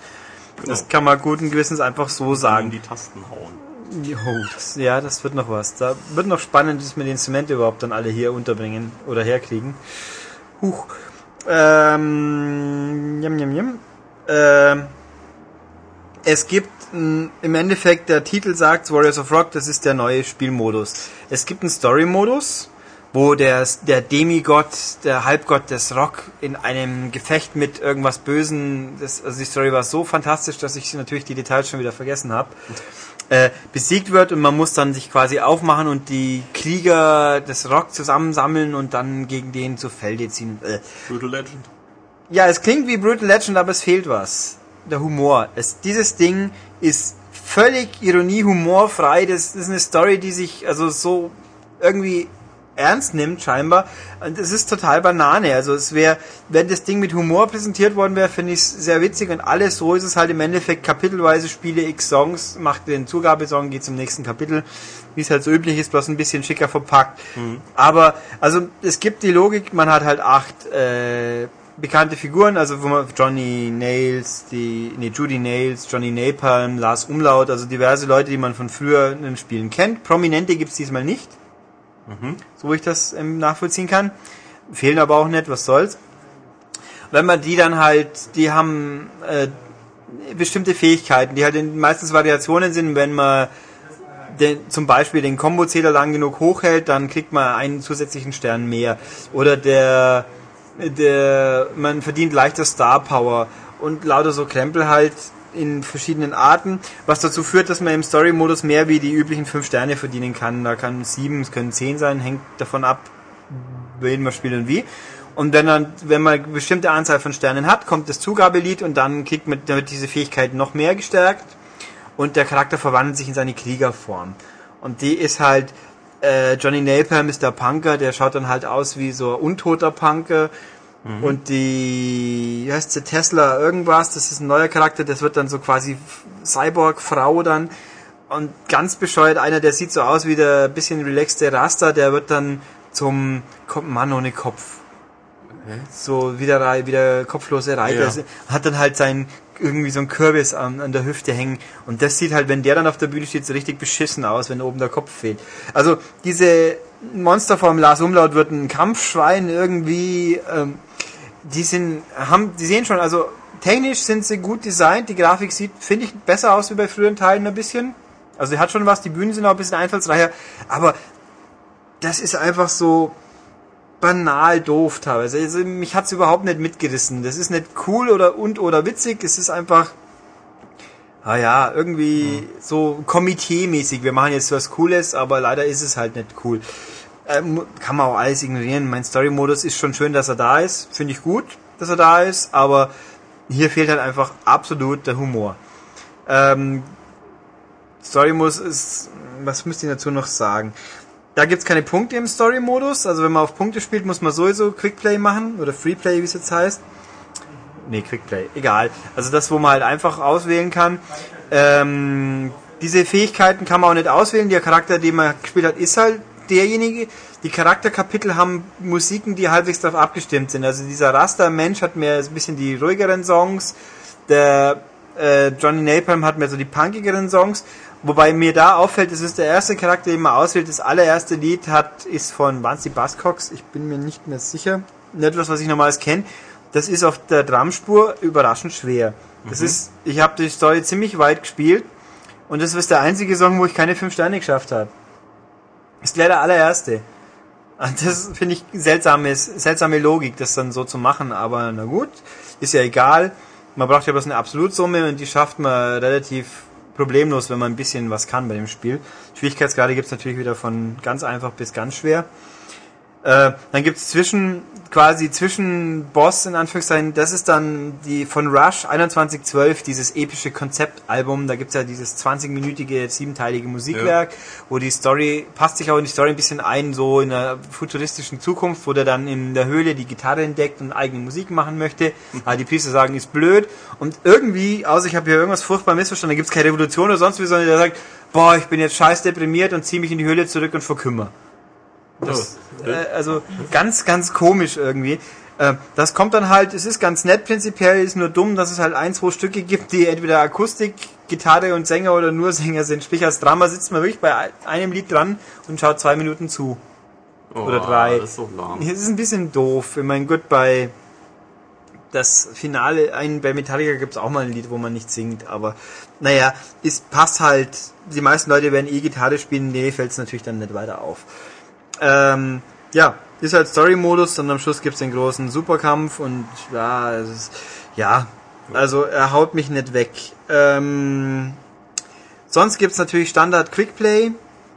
Speaker 1: Das
Speaker 2: Genau.
Speaker 1: kann man guten Gewissens einfach so sagen.
Speaker 2: die Tasten hauen.
Speaker 1: Jo, das, ja, das wird noch was. Da wird noch spannend, dass wir die Instrumente überhaupt dann alle hier unterbringen oder herkriegen. Huch. Ähm, jam, jam, jam. Ähm, es gibt im Endeffekt, der Titel sagt, Warriors of Rock, das ist der neue Spielmodus. Es gibt einen Story-Modus, wo der, der Demigott, der Halbgott des Rock in einem Gefecht mit irgendwas Bösen, das, also die Story war so fantastisch, dass ich natürlich die Details schon wieder vergessen habe, äh, besiegt wird und man muss dann sich quasi aufmachen und die Krieger des Rock zusammensammeln und dann gegen den zu Felde ziehen. Äh.
Speaker 2: Brutal Legend.
Speaker 1: Ja, es klingt wie Brutal Legend, aber es fehlt was. Der Humor. Es, dieses Ding ist völlig Ironie, humorfrei. Das, ist eine Story, die sich also so irgendwie ernst nimmt scheinbar. Und es ist total Banane. Also es wäre, wenn das Ding mit Humor präsentiert worden wäre, finde ich es sehr witzig. Und alles so ist es halt im Endeffekt kapitelweise Spiele x Songs, macht den Zugabesong, geht zum nächsten Kapitel, wie es halt so üblich ist, bloß ein bisschen schicker verpackt. Aber also es gibt die Logik, man hat halt acht äh, bekannte Figuren, also wo man Johnny Nails, die, nee, Judy Nails, Johnny Napalm, Lars Umlaut, also diverse Leute, die man von früher in den Spielen kennt. Prominente gibt's diesmal nicht, so wie ich das ähm, nachvollziehen kann. Fehlen aber auch nicht, was soll's. Wenn man die dann halt, die haben äh, bestimmte Fähigkeiten, die halt in meistens Variationen sind, wenn man den, zum Beispiel den Kombozähler lang genug hochhält, dann kriegt man einen zusätzlichen Stern mehr. Oder der, der, man verdient leichter Star Power und lauter so Krempel halt in verschiedenen Arten, was dazu führt, dass man im Story-Modus mehr wie die üblichen fünf Sterne verdienen kann. Da kann sieben, es können zehn sein, hängt davon ab, wen man spielt und wie. Und wenn dann, wenn man eine bestimmte Anzahl von Sternen hat, kommt das Zugabelied und dann kriegt man damit diese Fähigkeit noch mehr gestärkt und der Charakter verwandelt sich in seine Kriegerform. Und die ist halt, äh, Johnny Napalm ist der Punker, der schaut dann halt aus wie so ein untoter Punker. Und die, wie heißt sie, Tesla irgendwas, das ist ein neuer Charakter, das wird dann so quasi Cyborg-Frau dann. Und ganz bescheuert, einer, der sieht so aus wie der bisschen relaxte Raster, der wird dann zum Mann ohne Kopf. So wie der, Rei- wie der kopflose Reiter.
Speaker 2: Ja.
Speaker 1: Hat dann halt sein, irgendwie so ein Kürbis an, an der Hüfte hängen. Und das sieht halt, wenn der dann auf der Bühne steht, so richtig beschissen aus, wenn oben der Kopf fehlt. Also diese Monsterform Lars Umlaut wird ein Kampfschwein irgendwie, ähm, die sind, haben, die sehen schon, also technisch sind sie gut designt, die Grafik sieht, finde ich, besser aus wie bei früheren Teilen ein bisschen. Also sie hat schon was, die Bühnen sind auch ein bisschen einfallsreicher, aber das ist einfach so banal doof teilweise. Also mich hat's überhaupt nicht mitgerissen. Das ist nicht cool oder und oder witzig, es ist einfach ah ja, irgendwie so Komitee-mäßig. Wir machen jetzt was Cooles, aber leider ist es halt nicht cool. Ähm, kann man auch alles ignorieren. Mein Story-Modus ist schon schön, dass er da ist. Finde ich gut, dass er da ist, aber hier fehlt halt einfach absolut der Humor. Ähm, Story-Modus ist, was müsst ihr dazu noch sagen? Da gibt's keine Punkte im Story-Modus. Also wenn man auf Punkte spielt, muss man sowieso Quickplay machen oder Freeplay, wie es jetzt heißt. Nee, Quickplay, egal. Also das, wo man halt einfach auswählen kann. Ähm, diese Fähigkeiten kann man auch nicht auswählen. Der Charakter, den man gespielt hat, ist halt derjenige. Die Charakterkapitel haben Musiken, die halbwegs darauf abgestimmt sind. Also dieser Raster-Mensch hat mehr ein bisschen die ruhigeren Songs. Der äh, Johnny Napalm hat mehr so die punkigeren Songs. Wobei mir da auffällt, es ist der erste Charakter, den man auswählt. Das allererste Lied hat, ist von Wansi Buzzcocks. Ich bin mir nicht mehr sicher. Nicht etwas, was ich normals kenne. Das ist auf der Drumspur überraschend schwer. Das mhm. ist, ich habe die Story ziemlich weit gespielt und das ist der einzige Song, wo ich keine fünf Sterne geschafft habe. Ist gleich der allererste. Das finde ich seltsames, seltsame Logik, das dann so zu machen, aber na gut, ist ja egal. Man braucht ja bloß eine Absolutsumme und die schafft man relativ problemlos, wenn man ein bisschen was kann bei dem Spiel. Schwierigkeitsgrade gibt es natürlich wieder von ganz einfach bis ganz schwer. Äh, dann gibt's zwischen, quasi zwischen Boss in Anführungszeichen, das ist dann die von Rush 2112, dieses epische Konzeptalbum, da gibt's ja dieses 20-minütige, siebenteilige Musikwerk, ja. wo die Story, passt sich auch in die Story ein bisschen ein, so in einer futuristischen Zukunft, wo der dann in der Höhle die Gitarre entdeckt und eigene Musik machen möchte, mhm. aber die Priester sagen, ist blöd und irgendwie, außer ich habe hier irgendwas furchtbar missverstanden, da gibt's keine Revolution oder sonst wie, sondern der sagt, boah, ich bin jetzt scheiß deprimiert und zieh mich in die Höhle zurück und verkümmer. Das, äh, also ganz, ganz komisch irgendwie. Äh, das kommt dann halt, es ist ganz nett prinzipiell, ist nur dumm, dass es halt ein, zwei Stücke gibt, die entweder Akustik, Gitarre und Sänger oder nur Sänger sind. Sprich, als Drama sitzt man wirklich bei einem Lied dran und schaut zwei Minuten zu. Oh, oder drei. Das ist so lang. Es ist ein bisschen doof. Ich meine, gut, bei das Finale, ein, bei Metallica gibt es auch mal ein Lied, wo man nicht singt, aber naja, es passt halt, die meisten Leute werden eh Gitarre spielen, nee, fällt es natürlich dann nicht weiter auf. Ähm, ja, ist halt Story-Modus und am Schluss gibt es den großen Superkampf und ja, ist, ja, also er haut mich nicht weg. Ähm, sonst es natürlich Standard Quickplay,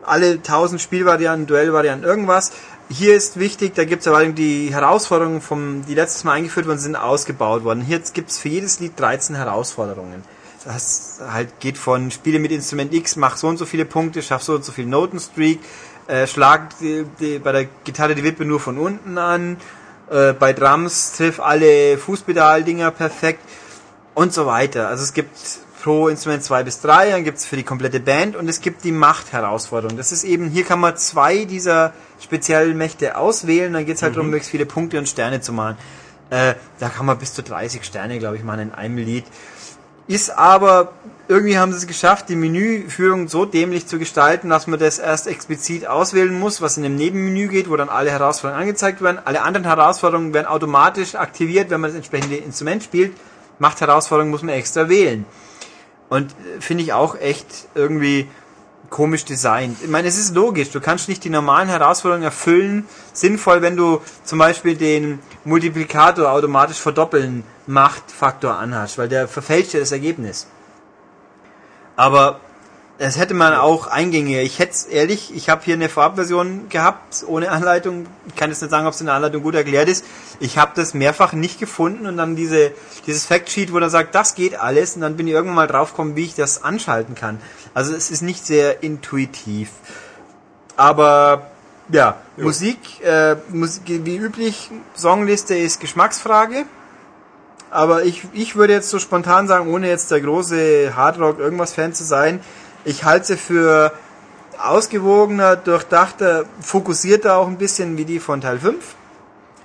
Speaker 1: alle 1000 Spielvarianten, Duellvarianten, irgendwas. Hier ist wichtig, da gibt es die Herausforderungen, vom, die letztes Mal eingeführt worden sind, ausgebaut worden. Hier gibt es für jedes Lied 13 Herausforderungen. Das halt geht von Spiele mit Instrument X, mach so und so viele Punkte, schaff so und so viel Notenstreak, äh, schlag die, die, bei der Gitarre die Wippe nur von unten an, äh, bei Drums triff alle Fußpedaldinger perfekt und so weiter. Also es gibt pro Instrument zwei bis drei, dann gibt es für die komplette Band und es gibt die Macht-Herausforderung. Das ist eben, hier kann man zwei dieser speziellen Mächte auswählen, dann geht es halt mhm. darum, möglichst viele Punkte und Sterne zu machen. Äh, da kann man bis zu 30 Sterne, glaube ich, machen in einem Lied. Ist aber, irgendwie haben sie es geschafft, die Menüführung so dämlich zu gestalten, dass man das erst explizit auswählen muss, was in dem Nebenmenü geht, wo dann alle Herausforderungen angezeigt werden. Alle anderen Herausforderungen werden automatisch aktiviert, wenn man das entsprechende Instrument spielt. Macht Herausforderungen muss man extra wählen. Und äh, finde ich auch echt irgendwie komisch designt. Ich meine, es ist logisch, du kannst nicht die normalen Herausforderungen erfüllen. Sinnvoll, wenn du zum Beispiel den Multiplikator automatisch verdoppeln Machtfaktor anhast, weil der verfälscht ja das Ergebnis. Aber das hätte man auch eingängiger. Ich hätte ehrlich, ich habe hier eine Vorabversion gehabt, ohne Anleitung. Ich kann jetzt nicht sagen, ob es in der Anleitung gut erklärt ist. Ich habe das mehrfach nicht gefunden und dann diese, dieses Factsheet, wo er sagt, das geht alles und dann bin ich irgendwann mal draufgekommen, wie ich das anschalten kann. Also es ist nicht sehr intuitiv. Aber ja, jo. Musik, äh, Musik, wie üblich, Songliste ist Geschmacksfrage. Aber ich, ich würde jetzt so spontan sagen, ohne jetzt der große Hardrock irgendwas Fan zu sein, ich halte sie für ausgewogener, durchdachter, fokussierter auch ein bisschen wie die von Teil 5.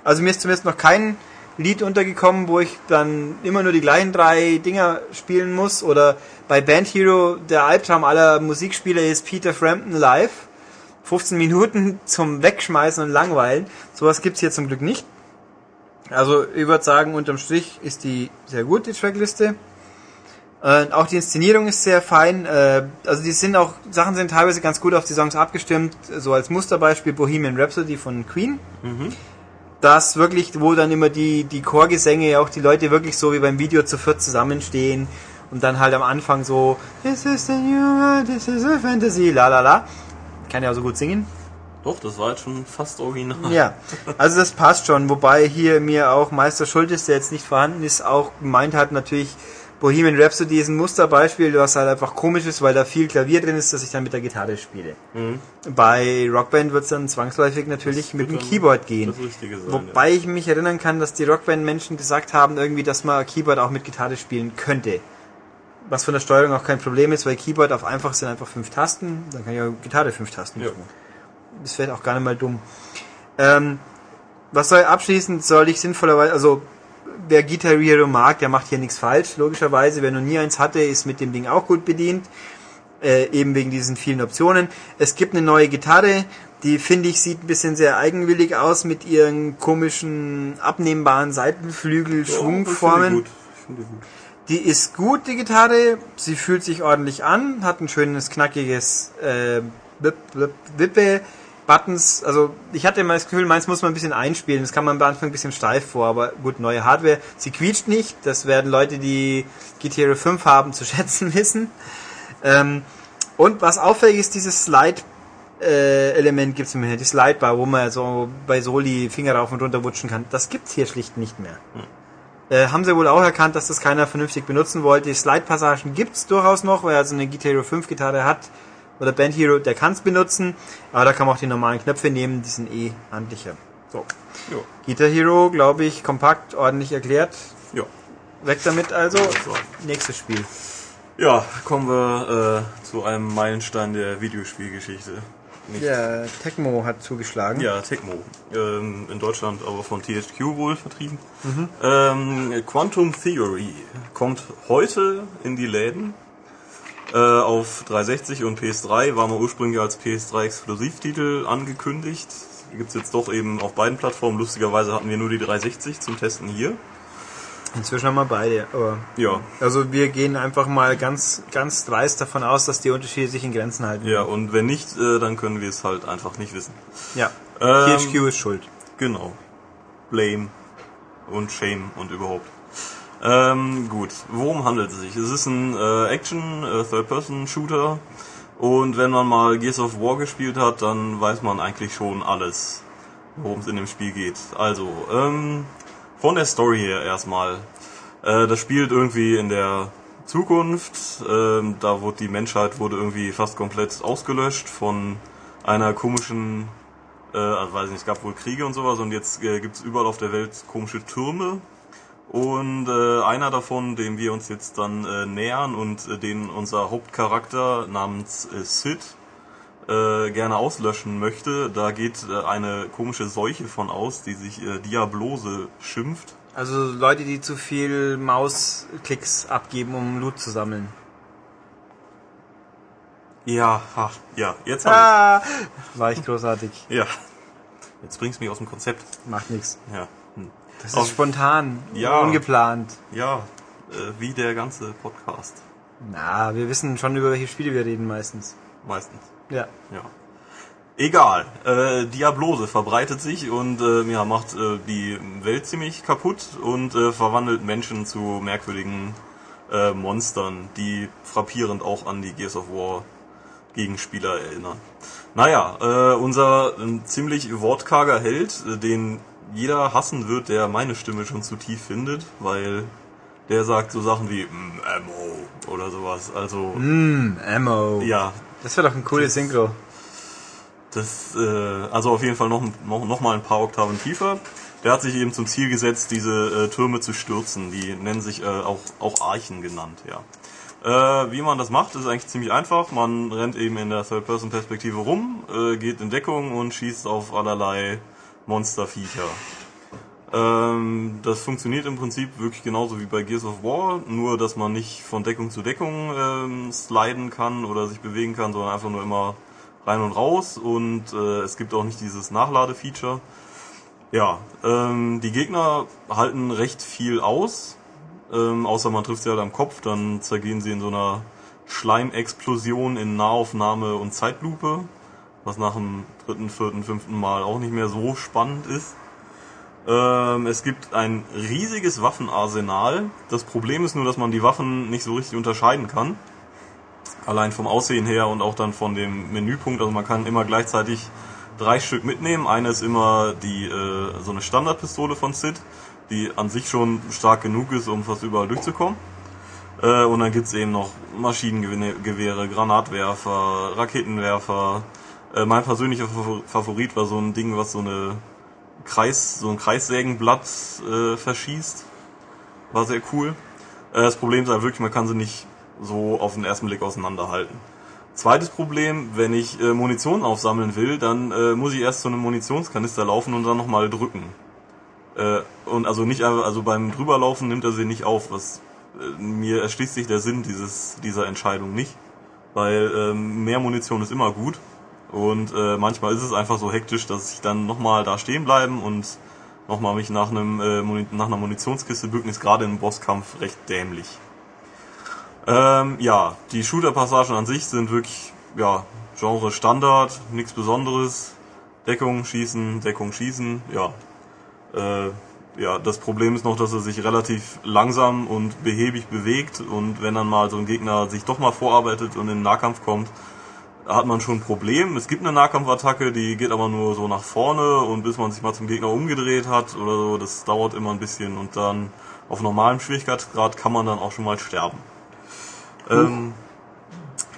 Speaker 1: Also mir ist zumindest noch kein Lied untergekommen, wo ich dann immer nur die gleichen drei Dinger spielen muss. Oder bei Band Hero, der Albtraum aller Musikspieler ist Peter Frampton live. 15 Minuten zum Wegschmeißen und Langweilen. Sowas gibt's hier zum Glück nicht. Also ich würde sagen, unterm Strich ist die sehr gut, die Trackliste. Äh, auch die Inszenierung ist sehr fein. Äh, also die sind auch, Sachen sind teilweise ganz gut auf die Songs abgestimmt. So als Musterbeispiel Bohemian Rhapsody von Queen. Mhm. Das wirklich, wo dann immer die, die Chorgesänge, auch die Leute wirklich so wie beim Video zu viert zusammenstehen und dann halt am Anfang so This is the new world, this is a fantasy, la la la. Kann ja auch so gut singen.
Speaker 2: Doch, das war jetzt schon fast original.
Speaker 1: Ja, also das passt schon. Wobei hier mir auch Meister Schultes, der jetzt nicht vorhanden ist, auch gemeint hat, natürlich Bohemian Rhapsody ist ein Musterbeispiel, was halt einfach komisch ist, weil da viel Klavier drin ist, dass ich dann mit der Gitarre spiele. Mhm. Bei Rockband wird es dann zwangsläufig natürlich mit dem Keyboard gehen. Sein, Wobei ja. ich mich erinnern kann, dass die Rockband-Menschen gesagt haben, irgendwie, dass man Keyboard auch mit Gitarre spielen könnte. Was von der Steuerung auch kein Problem ist, weil Keyboard auf einfach sind einfach fünf Tasten. Dann kann ich auch Gitarre fünf Tasten
Speaker 2: Ja.
Speaker 1: drücken. Das wäre auch gar nicht mal dumm. Ähm, was soll abschließend soll ich sinnvollerweise, also wer Guitar Hero mag, der macht hier nichts falsch, logischerweise. Wer noch nie eins hatte, ist mit dem Ding auch gut bedient. Äh, eben wegen diesen vielen Optionen. Es gibt eine neue Gitarre, die finde ich sieht ein bisschen sehr eigenwillig aus mit ihren komischen abnehmbaren Seitenflügel, Schwungformen.
Speaker 2: Die
Speaker 1: ist gut, die Gitarre. Sie fühlt sich ordentlich an, hat ein schönes, knackiges äh, Wip, Wip, Wippe, Buttons. Also ich hatte immer das Gefühl, meins muss man ein bisschen einspielen. Das kam man am Anfang ein bisschen steif vor, aber gut, neue Hardware. Sie quietscht nicht. Das werden Leute, die Guitar 5 haben, zu schätzen wissen. Ähm, und was auffällig ist, dieses Slide äh, Element gibt's im Moment, die Slidebar, wo man so bei Soli Finger rauf und runter wutschen kann. Das gibt's hier schlicht nicht mehr. Äh, haben sie wohl auch erkannt, dass das keiner vernünftig benutzen wollte. Die Slide-Passagen gibt's durchaus noch, weil er so eine Hero 5 Gitarre hat oder Band Hero, der kann's benutzen, aber da kann man auch die normalen Knöpfe nehmen, die sind eh handlicher. So.
Speaker 2: Ja.
Speaker 1: Guitar Hero, glaube ich, kompakt, ordentlich erklärt.
Speaker 2: Ja.
Speaker 1: Weg damit also.
Speaker 2: So.
Speaker 1: Nächstes Spiel.
Speaker 2: Ja, kommen wir äh, zu einem Meilenstein der Videospielgeschichte. Nicht
Speaker 1: Ja, Tecmo hat zugeschlagen.
Speaker 2: Ja, Tecmo. Ähm, in Deutschland aber von THQ wohl vertrieben. Ähm, Quantum Theory kommt heute in die Läden. Äh, auf 360 und PS3 war mal ursprünglich als PS3-Exklusivtitel angekündigt. Gibt's jetzt doch eben auf beiden Plattformen. Lustigerweise hatten wir nur die 360 zum Testen hier.
Speaker 1: Inzwischen haben wir beide. Aber
Speaker 2: Ja,
Speaker 1: also wir gehen einfach mal ganz, ganz dreist davon aus, dass die Unterschiede sich in Grenzen halten.
Speaker 2: ja, und wenn nicht, äh, dann können wir es halt einfach nicht wissen.
Speaker 1: Ja.
Speaker 2: Ähm,
Speaker 1: THQ ist schuld.
Speaker 2: Genau. Blame und Shame und überhaupt. Ähm, gut, worum handelt es sich? Es ist ein äh, Action, äh, Third-Person-Shooter und wenn man mal Gears of War gespielt hat, dann weiß man eigentlich schon alles, worum es in dem Spiel geht. Also, ähm, von der Story her erstmal. Äh, das spielt irgendwie in der Zukunft. Ähm, da wurde die Menschheit wurde irgendwie fast komplett ausgelöscht von einer komischen äh, also weiß nicht, es gab wohl Kriege und sowas und jetzt äh, gibt's überall auf der Welt komische Türme. Und äh, einer davon, dem wir uns jetzt dann äh, nähern und äh, den unser Hauptcharakter namens äh, Sid äh, gerne auslöschen möchte, da geht äh, eine komische Seuche von aus, die sich äh, Diablose schimpft.
Speaker 1: Also Leute, die zu viel Mausklicks abgeben, um Loot zu sammeln.
Speaker 2: Ja, ha, ja, jetzt hab
Speaker 1: Ah, war ich großartig.
Speaker 2: ich. Ja. Jetzt bringst du mich aus dem Konzept.
Speaker 1: Macht nichts.
Speaker 2: Ja.
Speaker 1: Das
Speaker 2: Auf-
Speaker 1: ist spontan,
Speaker 2: Ja.
Speaker 1: ungeplant.
Speaker 2: Ja, äh, wie der ganze Podcast.
Speaker 1: Na, wir wissen schon über welche Spiele wir reden meistens.
Speaker 2: Meistens.
Speaker 1: Ja.
Speaker 2: Ja. Egal. Äh, Diablose verbreitet sich und äh, ja, macht äh, die Welt ziemlich kaputt und äh, verwandelt Menschen zu merkwürdigen äh, Monstern, die frappierend auch an die Gears of War Gegenspieler erinnern. Naja, äh, unser äh, ziemlich wortkarger Held, äh, den jeder hassen wird, der meine Stimme schon zu tief findet, weil der sagt so Sachen wie mm, Ammo oder sowas. Also
Speaker 1: Mm, Ammo.
Speaker 2: ja,
Speaker 1: Das wäre doch ein cooles Synchro.
Speaker 2: Das, äh, also auf jeden Fall noch, noch, noch mal ein paar Oktaven tiefer. Der hat sich eben zum Ziel gesetzt, diese äh, Türme zu stürzen. Die nennen sich äh, auch, auch Archen genannt, ja. Äh, wie man das macht, ist eigentlich ziemlich einfach. Man rennt eben in der Third-Person-Perspektive rum, äh, geht in Deckung und schießt auf allerlei Monsterviecher. Ähm, das funktioniert im Prinzip wirklich genauso wie bei Gears of War, nur dass man nicht von Deckung zu Deckung ähm, sliden kann oder sich bewegen kann, sondern einfach nur immer rein und raus und äh, es gibt auch nicht dieses Nachladefeature. Ja, ähm, die Gegner halten recht viel aus, ähm, außer man trifft sie halt am Kopf, dann zergehen sie in so einer Schleimexplosion in Nahaufnahme und Zeitlupe, was nach dem dritten, vierten, fünften Mal auch nicht mehr so spannend ist. Ähm, es gibt ein riesiges Waffenarsenal. Das Problem ist nur, dass man die Waffen nicht so richtig unterscheiden kann. Allein vom Aussehen her und auch dann von dem Menüpunkt. Also man kann immer gleichzeitig drei Stück mitnehmen. Eine ist immer die äh, so eine Standardpistole von Sid, die an sich schon stark genug ist, um fast überall durchzukommen. Äh, und dann gibt's eben noch Maschinengewehre, Granatwerfer, Raketenwerfer. Äh, mein persönlicher Favor- Favorit war so ein Ding, was so eine Kreis, so ein Kreissägenblatt äh, verschießt. War sehr cool. Äh, das Problem ist halt wirklich, man kann sie nicht so auf den ersten Blick auseinanderhalten. Zweites Problem, wenn ich äh, Munition aufsammeln will, dann äh, muss ich erst zu einem Munitionskanister laufen und dann nochmal drücken. Äh, und also nicht also beim drüberlaufen nimmt er sie nicht auf, was äh, mir erschließt sich der Sinn dieses, dieser Entscheidung nicht. Weil ähm, mehr Munition ist immer gut. Und äh, manchmal ist es einfach so hektisch, dass ich dann nochmal da stehen bleiben und nochmal mich nach einem äh, nach einer Munitionskiste bücken, ist gerade im Bosskampf recht dämlich. Ähm, ja, die Shooter-Passagen an sich sind wirklich, ja, Genre Standard, nichts Besonderes. Deckung, Schießen, Deckung, Schießen, ja. Äh, ja, das Problem ist noch, dass er sich relativ langsam und behäbig bewegt und wenn dann mal so ein Gegner sich doch mal vorarbeitet und in den Nahkampf kommt, hat man schon ein Problem. Es gibt eine Nahkampfattacke, die geht aber nur so nach vorne und bis man sich mal zum Gegner umgedreht hat oder so, das dauert immer ein bisschen und dann auf normalem Schwierigkeitsgrad kann man dann auch schon mal sterben. Ähm,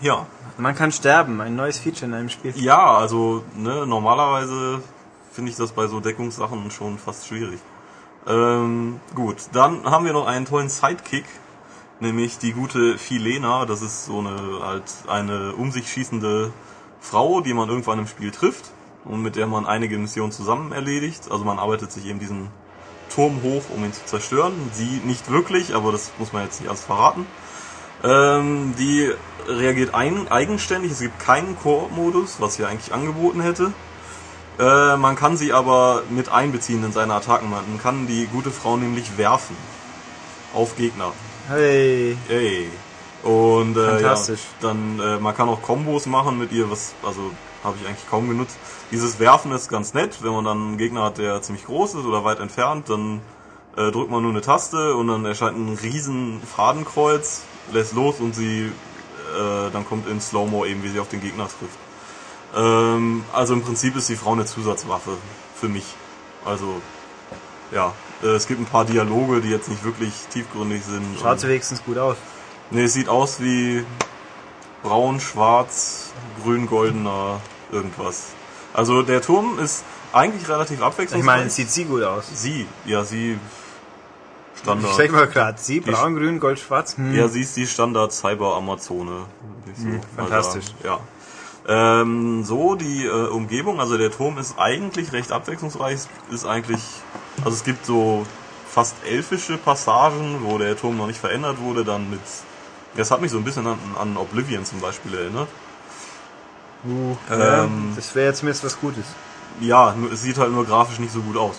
Speaker 2: ja,
Speaker 1: Man kann sterben, ein neues Feature in einem Spiel.
Speaker 2: ja, also ne, normalerweise finde ich das bei so Deckungssachen schon fast schwierig. Ähm, gut, dann haben wir noch einen tollen Sidekick, nämlich die gute Filena. Das ist so eine halt eine um sich schießende Frau, die man irgendwann im Spiel trifft und mit der man einige Missionen zusammen erledigt. Also man arbeitet sich eben diesen Turm hoch, um ihn zu zerstören. Sie nicht wirklich, aber das muss man jetzt nicht alles verraten. Ähm, die reagiert ein, eigenständig. Es gibt keinen Koop-Modus, was sie eigentlich angeboten hätte. Äh, man kann sie aber mit einbeziehen in seine Attacken. Man kann die gute Frau nämlich werfen auf Gegner.
Speaker 1: Hey.
Speaker 2: Ey. Und äh,
Speaker 1: Fantastisch.
Speaker 2: Ja, dann äh, man kann auch Kombos machen mit ihr, was also habe ich eigentlich kaum genutzt. Dieses Werfen ist ganz nett, wenn man dann einen Gegner hat, der ziemlich groß ist oder weit entfernt, dann äh, drückt man nur eine Taste und dann erscheint ein riesen Fadenkreuz, lässt los und sie äh, dann kommt in Slow-Mo eben, wie sie auf den Gegner trifft. Ähm, also im Prinzip ist die Frau eine Zusatzwaffe für mich. Also ja, es gibt ein paar Dialoge, die jetzt nicht wirklich tiefgründig sind.
Speaker 1: Schaut sie wenigstens gut aus.
Speaker 2: Ne, es sieht aus wie braun, schwarz, grün, goldener, irgendwas. Also der Turm ist eigentlich relativ
Speaker 1: Ich
Speaker 2: abwechslungsreich.
Speaker 1: meine, sieht sie gut aus.
Speaker 2: sie, ja, sie Standard.
Speaker 1: Ich sag mal gerade, sie, braun, grün, gold, schwarz. Hm.
Speaker 2: Ja, sie ist die Standard Cyber Amazone. würde ich so mal
Speaker 1: fantastisch.
Speaker 2: Ja. Ähm, so die äh, Umgebung, also der Turm ist eigentlich recht abwechslungsreich. Ist eigentlich, also es gibt so fast elfische Passagen, wo der Turm noch nicht verändert wurde, dann mit. Das hat mich so ein bisschen an, an Oblivion zum Beispiel erinnert.
Speaker 1: Uh,
Speaker 2: Ähm,
Speaker 1: das wäre jetzt zumindest was Gutes.
Speaker 2: Ja, es sieht halt nur grafisch nicht so gut aus.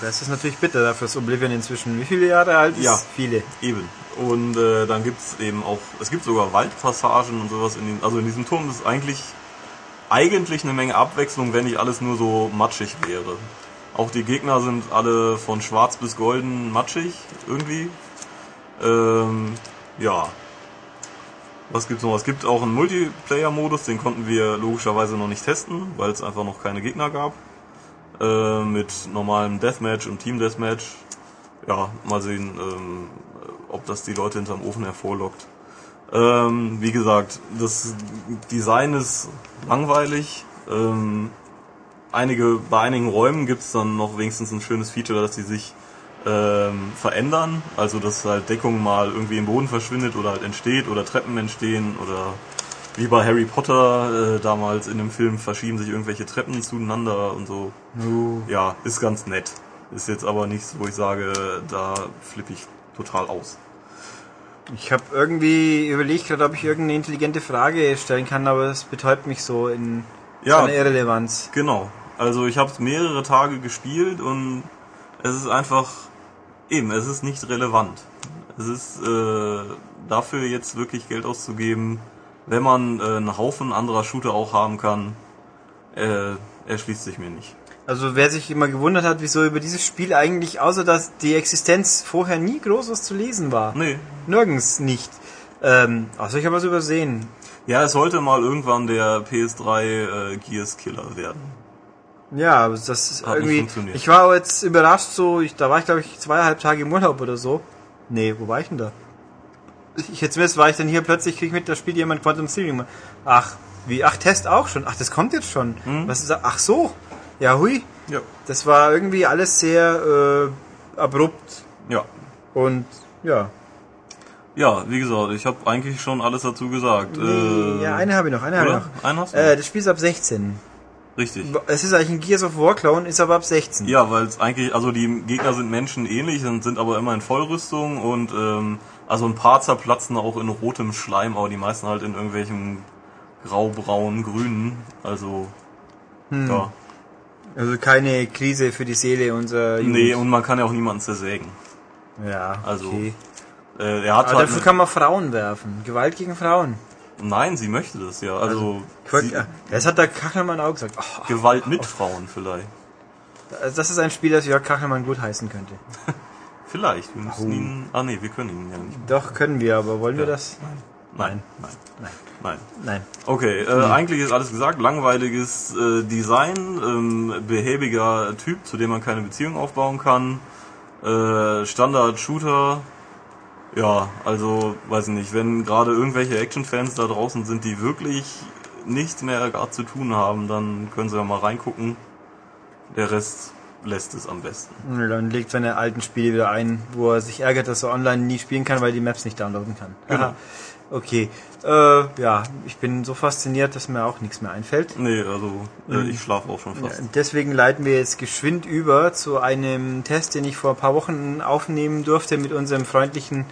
Speaker 1: Das ist natürlich bitter, dafür ist Oblivion inzwischen wie viele Jahre alt ist?
Speaker 2: Ja.
Speaker 1: Viele.
Speaker 2: Eben. Und äh, dann gibt's eben auch, es gibt sogar Waldpassagen und sowas in den, also in diesem Turm ist eigentlich eigentlich eine Menge Abwechslung, wenn nicht alles nur so matschig wäre. Auch die Gegner sind alle von schwarz bis golden matschig irgendwie. Ähm, ja. Was gibt's noch? Es gibt auch einen Multiplayer-Modus, den konnten wir logischerweise noch nicht testen, weil es einfach noch keine Gegner gab. Äh, mit normalem Deathmatch und Team Deathmatch. Ja, mal sehen, ähm, ob das die Leute hinterm Ofen hervorlockt. Ähm, wie gesagt, das Design ist langweilig. Ähm, einige, bei einigen Räumen gibt's dann noch wenigstens ein schönes Feature, dass sie sich ähm, verändern. Also dass halt Deckung mal irgendwie im Boden verschwindet oder halt entsteht oder Treppen entstehen oder wie bei Harry Potter äh, damals in dem Film verschieben sich irgendwelche Treppen zueinander und so.
Speaker 1: Uh,
Speaker 2: Ja, ist ganz nett. Ist jetzt aber nichts, wo ich sage, da flippe ich total aus.
Speaker 1: ich habe irgendwie überlegt gerade, ob ich irgendeine intelligente Frage stellen kann, aber es betäubt mich so in
Speaker 2: Ja.
Speaker 1: seiner Irrelevanz.
Speaker 2: Genau. Also ich habe es mehrere Tage gespielt und es ist einfach eben, es ist nicht relevant. Es ist äh, dafür jetzt wirklich Geld auszugeben, wenn man äh, einen Haufen anderer Shooter auch haben kann, äh, erschließt sich mir nicht.
Speaker 1: Also wer sich immer gewundert hat, wieso über dieses Spiel eigentlich, außer dass die Existenz vorher nie groß was zu lesen war.
Speaker 2: Nee.
Speaker 1: Nirgends nicht. Ähm, also ich habe was übersehen.
Speaker 2: Ja, es sollte mal irgendwann der PS3 äh, Gears Killer werden.
Speaker 1: Ja, aber das ist
Speaker 2: Hat nicht
Speaker 1: irgendwie.
Speaker 2: funktioniert.
Speaker 1: Ich war jetzt überrascht, so, ich, da war ich glaube ich zweieinhalb Tage im Urlaub oder so. Nee, wo war ich denn da? Ich jetzt wisst, war ich dann hier plötzlich, krieg ich mit, da spielt jemand Quantum Theory. Ach, wie, ach, Test auch schon. Ach, das kommt jetzt schon.
Speaker 2: Hm?
Speaker 1: Was ist das? Ach so. Ja, hui.
Speaker 2: Ja.
Speaker 1: Das war irgendwie alles sehr äh, abrupt
Speaker 2: Ja.
Speaker 1: und ja.
Speaker 2: Ja, wie gesagt, ich habe eigentlich schon alles dazu gesagt.
Speaker 1: Nee,
Speaker 2: Äh,
Speaker 1: ja, eine habe ich noch, eine habe ich noch.
Speaker 2: Einen hast du?
Speaker 1: Äh, das Spiel ist ab 16.
Speaker 2: Richtig.
Speaker 1: Es ist eigentlich ein Gears of War Clone, ist aber ab 16.
Speaker 2: Ja, weil es eigentlich, also die Gegner sind menschenähnlich und sind aber immer in Vollrüstung und ähm, also ein paar zerplatzen auch in rotem Schleim, aber die meisten halt in irgendwelchen grau-braun, grünen. Also
Speaker 1: Hm.
Speaker 2: ja.
Speaker 1: Also keine Krise für die Seele unserer Jugend.
Speaker 2: Nee, und man kann ja auch niemanden zersägen.
Speaker 1: ja,
Speaker 2: also,
Speaker 1: okay.
Speaker 2: Äh, er hat
Speaker 1: Aber
Speaker 2: halt
Speaker 1: dafür kann man Frauen werfen. Gewalt gegen Frauen.
Speaker 2: Nein, sie möchte das ja. Also,
Speaker 1: wollt-
Speaker 2: sie,
Speaker 1: das hat der Kachelmann auch gesagt. Oh,
Speaker 2: Gewalt mit Frauen vielleicht.
Speaker 1: also das ist ein Spiel, das Jörg Kachelmann gut heißen könnte.
Speaker 2: Vielleicht. Wir müssen ihn. Ah nee, wir können ihn ja nicht.
Speaker 1: Doch, können wir, aber wollen wir
Speaker 2: Ja.
Speaker 1: das?
Speaker 2: Nein, nein,
Speaker 1: Nein.
Speaker 2: nein.
Speaker 1: Nein.
Speaker 2: Okay, äh, eigentlich ist alles gesagt. Langweiliges äh, Design, ähm, behäbiger Typ, zu dem man keine Beziehung aufbauen kann. Äh, Standard-Shooter. Ja, also, weiß ich nicht, wenn gerade irgendwelche Action-Fans da draußen sind, die wirklich nichts mehr gerade zu tun haben, dann können sie ja mal reingucken. Der Rest lässt es am besten.
Speaker 1: Dann legt seine alten Spiele wieder ein, wo er sich ärgert, dass er online nie spielen kann, weil die Maps nicht downloaden kann.
Speaker 2: Genau.
Speaker 1: Aha. Okay. Äh, ja, ich bin so fasziniert, dass mir auch nichts mehr einfällt.
Speaker 2: Nee, also äh, ich schlafe auch schon fast.
Speaker 1: Deswegen leiten wir jetzt geschwind über zu einem Test, den ich vor ein paar Wochen aufnehmen durfte mit unserem freundlichen,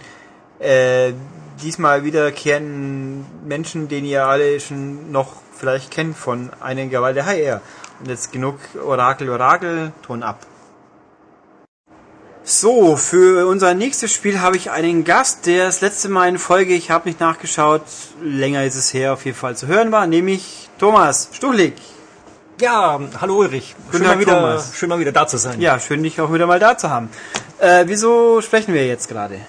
Speaker 1: äh, diesmal wiederkehrenden Menschen, den ihr alle schon noch vielleicht kennt von einiger Weile. Hi, er. Und jetzt genug Orakel, Orakel, Ton ab. So, für unser nächstes Spiel habe ich einen Gast, der das letzte Mal in Folge, ich habe nicht nachgeschaut, länger ist es her, auf jeden Fall zu hören war, nämlich Thomas Stuchlik.
Speaker 4: Ja, hallo Ulrich. Schön mal, wieder,
Speaker 1: Thomas.
Speaker 4: schön mal wieder da zu sein.
Speaker 1: Ja, schön, dich auch wieder mal da zu haben. Äh, wieso sprechen wir jetzt gerade?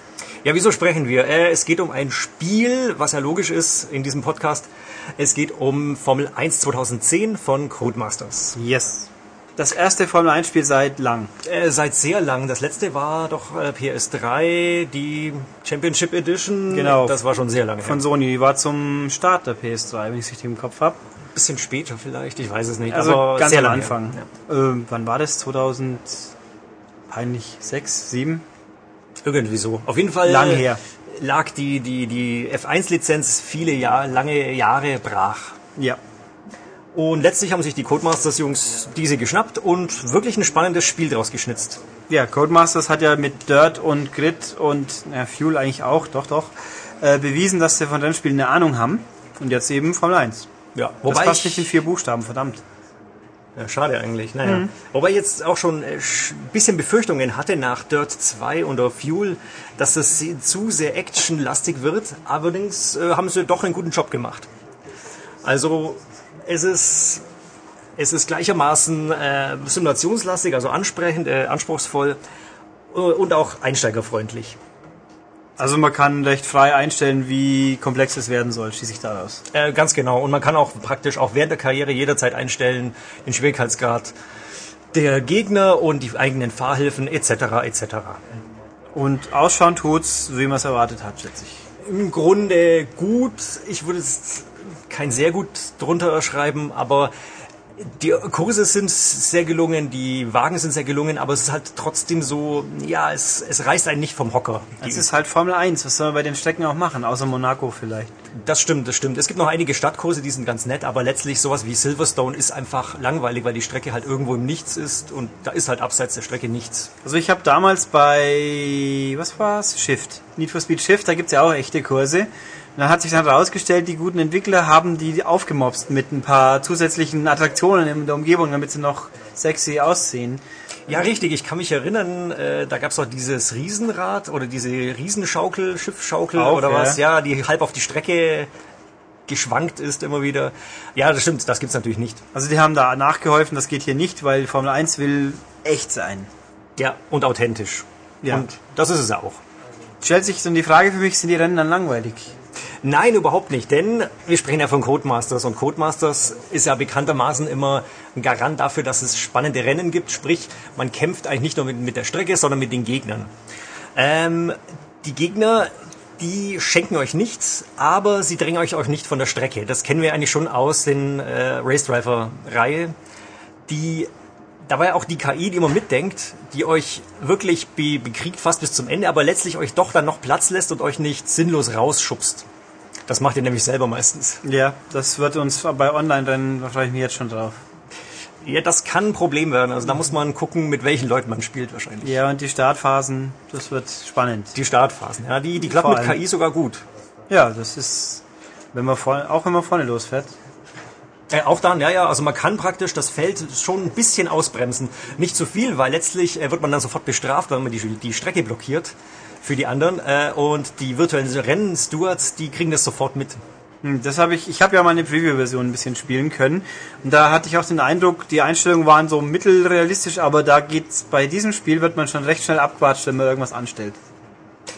Speaker 4: Ja, wieso sprechen wir? Äh, es geht um ein Spiel, was ja logisch ist in diesem Podcast. Es geht um Formel 1 2010 von Codemasters.
Speaker 1: Yes. Das erste Formel 1 Spiel seit lang.
Speaker 4: Äh, seit sehr lang. Das letzte war doch äh, PS3, die Championship Edition.
Speaker 1: Genau.
Speaker 4: Das war schon sehr lange
Speaker 1: Von
Speaker 4: her.
Speaker 1: Sony, die war zum Start der PS3, wenn ich es richtig im Kopf habe.
Speaker 4: Bisschen später vielleicht, ich weiß es nicht.
Speaker 1: Also
Speaker 4: aber
Speaker 1: ganz
Speaker 4: sehr
Speaker 1: am Anfang.
Speaker 4: her.
Speaker 1: Ähm, wann war das? 2000? Peinlich 6, 7?
Speaker 4: Irgendwie so. Auf jeden Fall
Speaker 1: Lang
Speaker 4: äh,
Speaker 1: her.
Speaker 4: lag die, die, die F1-Lizenz viele Jahr, lange Jahre brach.
Speaker 1: Ja.
Speaker 4: Und letztlich haben sich die Codemasters-Jungs diese geschnappt und wirklich ein spannendes Spiel draus geschnitzt.
Speaker 1: Ja, Codemasters hat ja mit Dirt und Grid und ja, Fuel eigentlich auch, doch, doch, äh, bewiesen, dass sie von Rennspielen eine Ahnung haben. Und jetzt eben Formel 1.
Speaker 4: Ja,
Speaker 1: Das
Speaker 4: wobei
Speaker 1: passt
Speaker 4: ich,
Speaker 1: nicht in vier Buchstaben, verdammt.
Speaker 4: Ja, schade eigentlich. Naja. Wobei ich jetzt auch schon ein bisschen Befürchtungen hatte nach Dirt 2 oder Fuel, dass das zu sehr actionlastig wird. Allerdings äh, haben sie doch einen guten Job gemacht. Also es ist es ist gleichermaßen äh, simulationslastig, also ansprechend, äh, anspruchsvoll äh, und auch einsteigerfreundlich.
Speaker 1: Also man kann recht frei einstellen, wie komplex es werden soll, schließe ich daraus.
Speaker 4: Äh, ganz genau. Und man kann auch praktisch auch während der Karriere jederzeit einstellen, den Schwierigkeitsgrad der Gegner und die eigenen Fahrhilfen etc. etc.
Speaker 1: Und ausschauen tut's, wie man es erwartet hat, schätze ich.
Speaker 4: Im Grunde gut. Ich würde es kein sehr gut drunter schreiben, aber die Kurse sind sehr gelungen, die Wagen sind sehr gelungen, aber es ist halt trotzdem so, ja, es, es reißt einen nicht vom Hocker.
Speaker 1: Es ist halt Formel 1, was soll man bei den Strecken auch machen, außer Monaco vielleicht.
Speaker 4: Das stimmt, das stimmt. Es gibt noch einige Stadtkurse, die sind ganz nett, aber letztlich sowas wie Silverstone ist einfach langweilig, weil die Strecke halt irgendwo im Nichts ist und da ist halt abseits der Strecke nichts.
Speaker 1: Also ich habe damals bei, was war's? Shift. Need for Speed Shift, da gibt's ja auch echte Kurse. Und dann hat sich dann herausgestellt, die guten Entwickler haben die aufgemobst mit ein paar zusätzlichen Attraktionen in der Umgebung, damit sie noch sexy aussehen.
Speaker 4: Ja, richtig. Ich kann mich erinnern, äh, da gab's doch dieses Riesenrad oder diese Riesenschaukel, Schiffschaukel
Speaker 1: Auch,
Speaker 4: oder
Speaker 1: ja.
Speaker 4: was, ja, die halb auf die Strecke geschwankt ist immer wieder. Ja, das stimmt, das gibt's natürlich nicht.
Speaker 1: Also die haben da nachgeholfen, das geht hier nicht, weil Formel 1 will echt sein.
Speaker 4: Ja, und authentisch.
Speaker 1: Ja.
Speaker 4: Und das ist es auch.
Speaker 1: Stellt sich dann die Frage für mich, sind die Rennen dann langweilig?
Speaker 4: Nein, überhaupt nicht, denn wir sprechen ja von Codemasters und Codemasters ist ja bekanntermaßen immer ein Garant dafür, dass es spannende Rennen gibt, sprich man kämpft eigentlich nicht nur mit, mit der Strecke, sondern mit den Gegnern. Ähm, die Gegner, die schenken euch nichts, aber sie drängen euch auch nicht von der Strecke. Das kennen wir eigentlich schon aus den äh, Race Driver Reihe. Die da war ja auch die KI, die immer mitdenkt, die euch wirklich be bekriegt fast bis zum Ende, aber letztlich euch doch dann noch Platz lässt und euch nicht sinnlos rausschubst. Das macht ihr nämlich selber meistens.
Speaker 1: Ja, das wird uns bei Online-Rennen, da freue ich mich jetzt schon drauf.
Speaker 4: Ja, das kann ein Problem werden. Also da muss man gucken, mit welchen Leuten man spielt wahrscheinlich.
Speaker 1: Ja, und die Startphasen, das wird spannend.
Speaker 4: Die Startphasen, ja, die, die klappen
Speaker 1: Vor
Speaker 4: mit. KI sogar gut.
Speaker 1: Ja, das ist, wenn man vorne, auch wenn man vorne losfährt.
Speaker 4: Äh, auch dann, ja, ja, also man kann praktisch das Feld schon ein bisschen ausbremsen. Nicht zu viel, weil letztlich äh, wird man dann sofort bestraft, wenn man die, die Strecke blockiert für die anderen. Äh, und die virtuellen Rennen-Stewards, die kriegen das sofort mit.
Speaker 1: Hm, Das habe ich, ich habe ja mal eine Preview-Version ein bisschen spielen können. Und da hatte ich auch den Eindruck, die Einstellungen waren so mittelrealistisch, aber da geht's, bei diesem Spiel wird man schon recht schnell abquatscht, wenn man irgendwas anstellt.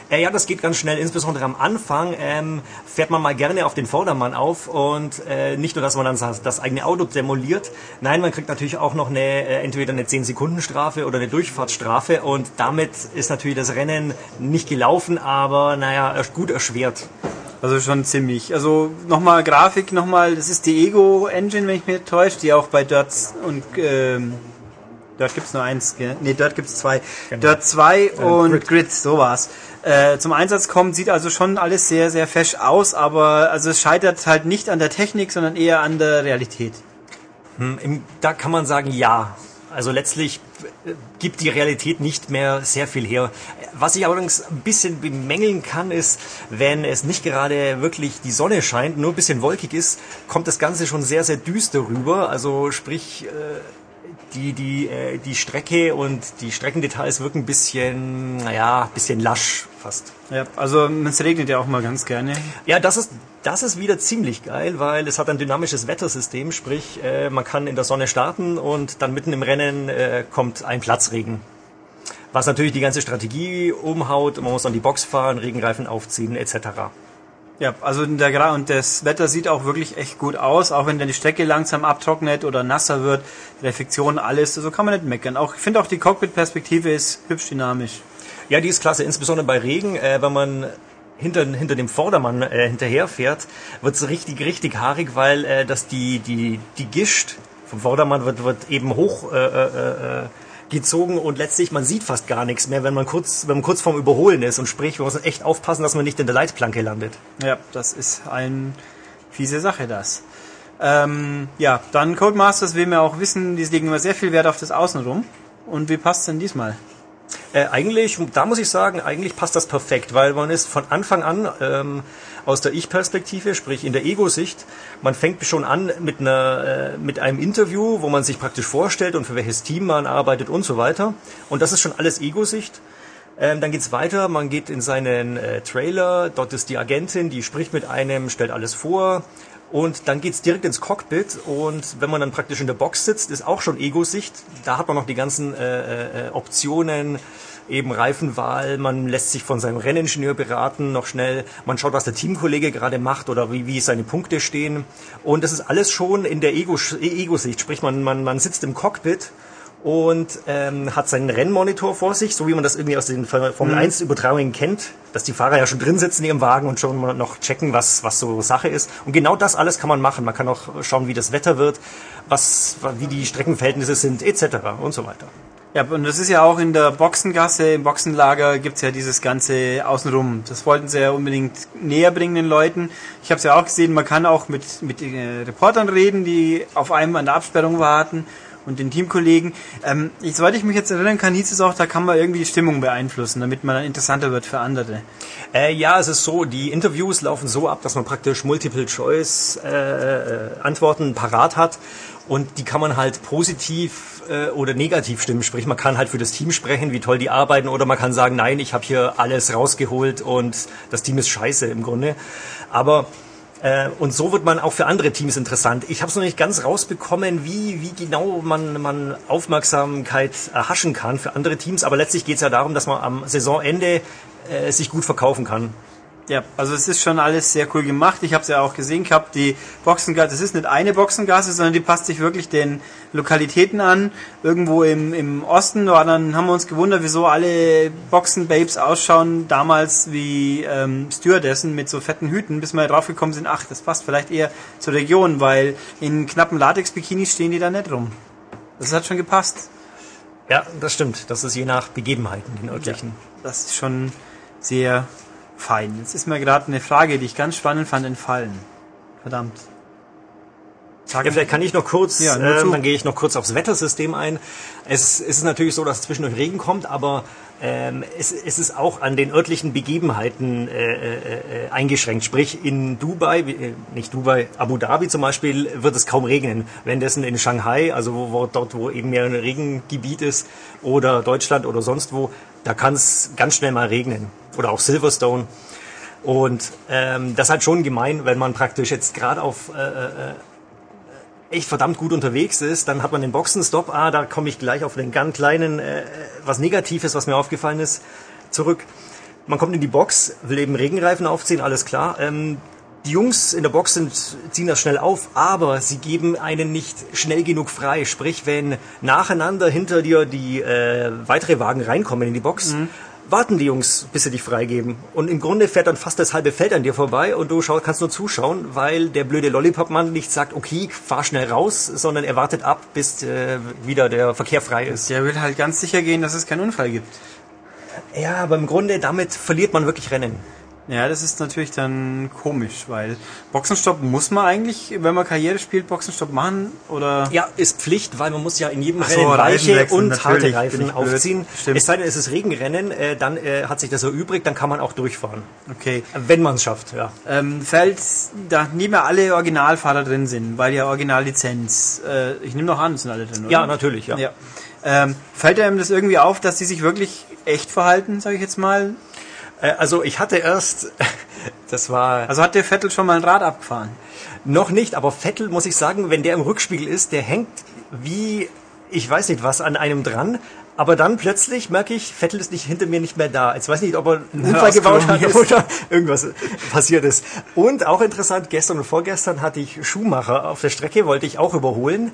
Speaker 4: Äh, ja, das geht ganz schnell. Insbesondere am Anfang ähm, fährt man mal gerne auf den Vordermann auf und äh, nicht nur, dass man dann das, eigene Auto demoliert. Nein, man kriegt natürlich auch noch eine äh, entweder eine 10-Sekunden-Strafe oder eine Durchfahrtsstrafe und damit ist natürlich das Rennen nicht gelaufen, aber naja, gut erschwert.
Speaker 1: Also schon ziemlich. Also nochmal Grafik, nochmal, das ist die Ego Engine, wenn ich mich täusche, die auch bei Dirt und ähm, Dirt gibt's nur eins, gell? Nee, Dirt gibt's zwei. Dirt 2 und
Speaker 4: Grid.
Speaker 1: Grid. so war's. Äh, zum Einsatz kommt, sieht also schon alles sehr, sehr fesch aus, aber also es scheitert halt nicht an der Technik, sondern eher an der Realität.
Speaker 4: Im, da kann man sagen, ja. Also letztlich äh, gibt die Realität nicht mehr sehr viel her. Was ich allerdings ein bisschen bemängeln kann, ist, wenn es nicht gerade wirklich die Sonne scheint, nur ein bisschen wolkig ist, kommt das Ganze schon sehr, sehr düster rüber. Also sprich, äh, die, die, äh, die Strecke und die Streckendetails wirken ein bisschen, naja, ein bisschen lasch fast.
Speaker 1: Ja, also es regnet ja auch mal ganz gerne.
Speaker 4: Ja, das ist, das ist wieder ziemlich geil, weil es hat ein dynamisches Wettersystem, sprich, äh, man kann in der Sonne starten und dann mitten im Rennen äh, kommt ein Platzregen. Was natürlich die ganze Strategie umhaut, man muss an die Box fahren, Regenreifen aufziehen etc.
Speaker 1: Ja, also der Gra und das Wetter sieht auch wirklich echt gut aus, auch wenn dann die Strecke langsam abtrocknet oder nasser wird, Reflexion, alles, so kann man nicht meckern. Auch, ich finde auch die Cockpit-Perspektive ist hübsch dynamisch.
Speaker 4: Ja, die ist klasse, insbesondere bei Regen, äh, wenn man hinter, hinter dem Vordermann äh, hinterherfährt, wird's richtig, richtig haarig, weil äh, das die, die, die Gischt vom Vordermann wird, wird eben hoch äh, äh, äh, gezogen und letztlich man sieht fast gar nichts mehr, wenn man kurz, wenn man kurz vorm Überholen ist und sprich, wir müssen echt aufpassen, dass man nicht in der Leitplanke landet.
Speaker 1: Ja, das ist eine fiese Sache, das. Ähm, ja, dann Codemasters will mir auch wissen, die legen immer sehr viel Wert auf das Außenrum. Und wie passt's denn diesmal?
Speaker 4: Äh, eigentlich, da muss ich sagen, eigentlich passt das perfekt, weil man ist von Anfang an ähm, aus der Ich-Perspektive, sprich in der Ego-Sicht, man fängt schon an mit einer, äh, mit einem Interview, wo man sich praktisch vorstellt und für welches Team man arbeitet und so weiter. Und das ist schon alles Ego-Sicht. Ähm, dann geht's weiter, man geht in seinen äh, Trailer, dort ist die Agentin, die spricht mit einem, stellt alles vor. Und dann geht's direkt ins Cockpit und wenn man dann praktisch in der Box sitzt, ist auch schon Ego-Sicht. Da hat man noch die ganzen äh, äh, Optionen, eben Reifenwahl, man lässt sich von seinem Renningenieur beraten, noch schnell, man schaut, was der Teamkollege gerade macht oder wie, wie seine Punkte stehen. Und das ist alles schon in der Ego- Ego-Sicht, sprich man, man, man sitzt im Cockpit und ähm, hat seinen Rennmonitor vor sich, so wie man das irgendwie aus den Formel 1 Übertragungen kennt, dass die Fahrer ja schon drin sitzen in ihrem Wagen und schon mal noch checken, was, was so Sache ist. Und genau das alles kann man machen. Man kann auch schauen, wie das Wetter wird, was, wie die Streckenverhältnisse sind, etc. und so weiter.
Speaker 1: Ja, und das ist ja auch in der Boxengasse, im Boxenlager gibt's ja dieses ganze Außenrum. Das wollten sie ja unbedingt näher bringen den Leuten. Ich habe es ja auch gesehen, man kann auch mit, mit äh, Reportern reden, die auf einem an der Absperrung warten und den Teamkollegen. Ähm, ich, soweit ich mich jetzt erinnern kann, hieß es auch, da kann man irgendwie die Stimmung beeinflussen, damit man dann interessanter wird für andere.
Speaker 4: Äh, ja, es ist so, die Interviews laufen so ab, dass man praktisch Multiple-Choice-Antworten parat hat und die kann man halt positiv äh, oder negativ stimmen. Sprich, man kann halt für das Team sprechen, wie toll die arbeiten oder man kann sagen, nein, ich habe hier alles rausgeholt und das Team ist scheiße im Grunde. Aber äh, und so wird man auch für andere Teams interessant. Ich habe es noch nicht ganz rausbekommen, wie, wie genau man, man Aufmerksamkeit erhaschen kann für andere Teams, aber letztlich geht es ja darum, dass man am Saisonende äh, sich gut verkaufen kann.
Speaker 1: Ja, also es ist schon alles sehr cool gemacht. Ich habe es ja auch gesehen gehabt, die Boxengasse, das ist nicht eine Boxengasse, sondern die passt sich wirklich den Lokalitäten an. Irgendwo im, im Osten, da dann haben wir uns gewundert, wieso alle Boxenbabes ausschauen, damals wie ähm, Stewardessen mit so fetten Hüten, bis wir drauf gekommen sind, ach, das passt vielleicht eher zur Region, weil in knappen Latex-Bikinis stehen die da nicht rum. Das hat schon gepasst.
Speaker 4: Ja, das stimmt. Das ist je nach Begebenheiten, den örtlichen.
Speaker 1: Das ist schon sehr fein. Jetzt ist mir gerade eine Frage, die ich ganz spannend fand, entfallen. Verdammt.
Speaker 4: Ja, vielleicht kann ich noch kurz,
Speaker 1: Ja,
Speaker 4: ähm, dann gehe ich noch kurz aufs Wettersystem ein. Es, es ist natürlich so, dass zwischendurch Regen kommt, aber ähm, es, es ist auch an den örtlichen Begebenheiten äh, äh, äh, eingeschränkt. Sprich, in Dubai, äh, nicht Dubai, Abu Dhabi zum Beispiel, wird es kaum regnen. Währenddessen in Shanghai, also wo, wo, dort, wo eben mehr ein Regengebiet ist, oder Deutschland oder sonst wo, da kann es ganz schnell mal regnen. Oder auch Silverstone. Und ähm, das halt schon gemein, wenn man praktisch jetzt gerade auf äh, äh, echt verdammt gut unterwegs ist, dann hat man den Boxenstopp. Ah, da komme ich gleich auf den ganz kleinen, äh, was Negatives, was mir aufgefallen ist, zurück. Man kommt in die Box, will eben Regenreifen aufziehen, alles klar. Ähm, die Jungs in der Box sind, ziehen das schnell auf, aber sie geben einen nicht schnell genug frei. Sprich, wenn nacheinander hinter dir die äh, weitere Wagen reinkommen in die Box, warten die Jungs, bis sie dich freigeben. Und im Grunde fährt dann fast das halbe Feld an dir vorbei und du schau, kannst nur zuschauen, weil der blöde Lollipop-Mann nicht sagt, okay, fahr schnell raus, sondern er wartet ab, bis äh, wieder der Verkehr frei ist.
Speaker 1: Der will halt ganz sicher gehen, dass es keinen Unfall gibt.
Speaker 4: Ja, aber im Grunde, damit verliert man wirklich Rennen.
Speaker 1: Ja, das ist natürlich dann komisch, weil Boxenstopp muss man eigentlich, wenn man Karriere spielt, Boxenstopp machen oder
Speaker 4: Ja, ist Pflicht, weil man muss ja in jedem
Speaker 1: so,
Speaker 4: Rennen weiche
Speaker 1: wechseln,
Speaker 4: und harte Reifen aufziehen.
Speaker 1: Stimmt.
Speaker 4: Es sei denn, es ist Regenrennen, äh, dann äh, hat sich das erübrigt, dann kann man auch durchfahren.
Speaker 1: okay.
Speaker 4: Wenn man es schafft, ja.
Speaker 1: Ähm, fällt, da nicht mehr alle Originalfahrer drin sind, weil ja Originallizenz. Äh, ich nehme noch an, sind alle drin, oder?
Speaker 4: Ja, natürlich, ja.
Speaker 1: Ja. Ähm, fällt einem das irgendwie auf, dass die sich wirklich echt verhalten, sage ich jetzt mal?
Speaker 4: Äh, also ich hatte erst, das war
Speaker 1: Also hat der Vettel schon mal ein Rad abgefahren?
Speaker 4: noch nicht, aber Vettel, muss ich sagen, wenn der im Rückspiegel ist, der hängt wie, ich weiß nicht was, an einem dran. Aber dann plötzlich merke ich, Vettel ist nicht hinter mir nicht mehr da. Jetzt weiß ich nicht, ob er einen Unfall gebaut hat
Speaker 1: ist.
Speaker 4: oder irgendwas passiert ist. Und auch interessant, gestern und vorgestern hatte ich Schumacher auf der Strecke, wollte ich auch überholen.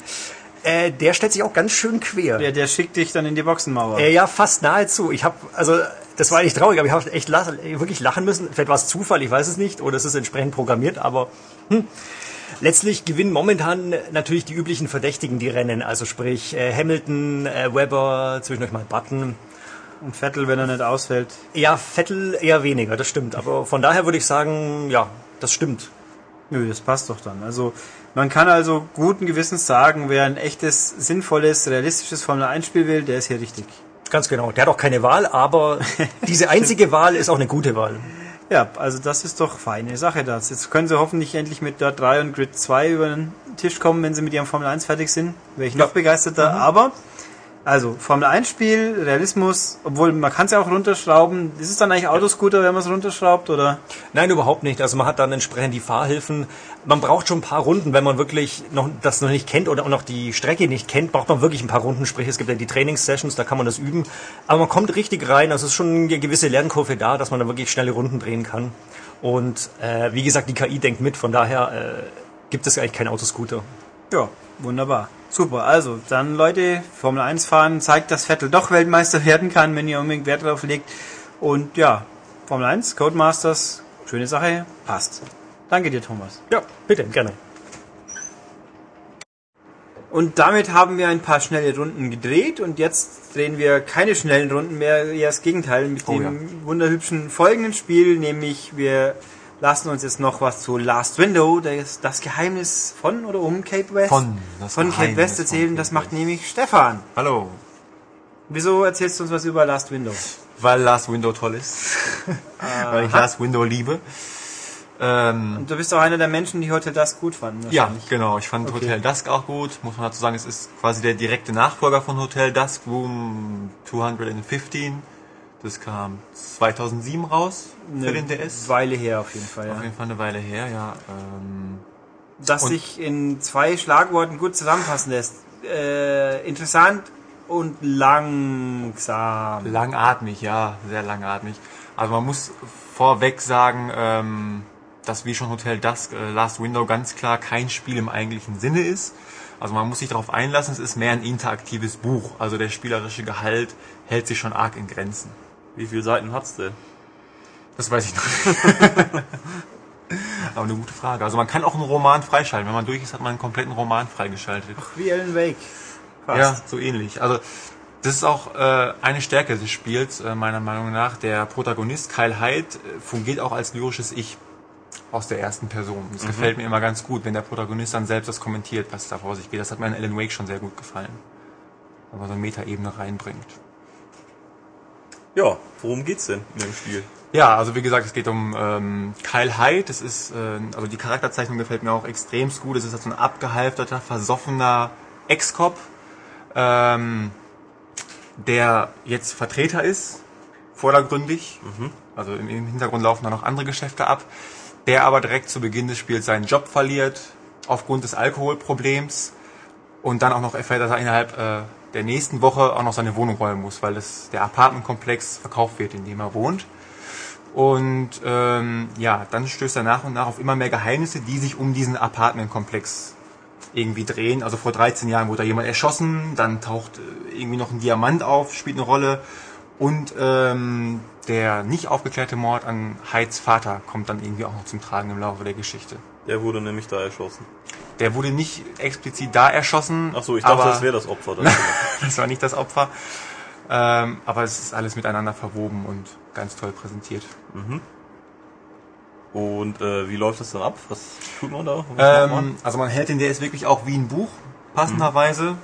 Speaker 4: Äh, der stellt sich auch ganz schön quer.
Speaker 1: Der, der schickt dich dann in die Boxenmauer.
Speaker 4: Äh, ja, fast nahezu. Ich habe, also das war nicht traurig, aber ich habe echt lach, wirklich lachen müssen. Vielleicht war es Zufall, ich weiß es nicht, oder es ist entsprechend programmiert, aber hm. letztlich gewinnen momentan natürlich die üblichen Verdächtigen die Rennen. Also sprich äh, Hamilton, äh, Webber, zwischendurch mal Button.
Speaker 1: Und Vettel, wenn er nicht ausfällt.
Speaker 4: Ja, Vettel eher weniger, das stimmt. Aber von daher würde ich sagen, ja, das stimmt.
Speaker 1: Nö, das passt doch dann. Also man kann also guten Gewissens sagen, wer ein echtes, sinnvolles, realistisches Formel-1-Spiel will, der ist hier richtig.
Speaker 4: Ganz genau. Der hat auch keine Wahl, aber diese einzige Wahl ist auch eine gute Wahl.
Speaker 1: Ja, also das ist doch feine Sache das. Jetzt können sie hoffentlich endlich mit Dirt 3 und Grid 2 über den Tisch kommen, wenn sie mit ihrem Formel 1 fertig sind. Wäre ich noch begeisterter. Aber, also Formel 1 Spiel, Realismus, obwohl man kann es ja auch runterschrauben. Ist es dann eigentlich Autoscooter, wenn man es runterschraubt, oder?
Speaker 4: Nein, überhaupt nicht. Also man hat dann entsprechend die Fahrhilfen. Man braucht schon ein paar Runden, wenn man wirklich noch das noch nicht kennt oder auch noch die Strecke nicht kennt, braucht man wirklich ein paar Runden. Sprich, es gibt ja die Trainingssessions, da kann man das üben. Aber man kommt richtig rein. Also es ist schon eine gewisse Lernkurve da, dass man da wirklich schnelle Runden drehen kann. Und äh, wie gesagt, die KI denkt mit. Von daher äh, gibt es eigentlich keinen Autoscooter.
Speaker 1: Ja, wunderbar. Super. Also, dann Leute, Formel 1 fahren zeigt, dass Vettel doch Weltmeister werden kann, wenn ihr unbedingt Wert darauf legt. Und ja, Formel 1, Codemasters, schöne Sache, passt. Danke dir, Thomas.
Speaker 4: Ja, bitte, gerne.
Speaker 1: Und damit haben wir ein paar schnelle Runden gedreht und jetzt drehen wir keine schnellen Runden mehr, eher das Gegenteil mit
Speaker 2: Oh,
Speaker 1: dem wunderhübschen folgenden Spiel, nämlich wir lassen uns jetzt noch was zu Last Window, das, das Geheimnis von oder um Cape West,
Speaker 2: Von,
Speaker 1: von Cape West erzählen,
Speaker 2: Cape
Speaker 1: das macht
Speaker 2: West.
Speaker 1: nämlich Stefan.
Speaker 2: Hallo.
Speaker 1: Wieso erzählst du uns was über Last Window?
Speaker 2: Weil Last Window toll ist. Weil ich Last Window liebe. Ähm,
Speaker 1: Und du bist auch einer der Menschen, die Hotel Dusk gut fanden.
Speaker 2: ja, genau. Ich fand
Speaker 1: Okay.
Speaker 2: Hotel Dusk auch gut. Muss man dazu sagen, es ist quasi der direkte Nachfolger von Hotel Dusk, Room 215. Das kam 2007 raus für den DS.
Speaker 1: Weile her auf jeden Fall.
Speaker 2: Auf
Speaker 1: Ja.
Speaker 2: jeden Fall eine Weile her, ja. Ähm,
Speaker 1: Das sich in zwei Schlagworten gut zusammenfassen lässt. Äh, interessant und langsam.
Speaker 2: Langatmig, ja, sehr langatmig. Also man muss vorweg sagen, ähm, dass wie schon Hotel Dusk äh, Last Window ganz klar kein Spiel im eigentlichen Sinne ist. Also man muss sich darauf einlassen, es ist mehr ein interaktives Buch. Also der spielerische Gehalt hält sich schon arg in Grenzen.
Speaker 5: Wie viele Seiten hat's denn?
Speaker 2: Das weiß ich noch. Aber eine gute Frage. Also man kann auch einen Roman freischalten. Wenn man durch ist, hat man einen kompletten Roman freigeschaltet.
Speaker 1: Wie Alan Wake. Fast.
Speaker 2: Ja, so ähnlich. Also
Speaker 6: Das ist auch äh, eine Stärke des Spiels, äh, meiner Meinung nach. Der Protagonist Kyle Hyde äh, fungiert auch als lyrisches Ich aus der ersten Person. Das gefällt mir immer ganz gut, wenn der Protagonist dann selbst das kommentiert, was da vor sich geht. Das hat mir in Alan Wake schon sehr gut gefallen. Wenn man so eine Metaebene reinbringt.
Speaker 2: Ja, worum geht's denn in dem Spiel?
Speaker 6: Ja, also wie gesagt, es geht um ähm, Kyle Hyde. Das ist, äh, also die Charakterzeichnung gefällt mir auch extremst gut. Es ist halt so ein abgehalfterter, versoffener Ex-Cop, ähm, der jetzt Vertreter ist, vordergründig. Also im, im Hintergrund laufen da noch andere Geschäfte ab. Der aber direkt zu Beginn des Spiels seinen Job verliert, aufgrund des Alkoholproblems. Und dann auch noch erfährt, dass er innerhalb äh, der nächsten Woche auch noch seine Wohnung räumen muss, weil das, der Apartmentkomplex verkauft wird, in dem er wohnt. Und ähm, ja, dann stößt er nach und nach auf immer mehr Geheimnisse, die sich um diesen Apartmentkomplex irgendwie drehen. Also vor 13 Jahren wurde da jemand erschossen, dann taucht äh, irgendwie noch ein Diamant auf, spielt eine Rolle. Und ähm, der nicht aufgeklärte Mord an Heids Vater kommt dann irgendwie auch noch zum Tragen im Laufe der Geschichte.
Speaker 2: Der wurde nämlich da erschossen.
Speaker 6: Der wurde nicht explizit da erschossen.
Speaker 2: Ach so, ich dachte, das wäre das Opfer. Das
Speaker 6: das war nicht das Opfer. Ähm, aber es ist alles miteinander verwoben und ganz toll präsentiert.
Speaker 2: Und äh, wie läuft das dann ab? Was tut man da? Macht man?
Speaker 6: Ähm, also man hält den, der ist wirklich auch wie ein Buch, passenderweise.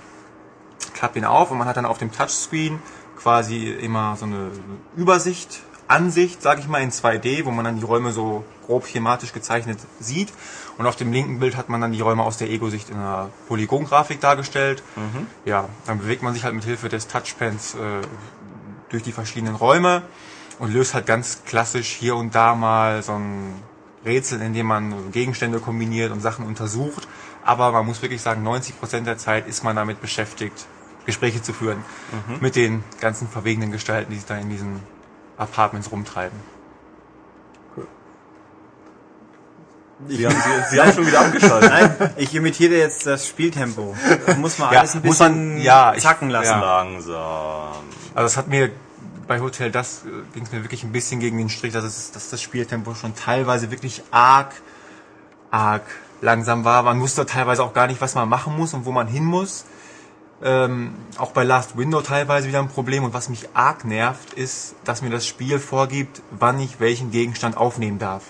Speaker 6: Klappt ihn auf und man hat dann auf dem Touchscreen quasi immer so eine Übersicht, Ansicht, sage ich mal, in 2D, wo man dann die Räume so grob schematisch gezeichnet sieht. Und auf dem linken Bild hat man dann die Räume aus der Ego-Sicht in einer Polygongrafik dargestellt. Ja, dann bewegt man sich halt mit Hilfe des Touchpens äh, durch die verschiedenen Räume und löst halt ganz klassisch hier und da mal so ein Rätsel, in dem man Gegenstände kombiniert und Sachen untersucht. Aber man muss wirklich sagen, 90% der Zeit ist man damit beschäftigt, Gespräche zu führen mit den ganzen verwegenen Gestalten, die sich da in diesen Apartments rumtreiben.
Speaker 2: Sie, haben, Sie, Sie haben schon wieder abgeschaltet.
Speaker 1: Nein, ich imitiere jetzt das Spieltempo. Das muss man
Speaker 6: Ja,
Speaker 1: alles ein bisschen
Speaker 6: man- ja, ich-
Speaker 1: zacken lassen.
Speaker 6: ja.
Speaker 2: Langsam.
Speaker 6: Also es hat mir bei Hotel das ging es mir wirklich ein bisschen gegen den Strich, dass, es, dass das Spieltempo schon teilweise wirklich arg, arg langsam war. Man wusste teilweise auch gar nicht, was man machen muss und wo man hin muss. Ähm, auch bei Last Window teilweise wieder ein Problem. Und was mich arg nervt, ist, dass mir das Spiel vorgibt, wann ich welchen Gegenstand aufnehmen darf.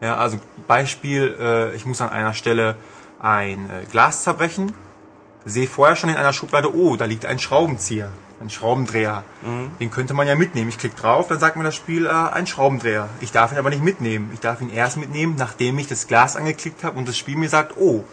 Speaker 6: Ja, also Beispiel, äh, ich muss an einer Stelle ein äh, Glas zerbrechen, sehe vorher schon in einer Schublade, oh, da liegt ein Schraubenzieher, ein Schraubendreher. Den könnte man ja mitnehmen. Ich klicke drauf, dann sagt mir das Spiel, äh, ein Schraubendreher. Ich darf ihn aber nicht mitnehmen. Ich darf ihn erst mitnehmen, nachdem ich das Glas angeklickt habe und das Spiel mir sagt, oh,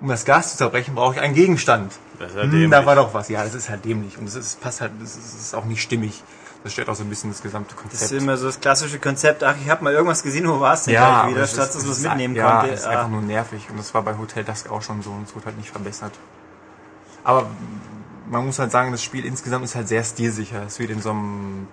Speaker 6: um das Glas zu zerbrechen, brauche ich einen Gegenstand.
Speaker 2: Das ist ja
Speaker 6: Hm,
Speaker 2: dämlich.
Speaker 6: da war doch was. Ja, das ist halt dämlich und das ist, passt halt, das ist, das auch nicht stimmig. Das stört auch so ein bisschen das gesamte
Speaker 1: Das
Speaker 6: Konzept.
Speaker 1: ist immer so das klassische Konzept, ach, ich habe mal irgendwas gesehen, wo war es denn gleich wieder,
Speaker 6: es
Speaker 1: statt
Speaker 6: ist-
Speaker 1: dass man es
Speaker 6: ist-
Speaker 1: mitnehmen
Speaker 6: ja,
Speaker 1: konnte.
Speaker 6: ist
Speaker 1: Ah.
Speaker 6: einfach nur nervig und das war bei Hotel Dusk auch schon so und es wurde halt nicht verbessert. Aber man muss halt sagen, das Spiel insgesamt ist halt sehr stilsicher. Es wird in so einem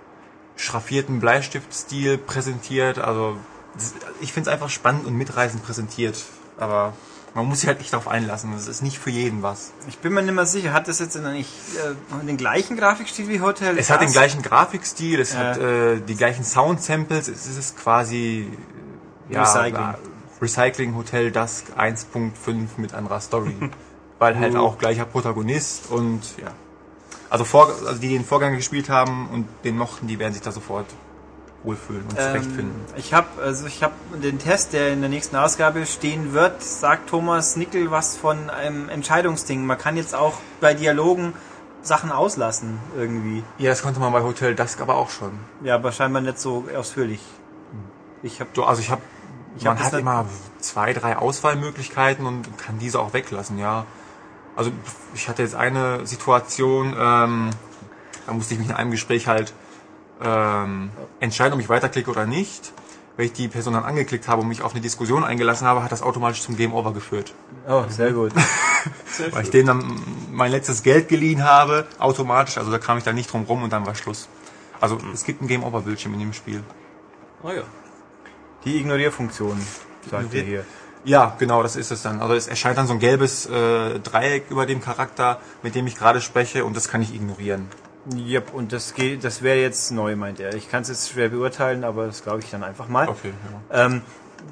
Speaker 6: schraffierten Bleistiftstil präsentiert. Also das, ich finde es einfach spannend und mitreißend präsentiert. Aber man muss sich halt nicht darauf einlassen. Es ist nicht für jeden was.
Speaker 1: Ich bin mir nicht mehr sicher, hat das jetzt eigentlich äh, den gleichen Grafikstil wie Hotel?
Speaker 6: Es hat den gleichen Grafikstil, es
Speaker 1: Ja.
Speaker 6: hat äh, die gleichen Sound-Samples, es ist quasi ja,
Speaker 1: Recycling.
Speaker 6: äh, Recycling Hotel Dusk 1.5 mit anderer Story. Weil halt auch gleicher Protagonist und ja. Also, vor, also die, die den Vorgang gespielt haben und den mochten, die werden sich da sofort wohlfühlen und zurechtfinden.
Speaker 1: Ähm, ich habe also ich habe den Test, der in der nächsten Ausgabe stehen wird, sagt Thomas Nickel was von einem Entscheidungsding. Man kann jetzt auch bei Dialogen Sachen auslassen irgendwie.
Speaker 6: Ja, das konnte man bei Hotel Dusk aber auch schon.
Speaker 1: Ja, aber scheinbar nicht so ausführlich. Ich habe
Speaker 6: So, also ich habe,
Speaker 1: Ich
Speaker 6: man
Speaker 1: hab
Speaker 6: hat immer zwei, drei Auswahlmöglichkeiten und kann diese auch weglassen, ja. Also ich hatte jetzt eine Situation, ähm, da musste ich mich in einem Gespräch halt ähm, entscheiden, ob ich weiterklicke oder nicht. Wenn ich die Person dann angeklickt habe und mich auf eine Diskussion eingelassen habe, hat das automatisch zum Game Over geführt.
Speaker 1: Oh, sehr gut.
Speaker 6: Weil ich denen dann mein letztes Geld geliehen habe, automatisch, also da kam ich dann nicht drum rum und dann war Schluss. Also es gibt ein Game Over Bildschirm in dem Spiel.
Speaker 2: Ah ja.
Speaker 1: Die Ignorierfunktion, sagt ihr hier.
Speaker 6: Ja, genau, das ist es dann. Also es erscheint dann so ein gelbes äh, Dreieck über dem Charakter, mit dem ich gerade spreche und das kann ich ignorieren.
Speaker 1: Yep, und das geht, das wäre jetzt neu, meint er. Ich kann es jetzt schwer beurteilen, aber das glaube ich dann einfach mal.
Speaker 6: Okay, ja.
Speaker 1: Ähm,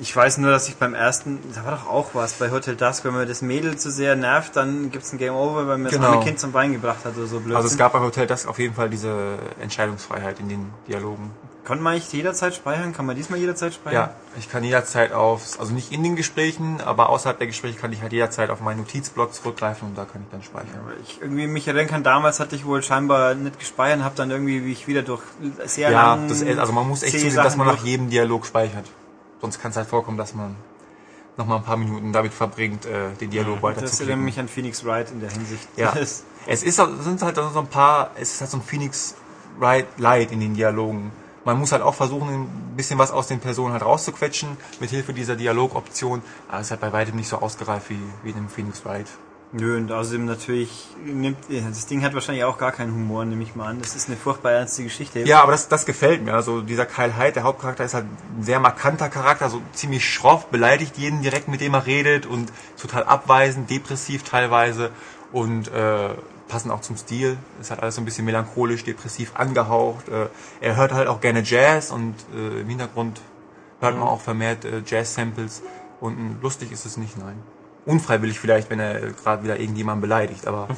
Speaker 1: Ich weiß nur, dass ich beim ersten, da war doch auch was bei Hotel Dusk, wenn man das Mädel zu sehr nervt, dann gibt's ein Game Over, weil man das
Speaker 6: Genau.
Speaker 1: arme Kind zum Bein gebracht hat oder so blöd.
Speaker 6: Also es gab bei Hotel das auf jeden Fall diese Entscheidungsfreiheit in den Dialogen.
Speaker 1: Konnte man nicht jederzeit speichern? Kann man diesmal jederzeit speichern?
Speaker 6: Ja, ich kann jederzeit auf, also nicht in den Gesprächen, aber außerhalb der Gespräche kann ich halt jederzeit auf meinen Notizblock zurückgreifen und da kann ich dann speichern.
Speaker 1: Weil Ich irgendwie mich erinnern kann, damals hatte ich wohl scheinbar nicht gespeichert, habe dann irgendwie, wie ich wieder durch sehr
Speaker 6: Ja,
Speaker 1: lang
Speaker 6: das, also man muss echt zusehen, dass man nach jedem Dialog speichert. Sonst kann es halt vorkommen, dass man noch mal ein paar Minuten damit verbringt, äh, den Dialog weiter
Speaker 1: Das erinnert mich an Phoenix Wright in der Hinsicht.
Speaker 6: Ja. Es ist, es sind halt so ein paar, es ist halt so ein Phoenix Wright Light in den Dialogen. Man muss halt auch versuchen, ein bisschen was aus den Personen halt rauszuquetschen, mit Hilfe dieser Dialogoption. Aber es ist halt bei weitem nicht so ausgereift wie, wie in dem Phoenix Wright.
Speaker 1: Nö, und außerdem natürlich nimmt, das Ding hat wahrscheinlich auch gar keinen Humor, nehme ich mal an. Das ist eine furchtbar ernste Geschichte.
Speaker 6: Ja, aber das, das gefällt mir. Also dieser Kyle Hyde, der Hauptcharakter, ist halt ein sehr markanter Charakter, so ziemlich schroff, beleidigt jeden direkt, mit dem er redet und total abweisend, depressiv teilweise und äh, passend auch zum Stil. Ist halt alles so ein bisschen melancholisch, depressiv angehaucht. Äh, er hört halt auch gerne Jazz und äh, im Hintergrund hört man auch vermehrt äh, Jazz-Samples und lustig ist es nicht, nein. Unfreiwillig vielleicht, wenn er gerade wieder irgendjemanden beleidigt, aber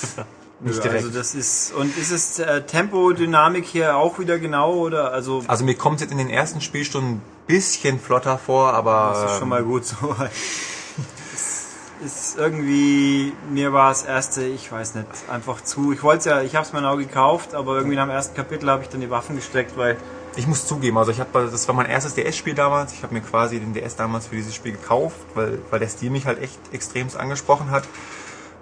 Speaker 6: nicht direkt.
Speaker 1: Also das ist und ist es äh, Tempodynamik hier auch wieder genau oder also
Speaker 6: Also mir kommt es jetzt in den ersten Spielstunden ein bisschen flotter vor, aber
Speaker 1: das ist schon
Speaker 6: ähm,
Speaker 1: mal gut so. Es ist irgendwie mir war das erste, ich weiß nicht, einfach zu. Ich wollte ja, ich habe es mir auch gekauft, aber irgendwie nach dem ersten Kapitel habe ich dann die Waffen gesteckt, weil
Speaker 6: ich muss zugeben, also ich habe das war mein erstes DS-Spiel damals. Ich habe mir quasi den DS damals für dieses Spiel gekauft, weil weil der Stil mich halt echt extremst angesprochen hat.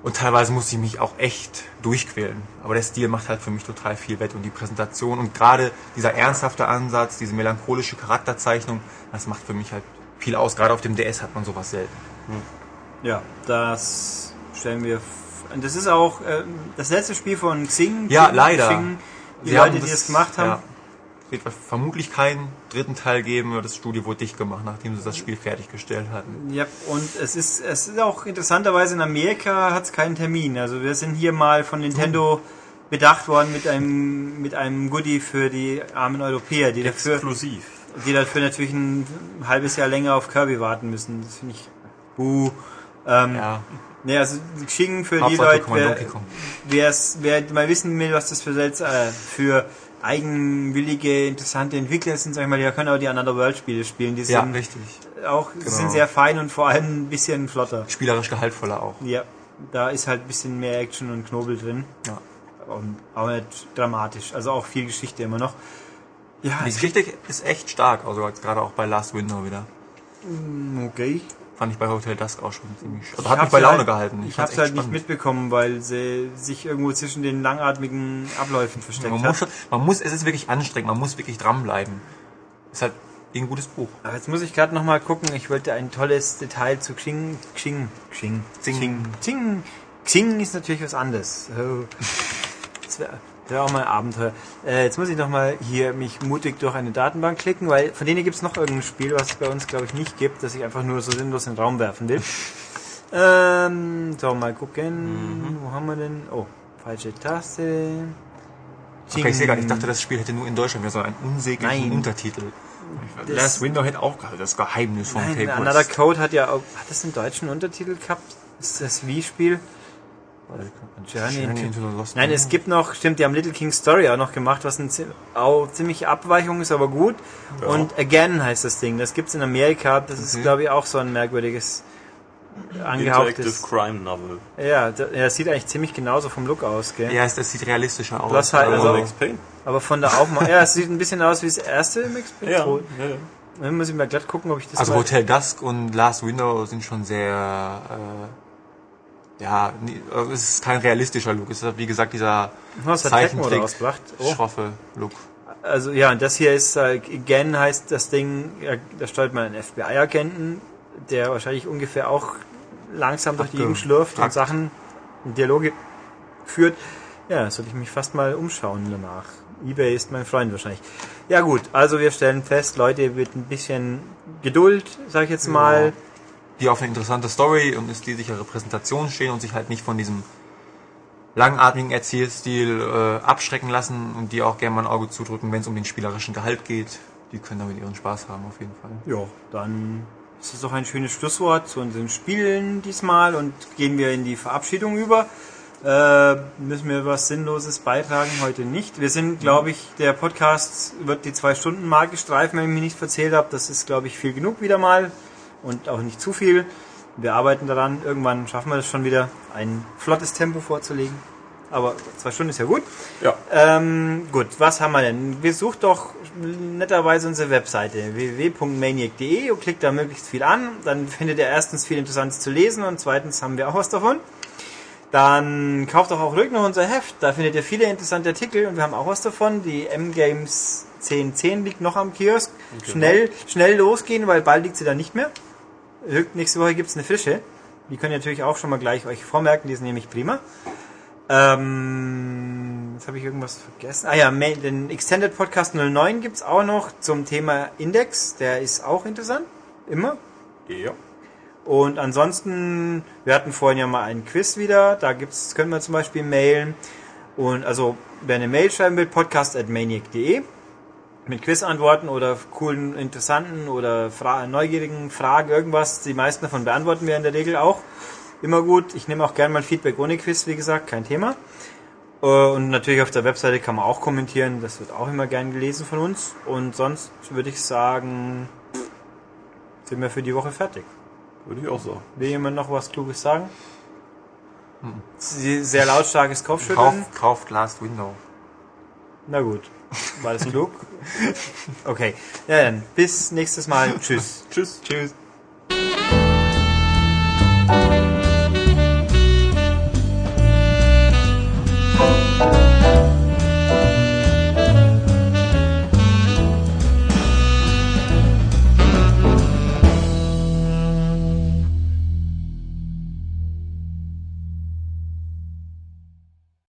Speaker 6: Und teilweise musste ich mich auch echt durchquälen. Aber der Stil macht halt für mich total viel wett und die Präsentation und gerade dieser ernsthafte Ansatz, diese melancholische Charakterzeichnung, das macht für mich halt viel aus. Gerade auf dem DS hat man sowas selten.
Speaker 1: Ja, das stellen wir. Das ist auch ähm, das letzte Spiel von Xing.
Speaker 6: Ja,
Speaker 1: Xing,
Speaker 6: leider.
Speaker 1: Xing, die
Speaker 6: Sie
Speaker 1: Leute,
Speaker 6: haben
Speaker 1: die es gemacht haben.
Speaker 6: Ja, es wird vermutlich keinen dritten Teil geben. Das Studio wurde dicht gemacht, nachdem sie das Spiel fertiggestellt hatten.
Speaker 1: Ja, und es ist, es ist auch interessanterweise in Amerika hat es keinen Termin. Also wir sind hier mal von Nintendo bedacht worden mit einem mit einem Goodie für die armen Europäer, die dafür,
Speaker 2: Exklusiv.
Speaker 1: die dafür natürlich ein halbes Jahr länger auf Kirby warten müssen. Das finde ich buh. Ähm,
Speaker 6: Ja,
Speaker 1: Nee, also Xing für die Leute, wer, wer mal wissen will, was das für, Sel- äh, für eigenwillige, interessante Entwickler sind, sag ich mal, die können auch die Another World Spiele spielen. Die
Speaker 6: ja,
Speaker 1: sind
Speaker 6: richtig.
Speaker 1: auch sind sehr fein und vor allem ein bisschen flotter.
Speaker 6: Spielerisch gehaltvoller auch.
Speaker 1: Ja, da ist halt ein bisschen mehr Action und Knobel drin.
Speaker 6: Ja.
Speaker 1: Und auch nicht dramatisch. Also auch viel Geschichte immer noch. Ja,
Speaker 6: Die Geschichte ist echt stark, also gerade auch bei Last Window wieder.
Speaker 1: okay.
Speaker 6: Fand ich bei Hotel Dusk auch schon ziemlich. Also
Speaker 1: Ich
Speaker 6: hat mich bei Laune
Speaker 1: halt,
Speaker 6: gehalten.
Speaker 1: Ich,
Speaker 6: fand's
Speaker 1: hab's halt
Speaker 6: echt
Speaker 1: nicht
Speaker 6: spannend.
Speaker 1: mitbekommen, weil sie sich irgendwo zwischen den langatmigen Abläufen versteckt
Speaker 6: Man
Speaker 1: hat.
Speaker 6: muss, schon, man muss, es ist wirklich anstrengend, man muss wirklich dranbleiben. Ist halt ein gutes Buch.
Speaker 1: Aber jetzt muss ich gerade noch mal gucken. Ich wollte ein tolles Detail zu Xing. Xing. Xing. Xing. Xing. Xing ist natürlich was anderes. Oh. Das wär auch mal ein Abenteuer. Äh, jetzt muss ich noch mal hier mich mutig durch eine Datenbank klicken, weil von denen gibt es noch irgendein Spiel, was es bei uns glaube ich nicht gibt, das ich einfach nur so sinnlos in den Raum werfen will. ähm, so, mal gucken. Wo haben wir denn? Oh, falsche Taste.
Speaker 6: Okay, ich sehe gerade, ich dachte, das Spiel hätte nur in Deutschland wieder so einen unsäglichen
Speaker 1: Nein.
Speaker 6: Untertitel.
Speaker 1: Das-
Speaker 6: Last Window hätte auch gehabt, das Geheimnis von
Speaker 1: Nein,
Speaker 6: Cape
Speaker 1: Another. Code hat ja auch, hat das einen deutschen Untertitel gehabt? Ist das Wie-Spiel? Journey
Speaker 6: Journey
Speaker 1: into-
Speaker 6: the Lost
Speaker 1: Nein, es gibt noch, stimmt, die haben Little King Story auch noch gemacht, was ein, zi- auch ziemlich Abweichung ist, aber gut. Und Again heißt das Ding. Das gibt's in Amerika. Das ist,
Speaker 6: Okay.
Speaker 1: glaube ich, auch so ein merkwürdiges,
Speaker 2: Interactive
Speaker 1: angehauchtes.
Speaker 2: Crime Novel.
Speaker 1: Ja, da- ja, das sieht eigentlich ziemlich genauso vom Look aus, gell?
Speaker 6: Ja, es, das sieht realistischer aus.
Speaker 1: Bloß halt,
Speaker 6: aber-
Speaker 1: also-
Speaker 2: Max Payne.
Speaker 1: Aber von der Aufmachung, ja, es sieht ein bisschen aus wie das erste Max Payne.
Speaker 2: Ja, ja, ja.
Speaker 1: Dann muss ich mal glatt gucken, ob ich das
Speaker 6: Also. Hotel Dusk und Last Window sind schon sehr, äh, ja, also es ist kein realistischer Look. Es ist wie gesagt dieser
Speaker 1: das hat Tecmo
Speaker 6: Zeichentrick,
Speaker 1: rausgebracht. Oh.
Speaker 6: schroffe Look.
Speaker 1: Also ja, und das hier ist, äh, Again heißt das Ding, ja, da steuert man einen FBI-Agenten, der wahrscheinlich ungefähr auch langsam durch die Gegend schlürft und Sachen, Dialoge führt. Ja, sollte ich mich fast mal umschauen danach. Ebay ist mein Freund wahrscheinlich. Ja gut, also wir stellen fest, Leute, mit ein bisschen Geduld, sag ich jetzt mal.
Speaker 6: Die auf eine interessante Story und eine stilsichere Präsentation stehen und sich halt nicht von diesem langatmigen Erzählstil äh, abschrecken lassen und die auch gerne mal ein Auge zudrücken, wenn es um den spielerischen Gehalt geht. die können damit ihren Spaß haben auf jeden Fall.
Speaker 1: Ja, dann ist das doch ein schönes Schlusswort zu unseren Spielen diesmal und gehen wir in die Verabschiedung über. Äh, müssen wir was Sinnloses beitragen? Heute nicht. Wir sind, glaube ich, der Podcast wird die zwei Stunden Marke streifen, wenn ich mich nicht verzählt habe. Das ist, glaube ich, viel genug wieder mal und auch nicht zu viel. Wir arbeiten daran. Irgendwann schaffen wir das schon wieder, ein flottes Tempo vorzulegen. Aber zwei Stunden ist ja gut.
Speaker 2: Ja.
Speaker 1: Ähm, gut, was haben wir denn? Besucht doch netterweise unsere Webseite www.maniac.de und klickt da möglichst viel an. Dann findet ihr erstens viel Interessantes zu lesen und zweitens haben wir auch was davon. Dann kauft doch auch ruhig noch unser Heft. Da findet ihr viele interessante Artikel und wir haben auch was davon. Die M-Games 1010 liegt noch am Kiosk. Schnell, schnell losgehen, weil bald liegt sie da nicht mehr. Nächste Woche gibt's eine Fische. Die könnt ihr natürlich auch schon mal gleich euch vormerken, die sind nämlich prima. Ähm, jetzt habe ich irgendwas vergessen. Ah ja, den Extended Podcast 09 gibt's auch noch zum Thema Index. Der ist auch interessant. Immer.
Speaker 2: Ja.
Speaker 1: Und ansonsten, wir hatten vorhin ja mal einen Quiz wieder. Da gibt's, können wir zum Beispiel mailen. Und also, wer eine Mail schreiben will, podcast.maniac.de mit Quizantworten oder coolen, interessanten oder fra neugierigen Fragen, irgendwas. Die meisten davon beantworten wir in der Regel auch. Immer gut. Ich nehme auch gerne mal Feedback ohne Quiz, wie gesagt, kein Thema. Äh, Und natürlich auf der Webseite kann man auch kommentieren. Das wird auch immer gern gelesen von uns. Und sonst würde ich sagen, sind wir für die Woche fertig.
Speaker 2: Würde ich auch sagen.
Speaker 1: Will jemand noch was Kluges sagen? Sie- Sehr lautstarkes Kopfschütteln.
Speaker 6: Kauft, kauft Last Window.
Speaker 1: Na gut. War das klug? Okay. Ja, dann bis nächstes Mal. Tschüss.
Speaker 2: Tschüss.
Speaker 6: Tschüss.